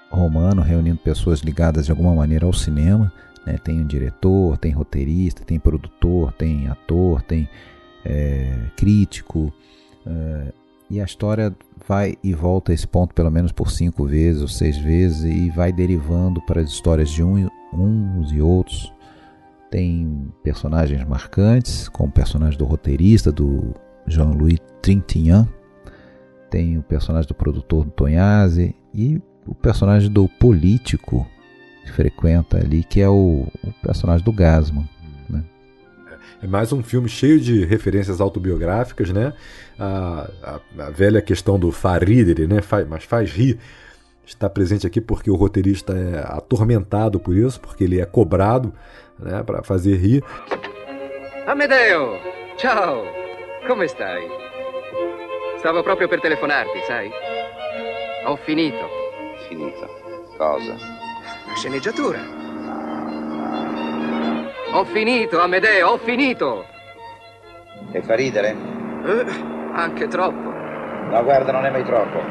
romano, reunindo pessoas ligadas de alguma maneira ao cinema né? Tem um diretor, tem roteirista, tem produtor, tem ator, tem é, crítico. É, e a história vai e volta a esse ponto pelo menos por cinco vezes ou seis vezes e vai derivando para as histórias de um, uns e outros. Tem personagens marcantes, como o personagem do roteirista, do Jean-Louis Trintignant. Tem o personagem do produtor do Tonhazzi e o personagem do político frequenta ali, que é o, o personagem do Gasman. Né? É mais um filme cheio de referências autobiográficas, né? A, a, a velha questão do faridere, né? Faz, mas faz rir. Está presente aqui porque o roteirista é atormentado por isso, porque ele é cobrado né, para fazer rir. Amedeo, ciao, come stai? Stavo proprio per telefonarti, sai? Ho finito. Finito? Cosa? sceneggiatura. Ho finito, Amedeo, ho finito. E fa ridere? Eh, anche troppo. No, guarda, non è mai troppo.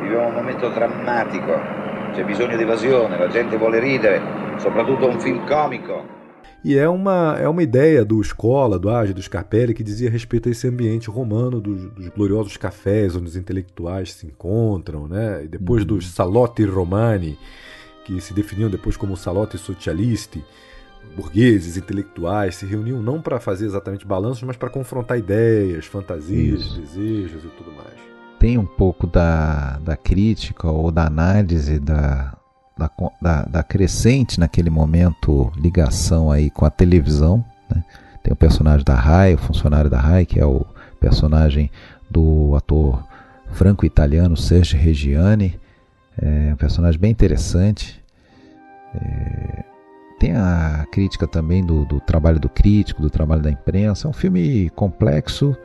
Viviamo un momento drammatico. C'è bisogno di evasione, la gente vuole ridere, soprattutto un film comico. E é uma, é uma ideia do Escola, do Age, do Scarpelli, que dizia respeito a esse ambiente romano dos, dos gloriosos cafés onde os intelectuais se encontram, né? e depois uhum. dos salotti romani, que se definiam depois como salote socialisti, burgueses, intelectuais, se reuniam não para fazer exatamente balanços, mas para confrontar ideias, fantasias, Isso. desejos e tudo mais. Tem um pouco da, da crítica ou da análise da, da, da, da crescente naquele momento ligação aí com a televisão. Né? Tem o personagem da RAI, o funcionário da RAI, que é o personagem do ator franco-italiano Sergio Reggiani, é um personagem bem interessante. É, tem a crítica também do, do, trabalho do crítico, do trabalho da imprensa. É um filme complexo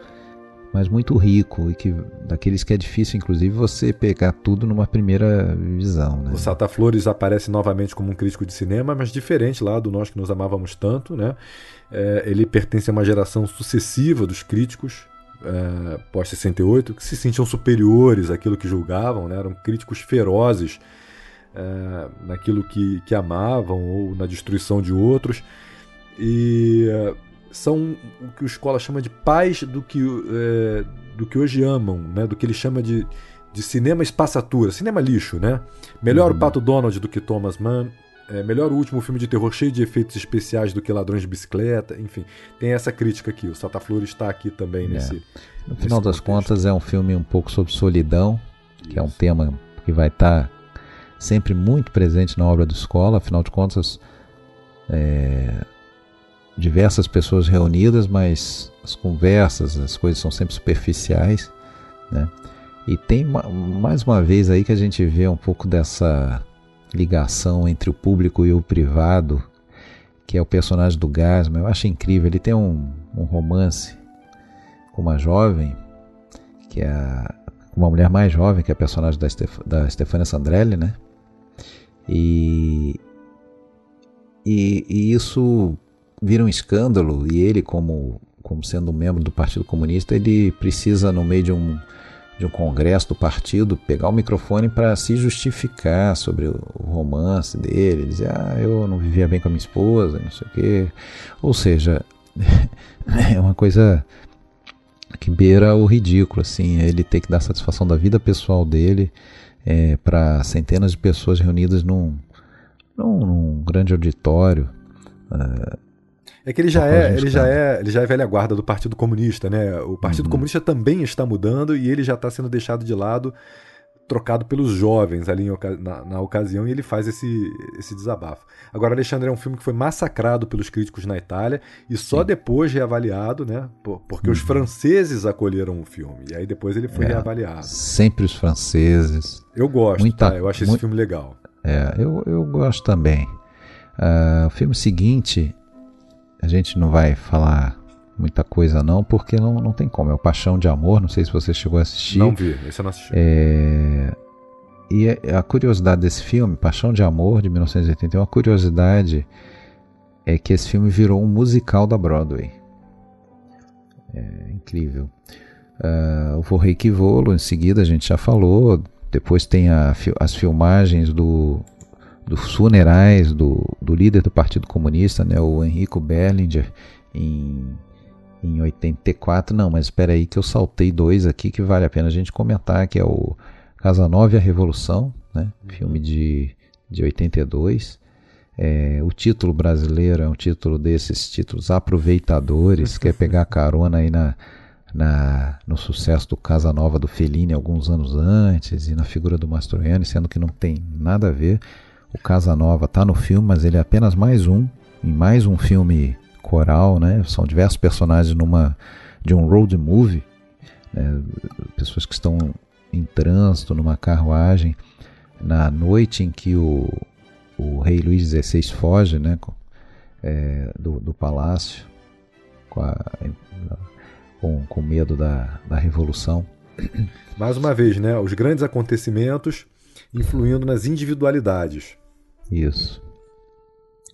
mas muito rico e que daqueles que é difícil, inclusive, você pegar tudo numa primeira visão. Né? O Sata Flores aparece novamente como um crítico de cinema, mas diferente lá do Nós que nos amávamos tanto, né? É, ele pertence a uma geração sucessiva dos críticos é, pós-68 que se sentiam superiores àquilo que julgavam, né? eram críticos ferozes é, naquilo que, que amavam ou na destruição de outros. E são o que o Escola chama de pais do que, é, do que hoje amam, né? do que ele chama de, de cinema espaçatura, cinema lixo. Né? Melhor uhum. o Pato Donald do que Thomas Mann, é, melhor o último filme de terror cheio de efeitos especiais do que Ladrões de Bicicleta, enfim, tem essa crítica aqui. O Flores está aqui também é. nesse. No final das contas, é um filme um pouco sobre solidão, que Isso. é um tema que vai estar tá sempre muito presente na obra do Escola, afinal de contas. É, diversas pessoas reunidas, mas as conversas, as coisas são sempre superficiais, né? E tem mais uma vez aí que a gente vê um pouco dessa ligação entre o público e o privado, que é o personagem do Gasman. Eu acho incrível. Ele tem um, um romance com uma jovem, que é uma mulher mais jovem, que é a personagem da, Stef, da Stefania Sandrelli, né? E, e, e isso vira um escândalo e ele, como, como sendo membro do Partido Comunista, ele precisa, no meio de um, de um congresso do partido, pegar o microfone para se justificar sobre o, romance dele, dizer, ah, eu não vivia bem com a minha esposa, não sei o quê. Ou seja, é uma coisa que beira o ridículo, assim, ele ter que dar satisfação da vida pessoal dele é, para centenas de pessoas reunidas num, num, num grande auditório. Uh, é que ele já é, ele já é, ele já é velha guarda do Partido Comunista, né? O Partido uhum. Comunista também está mudando e ele já está sendo deixado de lado, trocado pelos jovens ali na, na, ocasião e ele faz esse, esse desabafo. Agora, Alexandre é um filme que foi massacrado pelos críticos na Itália e só Sim. depois reavaliado, né? Porque uhum. os franceses acolheram o filme e aí depois ele foi é, reavaliado. Sempre os franceses. Eu gosto, Muita, tá? Eu acho esse filme legal. É, eu, eu gosto também. Uh, o filme seguinte a gente não vai falar muita coisa não, porque não, não tem como. É o Paixão de Amor, não sei se você chegou a assistir. Não vi, esse eu não assisti. É... E a curiosidade desse filme, Paixão de Amor, de 1981, a curiosidade é que esse filme virou um musical da Broadway. É incrível. Uh, o Vorrei que Volo, em seguida a gente já falou. Depois tem a, as filmagens do dos funerais do, do líder do Partido Comunista, né, o Henrico Berlinger, em, em 84. Não, mas espera aí que eu saltei dois aqui que vale a pena a gente comentar, que é o Casanova e a Revolução, né, filme de, de 82. É, o título brasileiro é um título desses títulos aproveitadores, quer pegar carona aí na, na, no sucesso do Casanova do Fellini alguns anos antes e na figura do Mastroianni, sendo que não tem nada a ver. O Casanova está no filme, mas ele é apenas mais um, em mais um filme coral, né? São diversos personagens numa de um road movie, né? pessoas que estão em trânsito numa carruagem na noite em que o, o rei Luís XVI foge, né? É, do, do palácio com, a, com, com medo da, da revolução. Mais uma vez, né? Os grandes acontecimentos influindo nas individualidades. Isso.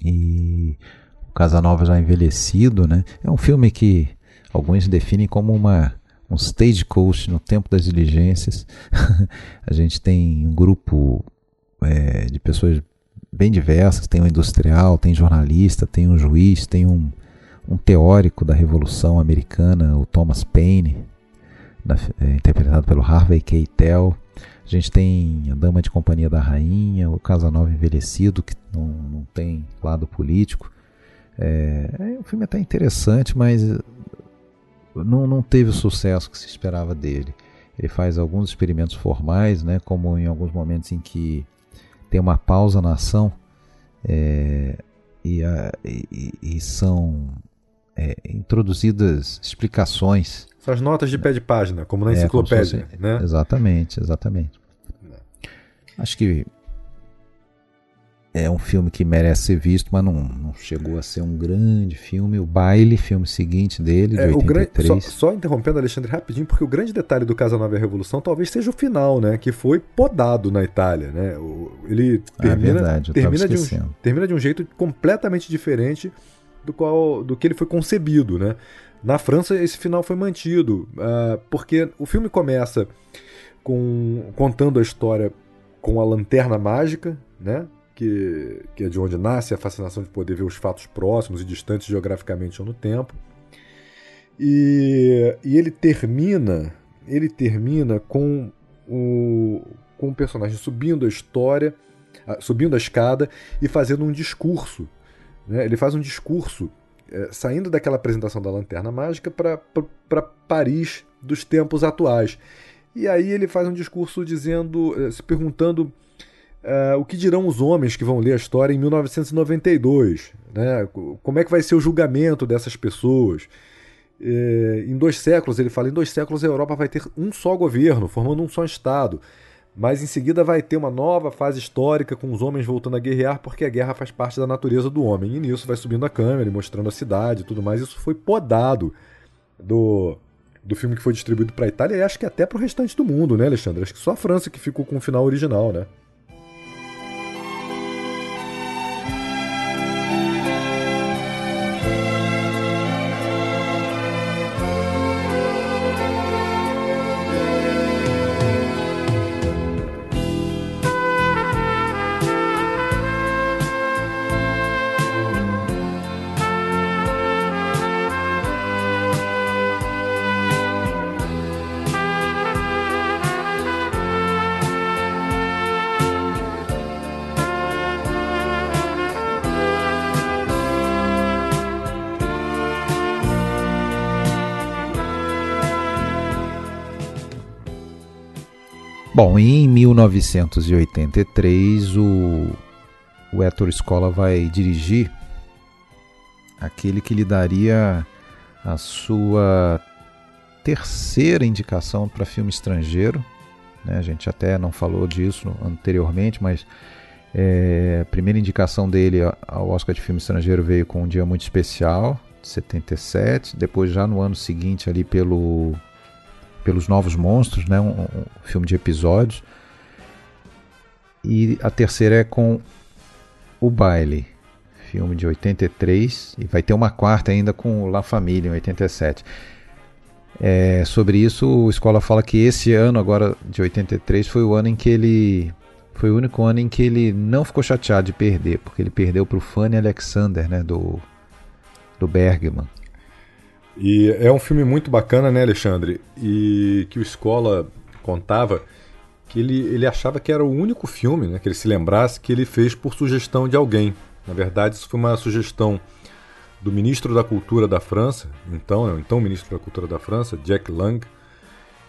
E o Casanova já envelhecido, né? É um filme que alguns definem como uma um stagecoach no tempo das diligências. a gente tem um grupo é, de pessoas bem diversas, tem um industrial, tem jornalista, tem um juiz, tem um, um teórico da Revolução Americana, o Thomas Paine, é, interpretado pelo Harvey Keitel. A gente tem a Dama de Companhia da Rainha, o Casanova Envelhecido, que não, não tem lado político. É, é um filme até interessante, mas não, não teve o sucesso que se esperava dele. Ele faz alguns experimentos formais, né, como em alguns momentos em que tem uma pausa na ação é, e, a, e, e, são é, introduzidas explicações são as notas de pé de página, como na é, enciclopédia. Fosse, né? Exatamente, exatamente. Acho que é um filme que merece ser visto, mas não, não chegou a ser um grande filme. O Baile, filme seguinte dele, de é, 83. Grande, só, só, interrompendo, Alexandre, rapidinho, porque o grande detalhe do Casanova e a Revolução talvez seja o final, né? Que foi podado na Itália, né? Ele ah, termina, ah, verdade, termina, de um, termina de um jeito completamente diferente do, qual, do que ele foi concebido, né? Na França, esse final foi mantido, uh, porque o filme começa com contando a história com a lanterna mágica, né? que, que é de onde nasce a fascinação de poder ver os fatos próximos e distantes geograficamente ou no tempo. E, e ele termina, ele termina com o, com o personagem subindo a história, subindo a escada e fazendo um discurso. Né? Ele faz um discurso é, saindo daquela apresentação da Lanterna Mágica para Paris dos tempos atuais. E aí ele faz um discurso dizendo, é, se perguntando Uh, o que dirão os homens que vão ler a história em 1992? Né? Como é que vai ser o julgamento dessas pessoas? Uh, em dois séculos, ele fala, em dois séculos a Europa vai ter um só governo, formando um só Estado. Mas em seguida vai ter uma nova fase histórica com os homens voltando a guerrear, porque a guerra faz parte da natureza do homem. E nisso vai subindo a câmera e mostrando a cidade e tudo mais. Isso foi podado do, do filme que foi distribuído para a Itália e acho que até para o restante do mundo, né, Alexandre? Acho que só a França que ficou com o final original, né? Bom, em 1983 o, o Héctor Escola vai dirigir aquele que lhe daria a sua terceira indicação para filme estrangeiro. Né? A gente até não falou disso anteriormente, mas é, a primeira indicação dele ao Oscar de filme estrangeiro veio com um dia muito especial, 77. Depois, já no ano seguinte, ali pelo pelos Novos Monstros, né? Um, um, filme de episódios. E a terceira é com O Baile, filme de 83. E vai ter uma quarta ainda com La Família, em 87. É, sobre isso, o Escola fala que esse ano, agora de 83, foi o ano em que ele. Foi o único ano em que ele não ficou chateado de perder, porque ele perdeu para o Fanny Alexander, né, do, do Bergman. E é um filme muito bacana, né, Alexandre? E que o Escola contava que ele, ele achava que era o único filme, né, que ele se lembrasse, que ele fez por sugestão de alguém. Na verdade, isso foi uma sugestão do ministro da Cultura da França, então, né, então ministro da Cultura da França, Jack Lang.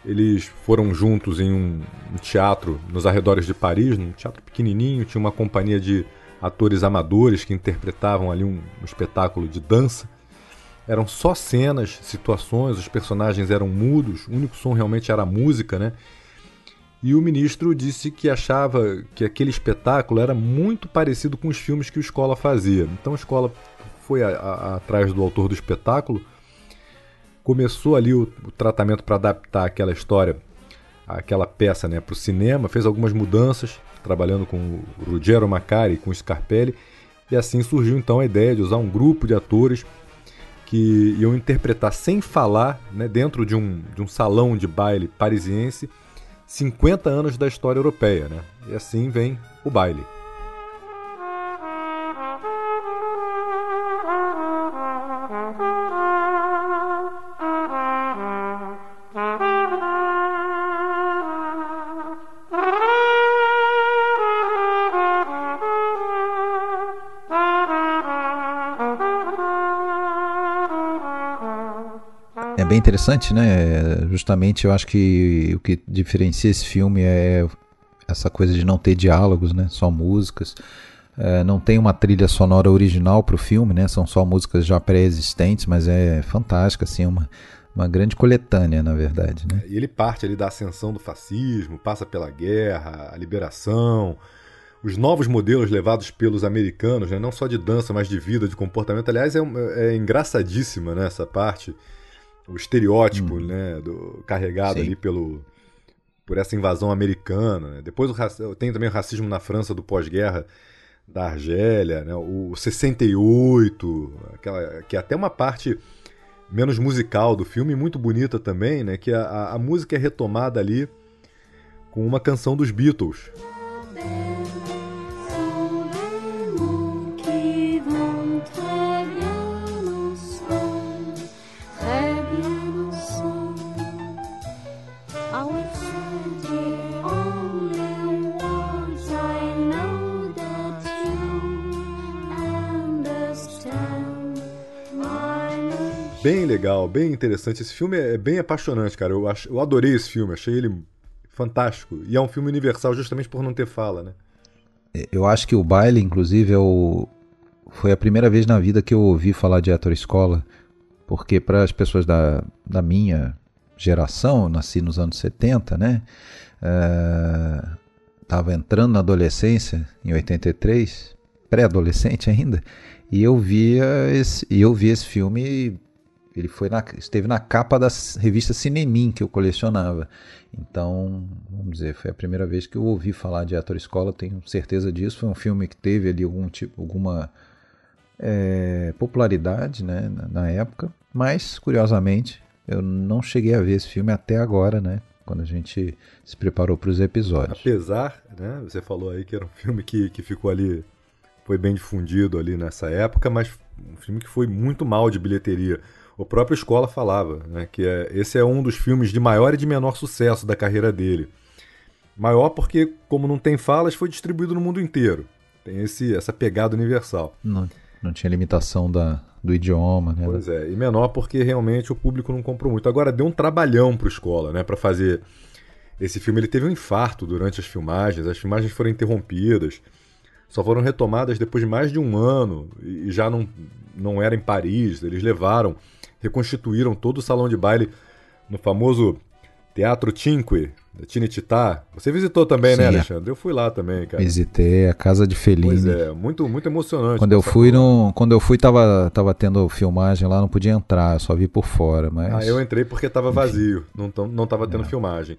Eles foram juntos em um, teatro nos arredores de Paris, num teatro pequenininho, tinha uma companhia de atores amadores que interpretavam ali um, um espetáculo de dança eram só cenas, situações, os personagens eram mudos, o único som realmente era a música, né? E o ministro disse que achava que aquele espetáculo era muito parecido com os filmes que o Escola fazia. Então a Escola foi a, a, atrás do autor do espetáculo, começou ali o, o tratamento para adaptar aquela história, aquela peça né, para o cinema, fez algumas mudanças, trabalhando com o Ruggero Macari e com o Scarpelli, e assim surgiu então a ideia de usar um grupo de atores que iam interpretar sem falar, né, dentro de um, de um salão de baile parisiense, 50 anos da história europeia. Né? E assim vem o baile. Bem interessante, né? Justamente eu acho que o que diferencia esse filme é essa coisa de não ter diálogos, né? Só músicas. É, não tem uma trilha sonora original para o filme, né? São só músicas já pré-existentes, mas é fantástica, assim, uma, uma grande coletânea, na verdade, né? E ele parte ali da ascensão do fascismo, passa pela guerra, a liberação, os novos modelos levados pelos americanos, né? não só de dança, mas de vida, de comportamento. Aliás, é, é engraçadíssima né, essa parte, o estereótipo hum. né, do, carregado Sim. ali pelo, por essa invasão americana. Né? Depois o, tem também o racismo na França do pós-guerra da Argélia, né? o 68, aquela, que é até uma parte menos musical do filme, muito bonita também, né? que a, a música é retomada ali com uma canção dos Beatles. Bem legal, bem interessante. Esse filme é bem apaixonante, cara. Eu, ach... eu adorei esse filme, achei ele fantástico. E é um filme universal justamente por não ter fala, né? É, eu acho que o baile, inclusive, é o... foi a primeira vez na vida que eu ouvi falar de Hétero Escola, porque para as pessoas da, da minha geração, nasci nos anos 70, né? É... Tava entrando na adolescência em 83, pré-adolescente ainda, e eu via esse, eu vi esse filme ele foi na, esteve na capa da revista Cinemim que eu colecionava. Então, vamos dizer, foi a primeira vez que eu ouvi falar de Ator Escola, tenho certeza disso. Foi um filme que teve ali algum tipo, alguma é, popularidade né, na, na, época, mas curiosamente eu não cheguei a ver esse filme até agora, né? Quando a gente se preparou para os episódios. Apesar, né? Você falou aí que era um filme que, que ficou ali, foi bem difundido ali nessa época, mas um filme que foi muito mal de bilheteria o próprio Escola falava, né, que é, esse é um dos filmes de maior e de menor sucesso da carreira dele. Maior porque, como não tem falas, foi distribuído no mundo inteiro. Tem esse, essa pegada universal. Não, não tinha limitação da, do idioma, né? Pois é, e menor porque realmente o público não comprou muito. Agora, deu um trabalhão pro Escola, né, para fazer esse filme. Ele teve um infarto durante as filmagens, as filmagens foram interrompidas, só foram retomadas depois de mais de um ano, e já não, não era em Paris, eles levaram reconstituíram todo o salão de baile no famoso Teatro Cinque, da Tinititá. Você visitou também, né, Sim, né, Alexandre? Eu fui lá também, cara. Visitei a casa de Fellini. Pois é, muito, muito emocionante. Quando eu fui, no, quando eu fui tava, tava tendo filmagem lá, não podia entrar, eu só vi por fora, mas... Ah, eu entrei porque tava vazio, não, não tava tendo é. filmagem.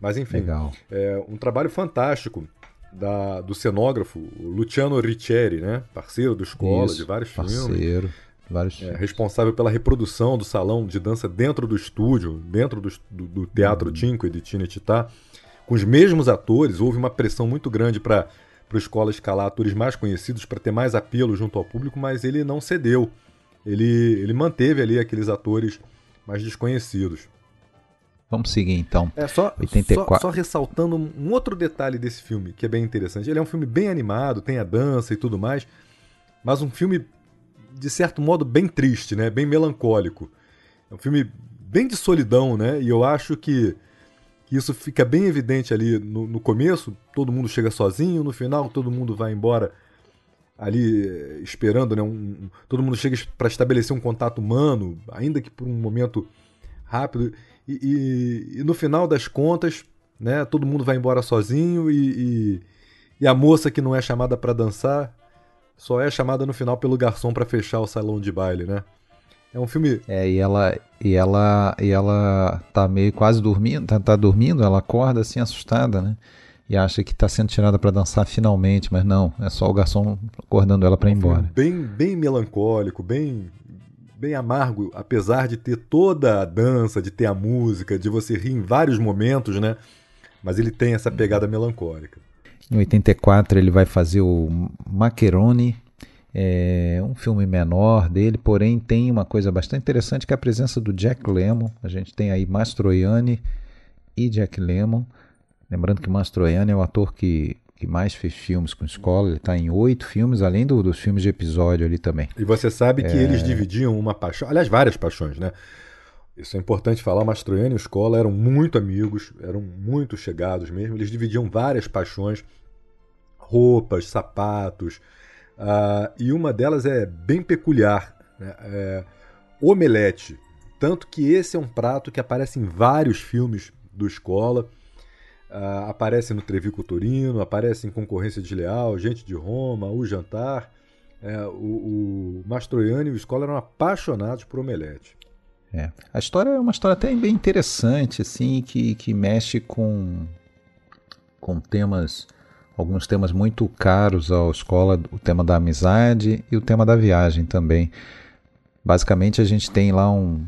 Mas enfim, Legal. é um trabalho fantástico da, do cenógrafo Luciano Riccieri, né? Parceiro do Escola, Isso, de vários parceiro. filmes. Vários... É, responsável pela reprodução do salão de dança dentro do estúdio, dentro do, do, do Teatro uhum. Cinque de Tinetitá, com os mesmos atores. Houve uma pressão muito grande para a escola escalar atores mais conhecidos para ter mais apelo junto ao público, mas ele não cedeu. Ele, ele manteve ali aqueles atores mais desconhecidos. Vamos seguir então. É só, 84. Só, só, ressaltando um outro detalhe desse filme que é bem interessante. Ele é um filme bem animado, tem a dança e tudo mais, mas um filme de certo modo, bem triste, né? Bem melancólico. É um filme bem de solidão, né? E eu acho que, isso fica bem evidente ali no, no, começo. Todo mundo chega sozinho, no final todo mundo vai embora ali eh, esperando, né? Um, um, todo mundo chega para estabelecer um contato humano, ainda que por um momento rápido. E, e, e no final das contas, né? Todo mundo vai embora sozinho e, e a moça que não é chamada para dançar só é chamada no final pelo garçom para fechar o salão de baile, né? É um filme. É, e ela e ela e ela tá meio quase dormindo, tá, tá dormindo, ela acorda assim assustada, né? E acha que tá sendo tirada para dançar finalmente, mas não, é só o garçom acordando ela para ir embora. Bem, bem melancólico, bem bem amargo, apesar de ter toda a dança, de ter a música, de você rir em vários momentos, né? Mas ele tem essa pegada melancólica. Em 84 ele vai fazer o Maccheroni, é um filme menor dele, porém tem uma coisa bastante interessante que é a presença do Jack Lemmon. A gente tem aí Mastroianni e Jack Lemmon. Lembrando que Mastroianni é o ator que, que mais fez filmes com escola. Ele está em oito filmes, além do, dos filmes de episódio ali também. E você sabe que é... eles dividiam uma paixão, aliás, várias paixões, né? Isso é importante falar. Mastroianni e Escola eram muito amigos, eram muito chegados mesmo. Eles dividiam várias paixões roupas, sapatos. Uh, e uma delas é bem peculiar, né? é omelete. Tanto que esse é um prato que aparece em vários filmes do Escola. uh, aparece no Trevico Torino, aparece em Concorrência Desleal, Gente de Roma, O Jantar. É, o, o Mastroianni e o Escola eram apaixonados por Omelete. É. A história é uma história até bem interessante, assim, que, que mexe com, com temas, alguns temas muito caros à escola, o tema da amizade e o tema da viagem também. Basicamente a gente tem lá um,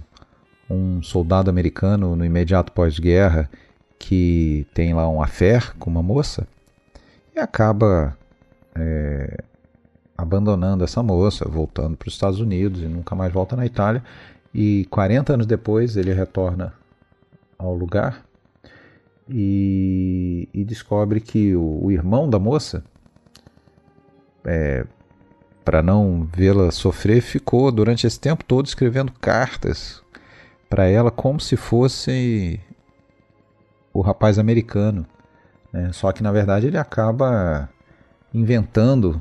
um soldado americano no imediato pós-guerra que tem lá um affair com uma moça e acaba é, abandonando essa moça, voltando para os Estados Unidos e nunca mais volta na Itália. E 40 anos depois ele retorna ao lugar e, e descobre que o, o, irmão da moça, é, para não vê-la sofrer, ficou durante esse tempo todo escrevendo cartas para ela como se fosse o rapaz americano. Né? Só que na verdade ele acaba inventando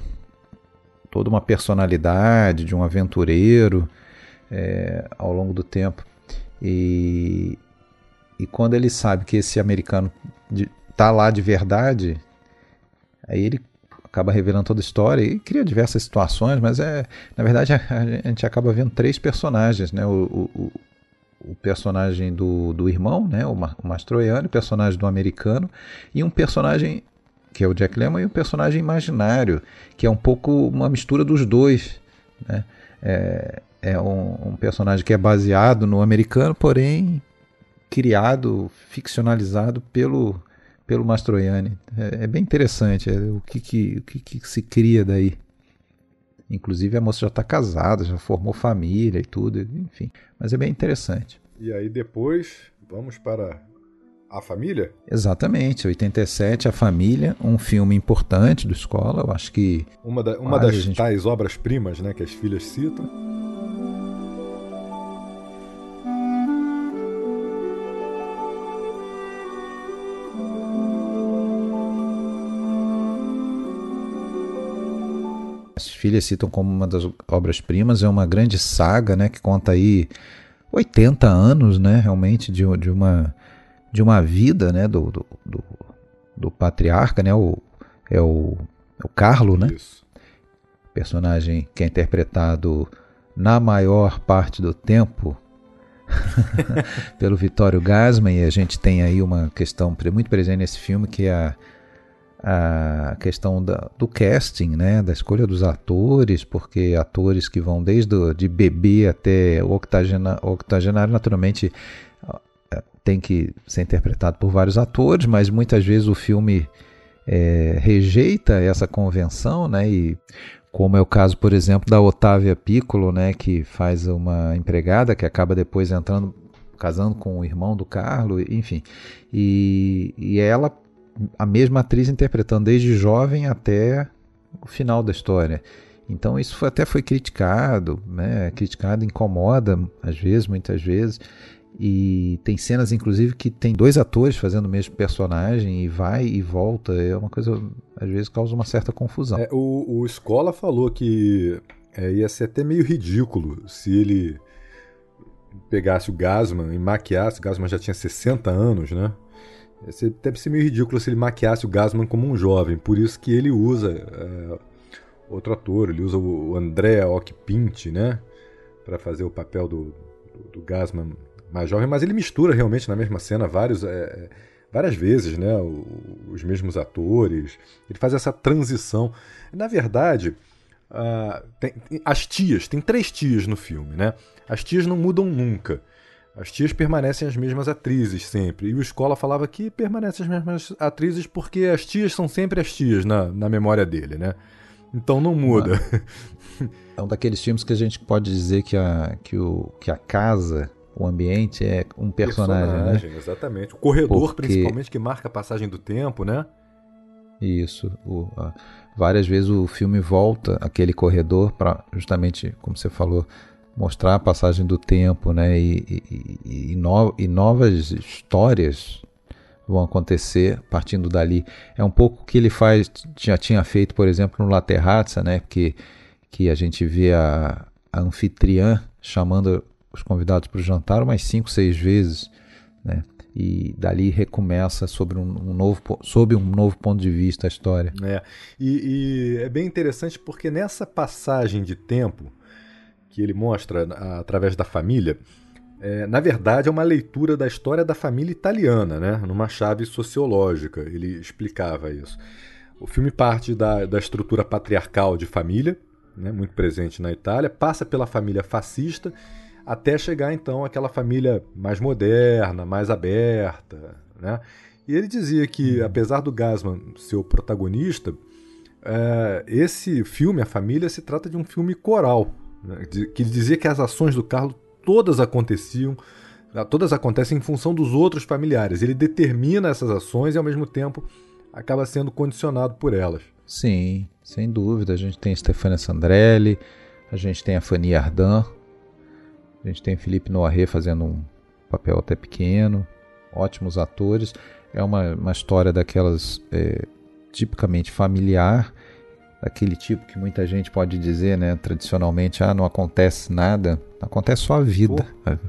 toda uma personalidade de um aventureiro é, ao longo do tempo. E, e quando ele sabe que esse americano está lá de verdade, aí ele acaba revelando toda a história e cria diversas situações, mas é na verdade a, a gente acaba vendo três personagens, né? O, o, o personagem do, do irmão, né? o, o Mastroianni, o personagem do americano e um personagem que é o Jack Lemmon, e um personagem imaginário, que é um pouco uma mistura dos dois. Né? É, é um, um, personagem que é baseado no americano, porém criado, ficcionalizado pelo, pelo Mastroianni. É, é bem interessante é, o, que, que, o que, que se cria daí. Inclusive a moça já está casada, já formou família e tudo, enfim. Mas é bem interessante. E aí depois vamos para a Família? Exatamente, 87, A Família, um filme importante do Escola, eu acho que... Uma, da, uma das gente... tais obras-primas né, que as filhas citam. Filhas citam como uma das obras-primas, é uma grande saga, né, que conta aí 80 anos, né, realmente, de, de uma de uma vida né, do, do, do, do patriarca, né, o, é o, é o Carlo, né? Isso. Personagem que é interpretado na maior parte do tempo pelo Vitório Gasman, e a gente tem aí uma questão muito presente nesse filme que é a, a questão da, do casting, né, da escolha dos atores, porque atores que vão desde o, de bebê até octogenário, naturalmente tem que ser interpretado por vários atores, mas muitas vezes o filme é, rejeita essa convenção, né? E como é o caso, por exemplo, da Otávia Piccolo, né, que faz uma empregada que acaba depois entrando, casando com o irmão do Carlo, enfim. E, e ela, a mesma atriz interpretando desde jovem até o final da história. Então isso foi, até foi criticado, né? Criticado, incomoda às vezes, muitas vezes. E tem cenas, inclusive, que tem dois atores fazendo o mesmo personagem e vai e volta. É uma coisa, às vezes, causa uma certa confusão. É, o, o Escola falou que é, ia ser até meio ridículo se ele pegasse o Gasman e maquiasse. O Gasman já tinha 60 anos, né? Deve ser meio ridículo se ele maquiasse o Gasman como um jovem. Por isso que ele usa é, outro ator, ele usa o André Ocpinte, né? Para fazer o papel do, do, do Gasman mais jovem, mas ele mistura realmente na mesma cena vários, é, várias vezes, né? os mesmos atores. Ele faz essa transição. Na verdade, uh, tem, as tias, tem três tias no filme, né? As tias não mudam nunca. As tias permanecem as mesmas atrizes sempre. E o Escola falava que permanecem as mesmas atrizes porque as tias são sempre as tias na, na memória dele, né? Então não muda. É um daqueles filmes que a gente pode dizer que a, que o, que a casa o ambiente é um personagem, né? personagem né? Exatamente. O corredor, Porque... principalmente, que marca a passagem do tempo, né? Isso. O, a, várias vezes o filme volta aquele corredor para justamente, como você falou, mostrar a passagem do tempo, né? E, e, e, no, e novas histórias vão acontecer partindo dali. É um pouco o que ele faz, já tinha feito, por exemplo, no La Terrazza, né? Que, que a gente vê a, a anfitriã chamando os convidados para o jantar umas cinco, seis vezes. Né? e dali recomeça sobre um, um, novo, sob um novo ponto de vista a história. É. E, e, é bem interessante porque nessa passagem de tempo que ele mostra através da família, é, na verdade é uma leitura da história da família italiana, né? numa chave sociológica. Ele explicava isso. O filme parte da, da estrutura patriarcal de família, né? muito presente na Itália, passa pela família fascista até chegar então àquela família mais moderna, mais aberta. Né? E ele dizia que, uhum. apesar do Gasman ser o protagonista, é, esse filme, A Família, se trata de um filme coral. Né? Que dizia que as ações do Carlos todas aconteciam, todas acontecem em função dos outros familiares. Ele determina essas ações e, ao mesmo tempo, acaba sendo condicionado por elas. Sim, sem dúvida. A gente tem Stefania Sandrelli, a gente tem a Fanny Ardant, a gente tem Felipe Noiré fazendo um papel até pequeno, ótimos atores. É uma, uma história daquelas é, tipicamente familiar, daquele tipo que muita gente pode dizer, né, tradicionalmente, ah, não acontece nada, acontece só a vida.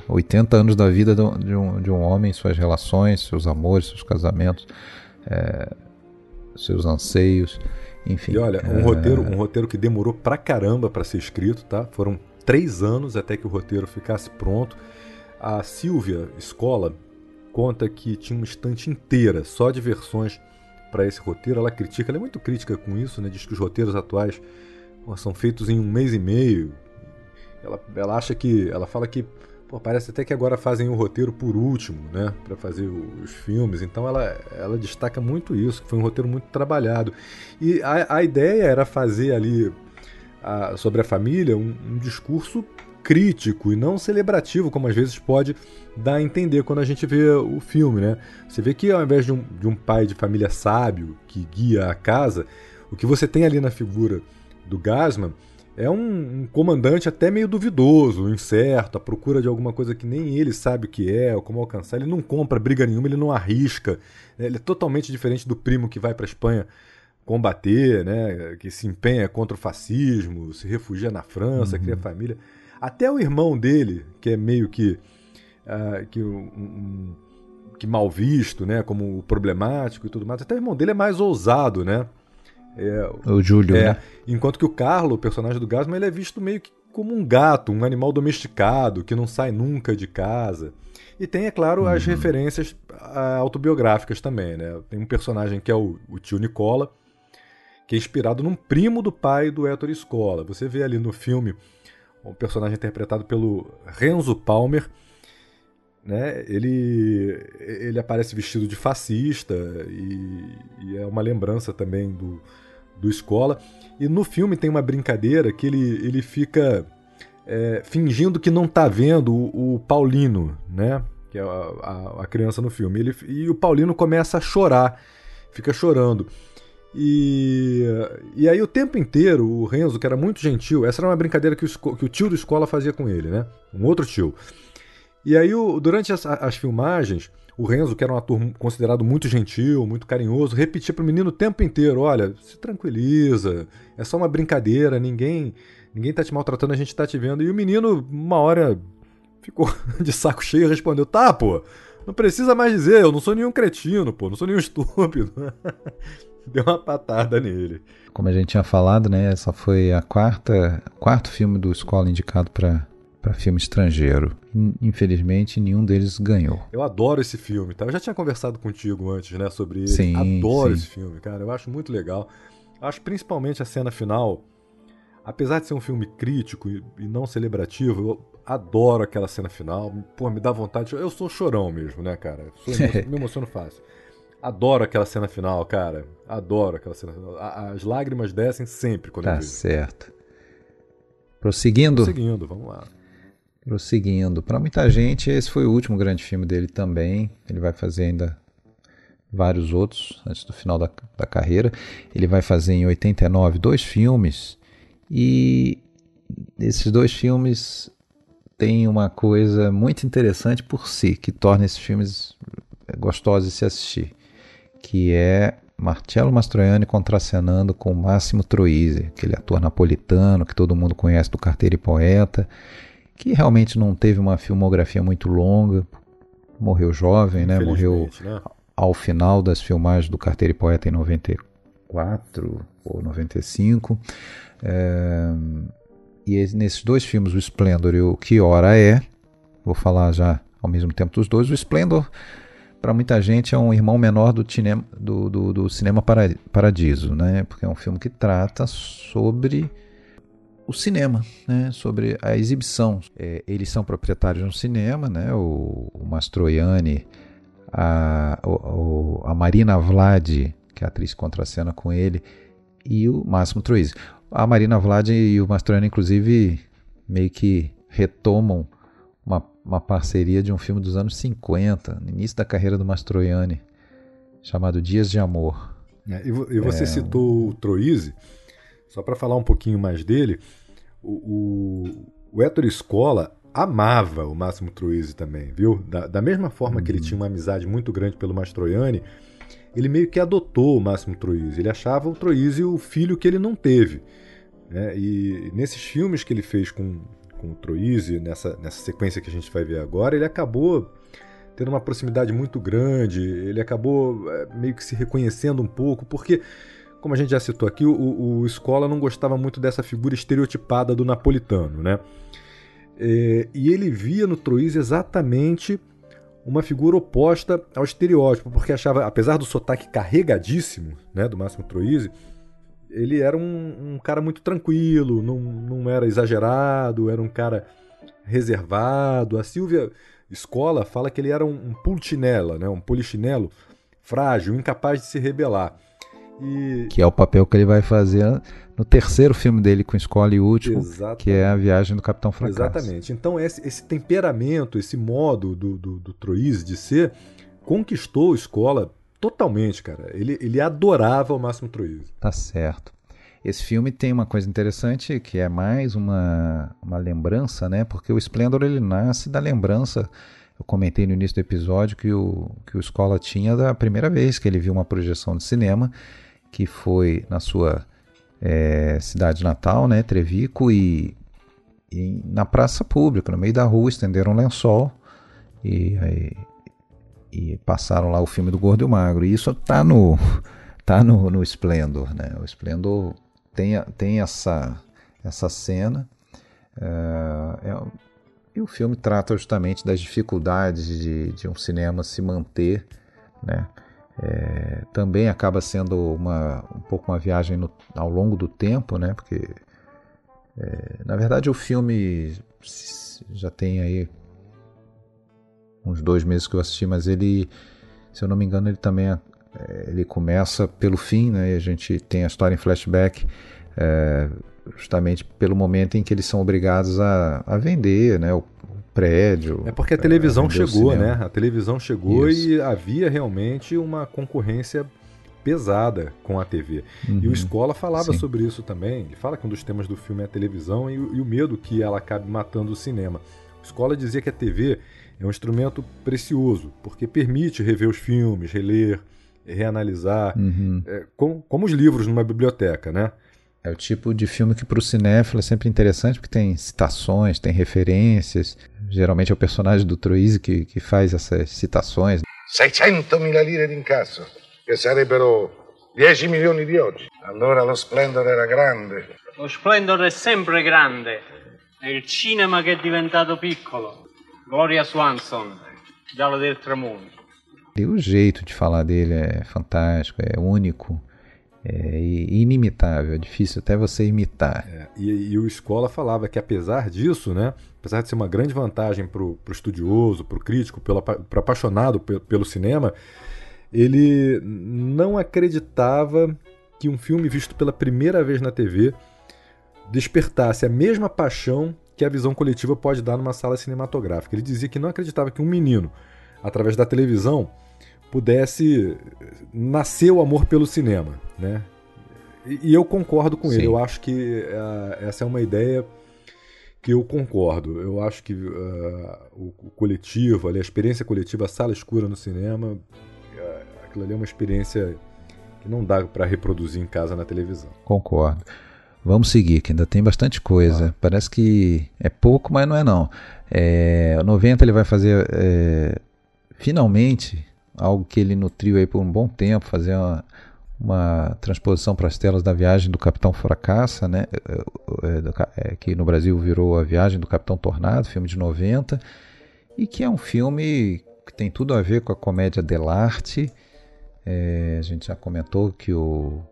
Pô. 80 anos da vida de um, de um homem, suas relações, seus amores, seus casamentos, é, seus anseios, enfim. E olha, um, é... roteiro, um roteiro que demorou pra caramba para ser escrito, tá? Foram três anos até que o roteiro ficasse pronto. A Silvia Escola conta que tinha uma estante inteira só de versões para esse roteiro. Ela critica, ela é muito crítica com isso, né? diz que os roteiros atuais são feitos em um mês e meio. Ela, ela acha que, ela fala que pô, parece até que agora fazem o roteiro por último, né, para fazer os filmes. Então ela, ela destaca muito isso, que foi um roteiro muito trabalhado. E a, a ideia era fazer ali a, sobre a família um, um, discurso crítico e não celebrativo, como às vezes pode dar a entender quando a gente vê o filme, né? Você vê que ao invés de um, de um pai de família sábio que guia a casa, o que você tem ali na figura do Gasman é um, um, comandante até meio duvidoso, incerto, à procura de alguma coisa que nem ele sabe o que é, ou como alcançar. Ele não compra briga nenhuma, ele não arrisca. Ele é totalmente diferente do primo que vai para a Espanha combater, né, que se empenha contra o fascismo, se refugia na França, uhum. cria família. Até o irmão dele, que é meio que, uh, que, um, um, que mal visto, né, como problemático e tudo mais, até o irmão dele é mais ousado, né? É, o Júlio, é, né? Enquanto que o Carlo, o personagem do Gasman, ele é visto meio que como um gato, um animal domesticado, que não sai nunca de casa. E tem, é claro, uhum. as referências ah, autobiográficas também, né? Tem um personagem que é o, o tio Nicola, que é inspirado num primo do pai do Héctor Scola. Você vê ali no filme um personagem interpretado pelo Renzo Palmer, né? Ele, ele aparece vestido de fascista e, e, é uma lembrança também do, do Escola. E no filme tem uma brincadeira que ele, ele fica é, fingindo que não está vendo o, o, Paulino, né? Que é a, a, a criança no filme. Ele, e o Paulino começa a chorar, fica chorando. E, e aí o tempo inteiro o Renzo, que era muito gentil, essa era uma brincadeira que o, que o tio do escola fazia com ele, né? Um outro tio. E aí o, durante as, as filmagens, o Renzo, que era um ator considerado muito gentil, muito carinhoso, repetia para o menino o tempo inteiro: olha, se tranquiliza, é só uma brincadeira, ninguém ninguém tá te maltratando, a gente tá te vendo. E o menino, uma hora, ficou de saco cheio e respondeu: tá, pô, não precisa mais dizer, eu não sou nenhum cretino, pô, não sou nenhum estúpido. deu uma patada nele. Como a gente tinha falado, né, essa foi a quarta, quarto filme do Escola indicado para para filme estrangeiro. Infelizmente, nenhum deles ganhou. Eu adoro esse filme, tá? Eu já tinha conversado contigo antes, né, sobre ele. Sim, adoro sim. esse filme, cara. Eu acho muito legal. Acho principalmente a cena final, apesar de ser um filme crítico e, não celebrativo, eu adoro aquela cena final. Pô, me dá vontade. Eu sou chorão mesmo, né, cara? Emo me emociono fácil. Adoro aquela cena final, cara. Adoro aquela cena final. As lágrimas descem sempre quando tá eu vejo. Tá certo. Prosseguindo? Prosseguindo, vamos lá. Prosseguindo. Para muita gente, esse foi o último grande filme dele também. Ele vai fazer ainda vários outros antes do final da, da carreira. Ele vai fazer em 89 dois filmes. E esses dois filmes têm uma coisa muito interessante por si, que torna esses filmes gostosos de se assistir que é Marcello Mastroianni contracenando com Máximo Troisi, aquele ator napolitano que todo mundo conhece do Carteiro e Poeta, que realmente não teve uma filmografia muito longa, morreu jovem, né? Morreu né? ao final das filmagens do Carteiro e Poeta em 94 ou 95. É, e nesses dois filmes, o Splendor e o Que Hora É, vou falar já ao mesmo tempo dos dois, o Splendor para muita gente é um irmão menor do, cinema, do, do, do cinema Paradiso, né? Porque é um filme que trata sobre o cinema, né? sobre a exibição. É, eles são proprietários de um cinema, né? o, o Mastroianni, a, o, a Marina Vlad, que é a atriz contracena com ele, e o Máximo Troisi. A Marina Vlad e o Mastroianni, inclusive, meio que retomam uma parceria de um filme dos anos 50, no início da carreira do Mastroianni, chamado Dias de Amor. É, e, e, você é, citou o Troisi, só para falar um pouquinho mais dele, o, o, o Héctor Escola amava o Máximo Troisi também, viu? Da, da mesma forma que ele uhum. tinha uma amizade muito grande pelo Mastroianni, ele meio que adotou o Máximo Troisi. Ele achava o Troisi o filho que ele não teve. Né? E nesses filmes que ele fez com, com o Troisi, nessa, nessa sequência que a gente vai ver agora, ele acabou tendo uma proximidade muito grande, ele acabou é, meio que se reconhecendo um pouco, porque, como a gente já citou aqui, o, o não gostava muito dessa figura estereotipada do napolitano, né? É, e ele via no Troisi exatamente uma figura oposta ao estereótipo, porque achava, apesar do sotaque carregadíssimo né, do Máximo Troisi, ele era um, um, cara muito tranquilo, não, não era exagerado, era um cara reservado. A Silvia Escola fala que ele era um, um pulchinela, né? um polichinelo frágil, incapaz de se rebelar. E... Que é o papel que ele vai fazer no terceiro filme dele com Escola e Último, Exatamente. que é a viagem do Capitão Fracasso. Exatamente. Então esse, esse temperamento, esse modo do, do, do Troise de ser, conquistou Escola Totalmente, cara. Ele, ele adorava o Máximo Troisi. Tá certo. Esse filme tem uma coisa interessante que é mais uma, uma lembrança, né? Porque o Splendor ele nasce da lembrança. Eu comentei no início do episódio que o, que o Escola tinha da primeira vez que ele viu uma projeção de cinema, que foi na sua é, cidade natal, né? Trevico, e, e na praça pública, no meio da rua, estenderam um lençol. E aí e passaram lá o filme do Gordo e o Magro. E isso tá no tá no, no Splendor, né? O Splendor tem, tem essa essa cena é, é, e o filme trata justamente das dificuldades de, de um cinema se manter, né? É, também acaba sendo uma, um pouco uma viagem no, ao longo do tempo, né? Porque é, na verdade o filme já tem aí uns dois meses que eu assisti, mas ele, se eu não me engano, ele também é, ele começa pelo fim, né? E a gente tem a história em flashback, é, justamente pelo momento em que eles são obrigados a, a vender, né? O, o prédio. É porque a televisão a chegou, né? A televisão chegou Isso. e havia realmente uma concorrência pesada com a TV. Uhum. E o Escola falava Sim. sobre isso também. Ele fala que um dos temas do filme é a televisão e, e o medo que ela acabe matando o cinema. O Escola dizia que a TV é um instrumento precioso, porque permite rever os filmes, reler, reanalisar, uhum. é, como, como os livros numa biblioteca, né? É o tipo de filme que para o cinéfilo é sempre interessante porque tem citações, tem referências. Geralmente é o personagem do Troisi que, que faz essas citações. 600 mila lire di incasso, che sarebbero 10 milioni di oggi. Allora lo splendor era grande. Lo splendor è sempre grande. È il cinema che è diventato piccolo. Gloria Swanson, del Tramundo. E o jeito de falar dele é fantástico, é único, é inimitável, é difícil até você imitar. É, e, e, o Escola falava que apesar disso, né, apesar de ser uma grande vantagem para o estudioso, para o crítico, para o apaixonado pelo, pelo cinema, ele não acreditava que um filme visto pela primeira vez na TV despertasse a mesma paixão que a visão coletiva pode dar numa sala cinematográfica. Ele dizia que não acreditava que um menino, através da televisão, pudesse nascer o amor pelo cinema, né? E, e eu concordo com Sim. ele. Eu acho que uh, essa é uma ideia que eu concordo. Eu acho que uh, o, o, coletivo, ali, a experiência coletiva, a sala escura no cinema, uh, aquilo ali é uma experiência que não dá para reproduzir em casa na televisão. Concordo. Vamos seguir, que ainda tem bastante coisa. Ah. Parece que é pouco, mas não é não. É, 90 ele vai fazer é, finalmente, algo que ele nutriu aí por um bom tempo, fazer uma, uma transposição para as telas da viagem do Capitão Fracassa, né? É, é, que no Brasil virou a viagem do Capitão Tornado, filme de 90, e que é um filme que tem tudo a ver com a comédia dell'arte. É, a gente já comentou que o,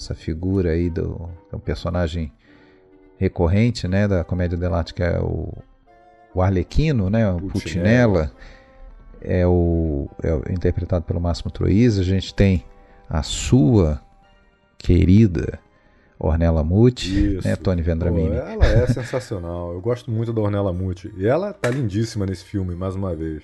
essa figura aí do é um personagem recorrente, né, da comédia dell'arte que é o, o Arlequino, né, o Putinella, é o é interpretado pelo Máximo Troisa. A gente tem a sua querida Ornella Muti, né, Tony Vendramini. Pô, ela é sensacional. Eu gosto muito da Ornella Muti. E ela tá lindíssima nesse filme, mais uma vez.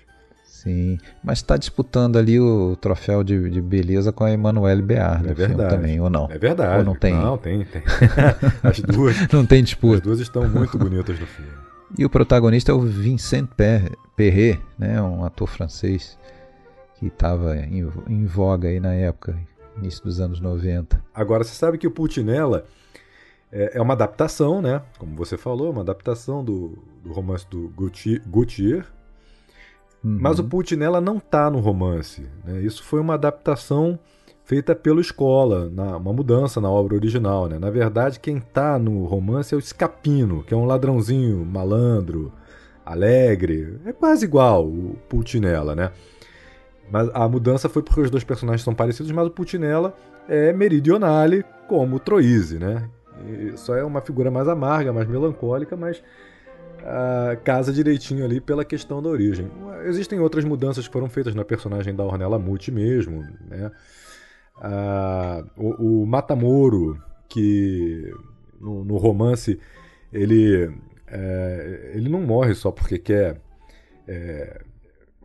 Sim, mas está disputando ali o troféu de, de beleza com a Emanuele Bear é verdade. também, ou não? É verdade. Ou não tem? Não, tem, tem. As duas. não tem disputa. As duas estão muito bonitas no filme. E o protagonista é o Vincent Perret, né, um ator francês que estava em, em voga aí na época, início dos anos 90. Agora, você sabe que o Putinella é, é uma adaptação, né? Como você falou, uma adaptação do, do romance do Gautier. Uhum. Mas o Putinella não está no romance. Né? Isso foi uma adaptação feita pelo Escola, na, uma mudança na obra original. Né? Na verdade, quem está no romance é o Scapino, que é um ladrãozinho malandro, alegre. É quase igual o Putinella, né? Mas a mudança foi porque os dois personagens são parecidos, mas o Putinella é meridionale como o Troise, né? E só é uma figura mais amarga, mais melancólica, mas uh, casa direitinho ali pela questão da origem. Existem outras mudanças que foram feitas na personagem da Ornella Muti mesmo, né? Uh, o, o Matamoro, que no, no romance ele, é, ele não morre só porque quer é,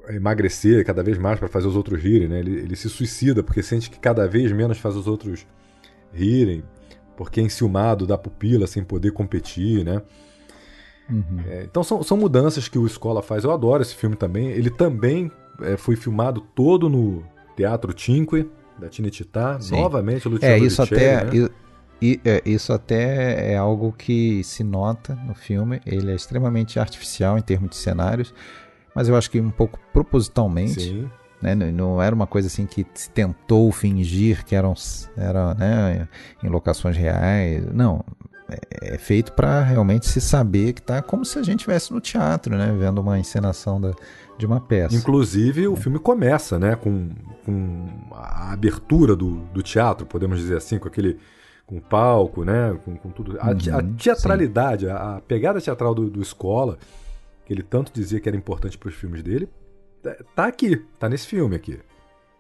emagrecer cada vez mais para fazer os outros rirem, né? Ele, ele, se suicida porque sente que cada vez menos faz os outros rirem, porque é enciumado da pupila sem poder competir, né? Uhum. É, então são, são mudanças que o Escola faz. Eu adoro esse filme também. Ele também é, foi filmado todo no Teatro Cinque, da Tinetitá. Novamente Luciano É, isso até... Né? E, é, isso até é algo que se nota no filme. Ele é extremamente artificial em termos de cenários mas eu acho que um pouco propositalmente. Né? Não era uma coisa assim que se tentou fingir que eram era, né, em locações reais. Não, é, é feito para realmente se saber que tá como se a gente estivesse no teatro, né, vendo uma encenação da, de uma peça. Inclusive, o filme começa, né, com, com a abertura do, do teatro, podemos dizer assim, com aquele com o palco, né, com, com tudo. A, uhum, a teatralidade, a, a, pegada teatral do, do Escola que ele tanto dizia que era importante para os filmes dele, é, tá aqui, tá nesse filme aqui.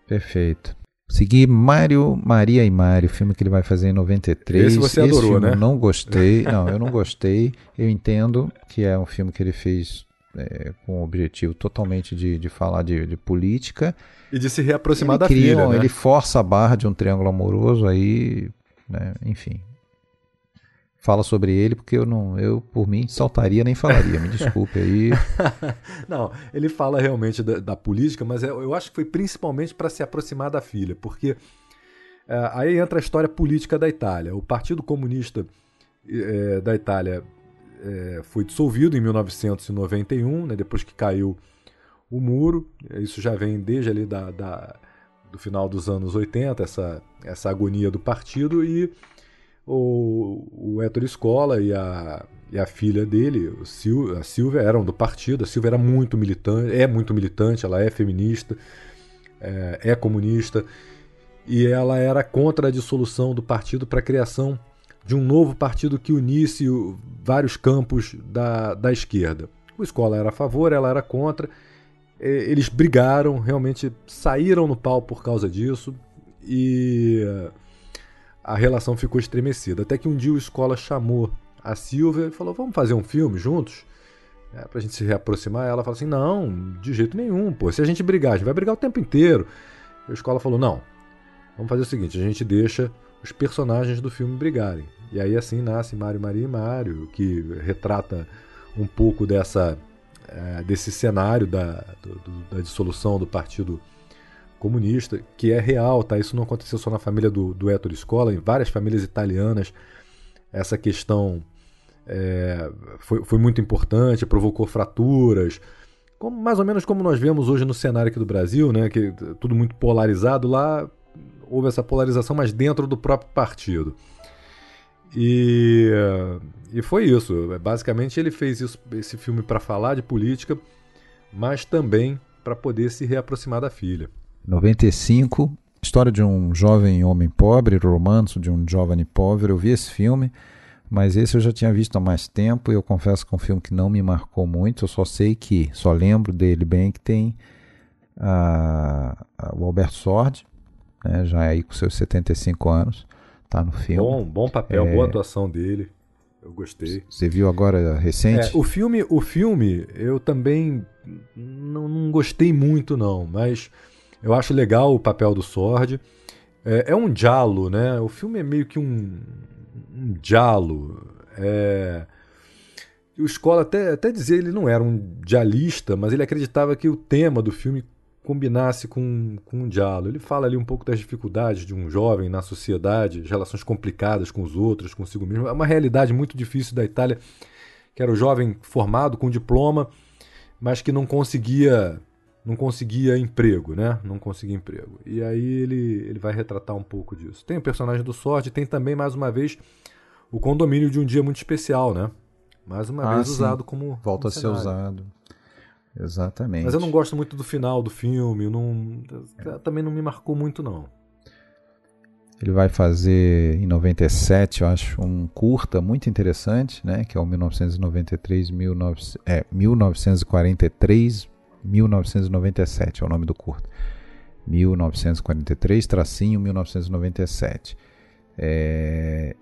Perfeito. Segui Mário, Maria e Mário, filme que ele vai fazer em 93. Esse você Esse adorou, né? Eu não gostei, não, eu não gostei. Eu entendo que é um filme que ele fez é, com o objetivo totalmente de, de falar de, de política. E de se reaproximar ele da cria, filha, né? Ele força a barra de um triângulo amoroso aí, né, enfim, fala sobre ele, porque eu não, eu por mim saltaria nem falaria. Me desculpe aí. não, ele fala realmente da, da política, mas eu, eu, acho que foi principalmente para se aproximar da filha, porque é, aí entra a história política da Itália. O Partido Comunista é, da Itália é, foi dissolvido em 1991, né, depois que caiu o muro. Isso já vem desde ali da, da do final dos anos 80, essa, essa agonia do partido e o, o Héctor Escola e a, e a filha dele, Sil, a Silvia, eram do partido. A Silvia era muito militante, é muito militante, ela é feminista, é, é comunista, e ela era contra a dissolução do partido para a criação de um novo partido que unisse vários campos da, da esquerda. O Escola era a favor, ela era contra. Eles brigaram, realmente saíram no pau por causa disso. E a relação ficou estremecida. Até que um dia o Escola chamou a Silvia e falou: Vamos fazer um filme juntos? É, pra gente se reaproximar. Ela falou assim: Não, de jeito nenhum, pô. Se a gente brigar, a gente vai brigar o tempo inteiro. E a escola falou: Não, vamos fazer o seguinte: a gente deixa os personagens do filme brigarem. E aí assim nasce Mário, Maria e Mário, que retrata um pouco dessa, é, desse cenário da, do, da dissolução do partido comunista, que é real, tá? Isso não aconteceu só na família do, do Ettore Scola, em várias famílias italianas essa questão é, foi, foi muito importante, provocou fraturas. como, mais ou menos como nós vemos hoje no cenário aqui do Brasil, né, que tudo muito polarizado, lá houve essa polarização, mas dentro do próprio partido. E, e foi isso. Basicamente, ele fez isso, esse filme para falar de política, mas também para poder se reaproximar da filha. 95, história de um jovem homem pobre, romance de um jovem pobre. Eu vi esse filme, mas esse eu já tinha visto há mais tempo e eu confesso que é um filme que não me marcou muito. Eu só sei que, só lembro dele bem que tem a, a, o Alberto Sordi, né, já aí com seus 75 anos, tá no filme. Bom, bom papel, é... boa atuação dele. Eu gostei. Você viu agora recente? É, o filme, o filme, eu também não, não, gostei muito não, mas eu acho legal o papel do Sword. É, é um diálogo, né? O filme é meio que um, um diálogo. É... O Escola até, até dizer ele não era um dialista, mas ele acreditava que o tema do filme combinasse com, com um diálogo. Ele fala ali um pouco das dificuldades de um jovem na sociedade, as relações complicadas com os outros, consigo mesmo. É uma realidade muito difícil da Itália, que era o jovem formado com diploma, mas que não conseguia não conseguia emprego, né? Não conseguia emprego. E aí ele, ele vai retratar um pouco disso. Tem o personagem do Sorte, tem também, mais uma vez, o condomínio de um dia muito especial, né? Mais uma ah, vez sim. usado como. Volta a ser usado. Exatamente. Mas eu não gosto muito do final do filme, não, também não me marcou muito não. Ele vai fazer em 97, eu acho, um curta muito interessante, né, que é o 1993 19, é, 1943 1997 é o nome do curta. 1943 tracinho 1997. É,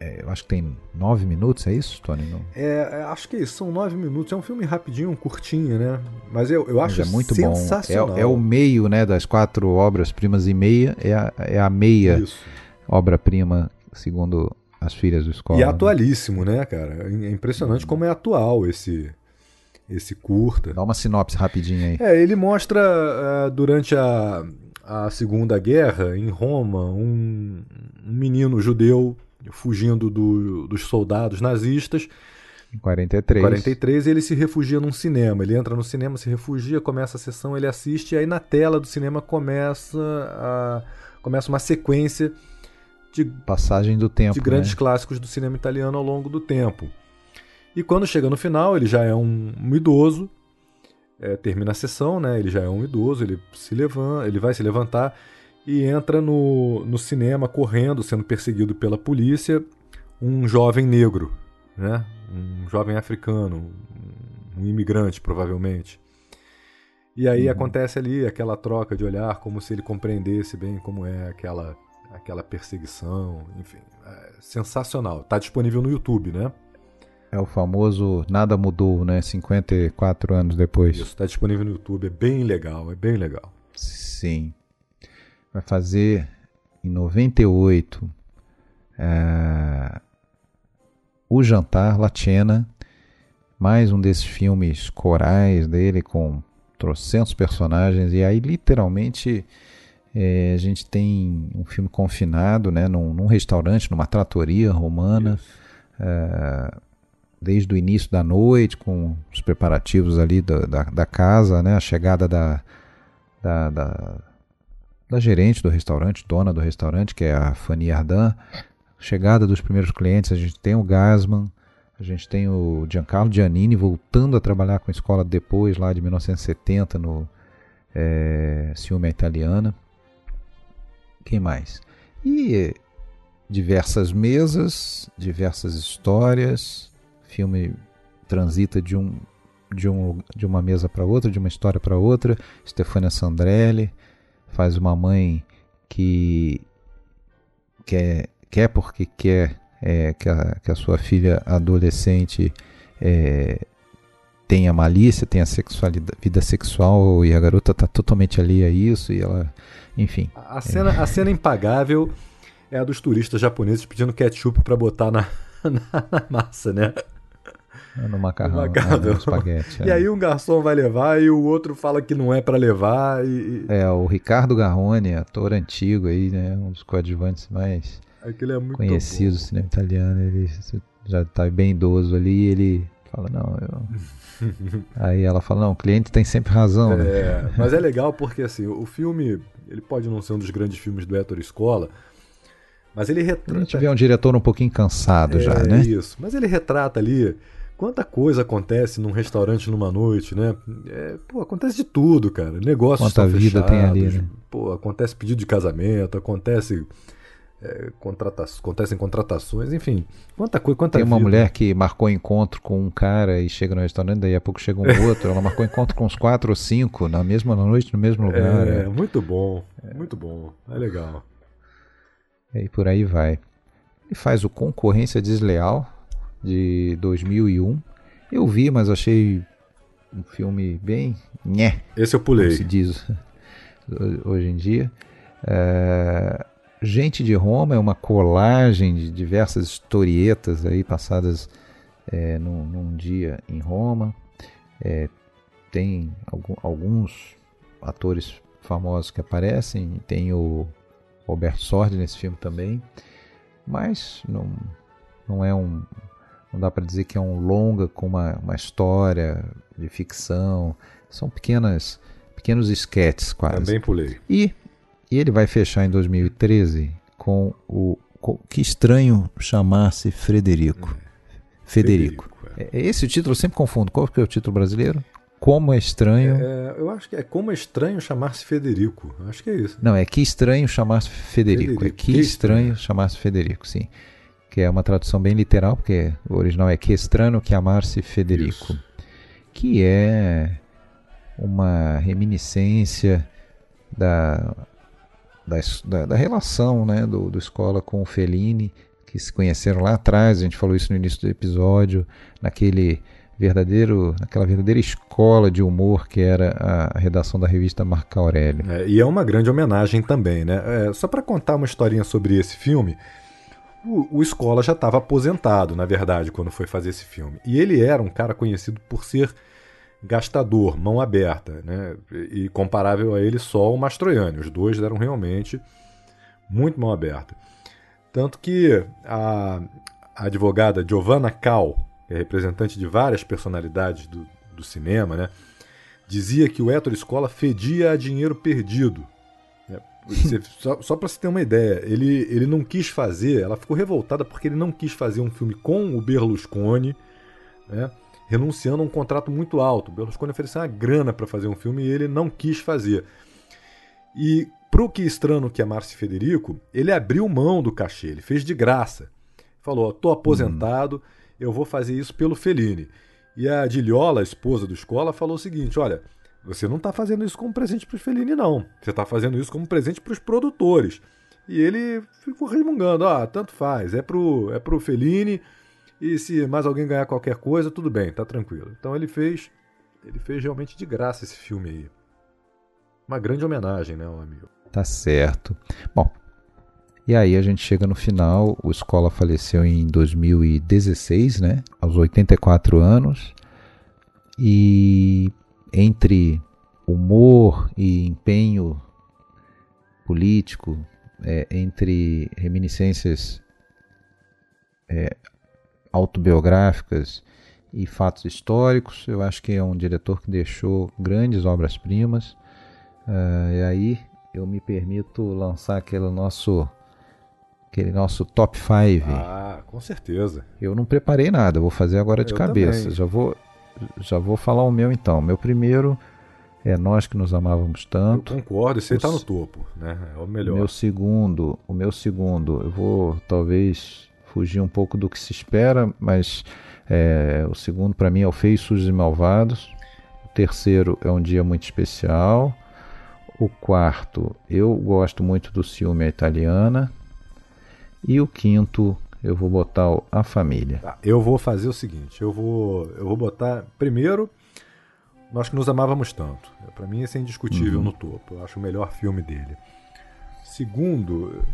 é, eu acho que tem nove minutos, é isso, Tony? Não? É, é acho que é isso, são nove minutos. É um filme rapidinho, curtinho, né? Mas eu, eu acho Mas é muito sensacional. bom. É, é, o meio, né, das quatro obras-primas e meia, é a, é a meia obra-prima, segundo as filhas do escola. E é atualíssimo, né, cara? É impressionante como é atual esse esse curta. Dá uma sinopse rapidinha aí. É, ele mostra uh, durante a, a Segunda Guerra, em Roma, um, um menino judeu fugindo do, dos soldados nazistas. Em 43. 43, ele se refugia num cinema. Ele entra no cinema, se refugia, começa a sessão, ele assiste, e aí na tela do cinema começa, a, começa uma sequência de passagem do tempo, de grandes né? clássicos do cinema italiano ao longo do tempo. E quando chega no final, ele já é um, um idoso, é, termina a sessão, né? Ele já é um idoso, ele se levanta, ele vai se levantar e entra no, no cinema correndo, sendo perseguido pela polícia, um jovem negro, né? um jovem africano, um imigrante provavelmente. E aí uhum. acontece ali aquela troca de olhar, como se ele compreendesse bem como é aquela, aquela perseguição, enfim, é sensacional. Está disponível no YouTube, né? É o famoso Nada Mudou, né? 54 anos depois. Isso, está disponível no YouTube, é bem legal, é bem legal. Sim vai fazer em 98 é, O Jantar Latena, mais um desses filmes corais dele com trocentos personagens, e aí literalmente é, a gente tem um filme confinado né, num, num restaurante, numa tratoria romana. É, desde o início da noite, com os preparativos ali da, da, da casa, né, a chegada da, da, da, da gerente do restaurante, dona do restaurante, que é a Fanny Ardan. Chegada dos primeiros clientes, a gente tem o Gasman, a gente tem o Giancarlo Giannini voltando a trabalhar com a escola depois, lá de 1970, no é, Ciúme Italiana. Quem mais? E diversas mesas, diversas histórias. Filme transita de um de, um, de uma mesa para outra, de uma história para outra. Stefania Sandrelli faz uma mãe que quer, quer porque quer é, que, a, que a sua filha adolescente é, tenha malícia, tenha sexualidade, vida sexual e a garota está totalmente ali a isso e ela, enfim. A cena, é. a cena impagável é a dos turistas japoneses pedindo ketchup para botar na, na, na massa, né? No macarrão, no macarrão. no espaguete. E é. aí um garçom vai levar e o outro fala que não é para levar. E... É, o Ricardo Garrone, ator antigo aí, né? Um dos coadjuvantes mais é conhecidos do cinema italiano. Ele já está bem idoso ali ele Fala, não, eu. Aí ela fala, não, o cliente tem sempre razão, né? É, mas é legal porque assim, o filme, ele pode não ser um dos grandes filmes do Héctor Escola, mas ele retrata. A gente vê um diretor um pouquinho cansado é, já, né? Isso, mas ele retrata ali quanta coisa acontece num restaurante numa noite, né? É, pô, acontece de tudo, cara. Negócios Quanta vida fechados, tem ali, né? Pô, acontece pedido de casamento, acontece é, contrata acontecem contratações, enfim, quanta coisa, quanta Tem uma vida. mulher que marcou encontro com um cara e chega no restaurante, daí a pouco chega um outro. Ela marcou encontro com uns quatro ou cinco na mesma noite, no mesmo lugar. É, né? muito bom, muito bom, é legal. E por aí vai. Ele faz o Concorrência Desleal de 2001. Eu vi, mas achei um filme bem. Nhé, Esse eu pulei. se diz hoje em dia. É, Gente de Roma é uma colagem de diversas historietas aí passadas é, num, num dia em Roma. É, tem alguns atores famosos que aparecem, tem o Roberto Sordi nesse filme também, mas não, não é um. Não dá para dizer que é um longa com uma, uma história de ficção. São pequenas, pequenos esquetes quase. Também pulei. E, e ele vai fechar em 2013 com o com- Que Estranho Chamar-se Frederico. Federico. É, esse o título eu sempre confundo. Qual que é o título brasileiro? Como é estranho. É, eu acho que é como é estranho chamar-se Federico. Acho que é isso. Não, é Que Estranho Chamar-se Federico. Federico. É Que, Que Estranho Chamar-se Federico, sim. Que é uma tradução bem literal, porque o original é Que Estranho Chamar-se Federico. Que é uma reminiscência da, da, da, da relação né, do, do Escola com o Fellini, que se conheceram lá atrás, a gente falou isso no início do episódio, naquele verdadeiro, naquela verdadeira escola de humor que era a redação da revista Marco Aurélio. É, e é uma grande homenagem também, né? É, só para contar uma historinha sobre esse filme, o, o Escola já estava aposentado, na verdade, quando foi fazer esse filme. E ele era um cara conhecido por ser gastador, mão aberta, né? E comparável a ele só o Mastroianni. Os dois eram realmente muito mão aberta. Tanto que a, a advogada Giovanna Cal, que é representante de várias personalidades do, do cinema, né? dizia que o Héctor Escola fedia a dinheiro perdido. Você- só só para você ter uma ideia, ele, ele não quis fazer, ela ficou revoltada porque ele não quis fazer um filme com o Berlusconi, né? renunciando a um contrato muito alto. O Berlusconi ofereceu uma grana para fazer um filme e ele não quis fazer. E pro que estranho que é Márcio Federico, ele abriu mão do cachê, ele fez de graça. Falou: "Tô aposentado, eu vou fazer isso pelo Fellini". E a Diliola, a esposa do Escola, falou o seguinte: "Olha, você não está fazendo isso como presente para o Fellini não. Você está fazendo isso como presente para os produtores". E ele ficou resmungando: "Ah, tanto faz, é pro é pro Fellini e se mais alguém ganhar qualquer coisa, tudo bem, tá tranquilo". Então ele fez ele fez realmente de graça esse filme aí. Uma grande homenagem, né, amigo. Tá certo. Bom, e aí a gente chega no final. O Escola faleceu em 2016, né? Aos 84 anos. E entre humor e empenho político, é, entre reminiscências é, autobiográficas e fatos históricos, eu acho que é um diretor que deixou grandes obras-primas. Ah, e aí eu me permito lançar aquele nosso aquele nosso top 5. Ah, com certeza. Eu não preparei nada, vou fazer agora de Eu cabeça. também. Já vou já vou falar o meu então. Meu primeiro é Nós que nos amávamos tanto. Concordo, esse aí O tá no topo, né? É o O melhor. meu segundo, o meu segundo, eu vou talvez fugir um pouco do que se espera, mas é, o segundo para mim é o Feios, Sujos e Malvados. O terceiro é um dia muito especial. O quarto, eu gosto muito do Ciúme à Italiana. E o quinto, eu vou botar o A Família. Tá, eu vou fazer o seguinte, eu vou, eu vou botar primeiro Nós que nos amávamos tanto. Pra mim esse é indiscutível Uhum. no topo. Eu acho o melhor filme dele. Segundo,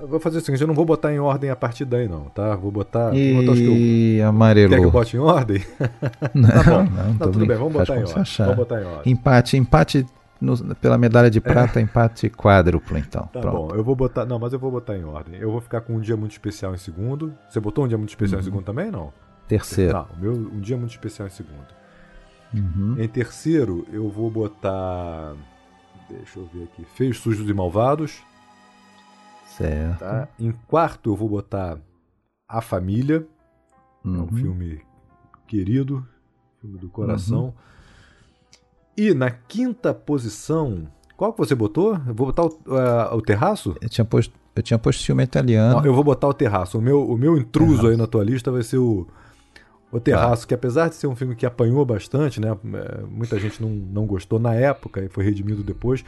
eu vou fazer o seguinte, eu não vou botar em ordem a partir daí não, tá? Vou botar, vou botar os que eu E amarelou. Quer que eu bote em ordem? Não, tá bom. não, Não, tô tudo bem, vamos botar em ordem. Vamos botar em ordem. Empate, empate no- pela medalha de prata, empate quádruplo, então. Tá Pronto. bom, eu vou botar. Não, mas eu vou botar em ordem. Eu vou ficar com um dia muito especial em segundo. Você botou um dia muito especial Uhum. em segundo também? Não? Terceiro. O meu Um Dia Muito Especial em segundo. Uhum. Em terceiro, eu vou botar. Deixa eu ver aqui. Feios, Sujos e Malvados. Certo. Tá? Em quarto, eu vou botar A Família. É um Uhum. filme querido, filme do coração. Uhum. E na quinta posição, qual que você botou? Eu vou botar o, eh, o Terraço? Eu tinha posto, eu tinha posto filme italiano. Não, eu vou botar o Terraço. O meu, o meu intruso aí na tua lista vai ser o, o Terraço, que apesar de ser um filme que apanhou bastante, né? eh, Muita gente não, não gostou na época e foi redimido depois.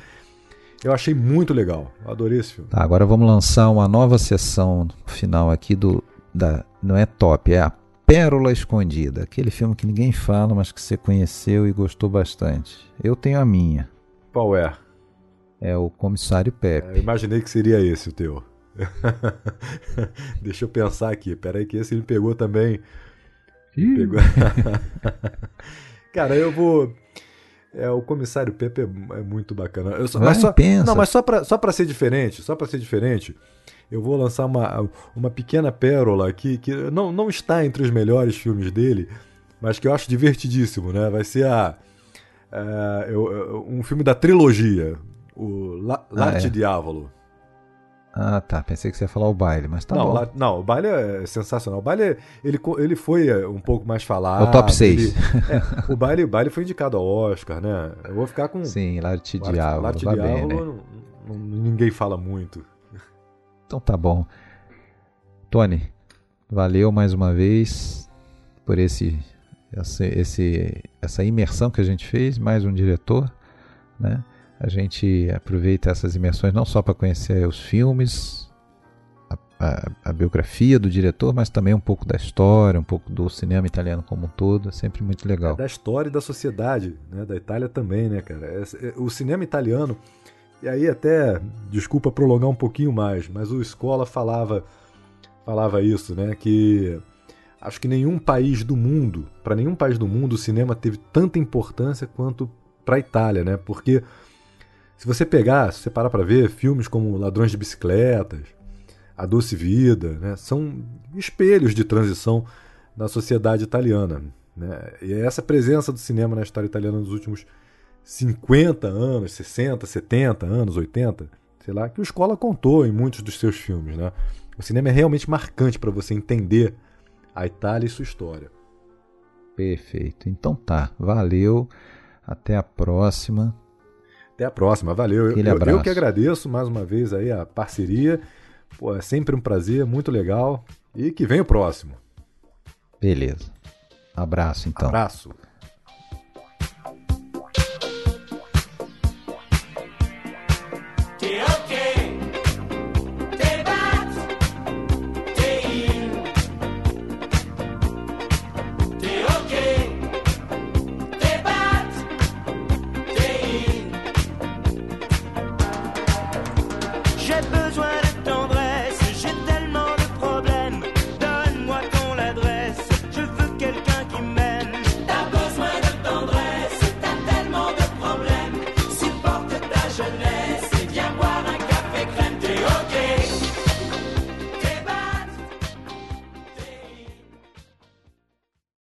Eu achei muito legal. Adorei esse filme. Tá, agora vamos lançar uma nova sessão final aqui do. Da, não é top, é a Pérola Escondida. Aquele filme que ninguém fala, mas que você conheceu e gostou bastante. Eu tenho a minha. Qual é? É o Comissário Pepe. Eu imaginei que seria esse o teu. Deixa eu pensar aqui. Peraí, que esse ele pegou também. Pegou. Cara, eu vou. É, o comissário Pepe é, é muito bacana. Eu só, Vai, mas só, pensa. Não, mas só pra, só pra ser diferente, só pra ser diferente, eu vou lançar uma, uma pequena pérola aqui que não, não está entre os melhores filmes dele, mas que eu acho divertidíssimo, né? Vai ser a, é, eu- um filme da trilogia, o La, Ah, L'Arte é. Diavolo. Ah, tá. Pensei que você ia falar o baile, mas tá não, bom. não, o baile é sensacional. O baile, ele, ele foi é, um pouco mais falado. O top seis. ele- é, o, baile, o baile foi indicado ao Oscar, né? Eu vou ficar com. Sim, L'Arte Diavolo. L'Arte Diavolo, bem, né? ninguém fala muito. Então tá bom. Tony, valeu mais uma vez por esse, esse, esse- essa imersão que a gente fez, mais um diretor, né? A gente aproveita essas imersões não só para conhecer os filmes, a, a- a biografia do diretor, mas também um pouco da história, um pouco do cinema italiano como um todo, é sempre muito legal. É da história e da sociedade, né? Da Itália também, né, cara? É- é- o cinema italiano, e aí até, desculpa prolongar um pouquinho mais, mas o Escola falava, falava isso, né? Que acho que nenhum país do mundo, para nenhum país do mundo, o cinema teve tanta importância quanto para a Itália, né? Porque se você pegar, se você parar para ver filmes como Ladrões de Bicicletas, A Doce Vida, né? São espelhos de transição na sociedade italiana. Né? E é essa presença do cinema na história italiana nos últimos 50 anos, 60, 70 anos, 80, sei lá, que o Escola contou em muitos dos seus filmes. Né? O cinema é realmente marcante para você entender a Itália e sua história. Perfeito. Então tá, valeu. Até a próxima. Até a próxima, valeu. Eu, eu- eu que agradeço mais uma vez aí a parceria. Pô, é sempre um prazer, muito legal. E que vem o próximo. Beleza. Abraço então. Abraço.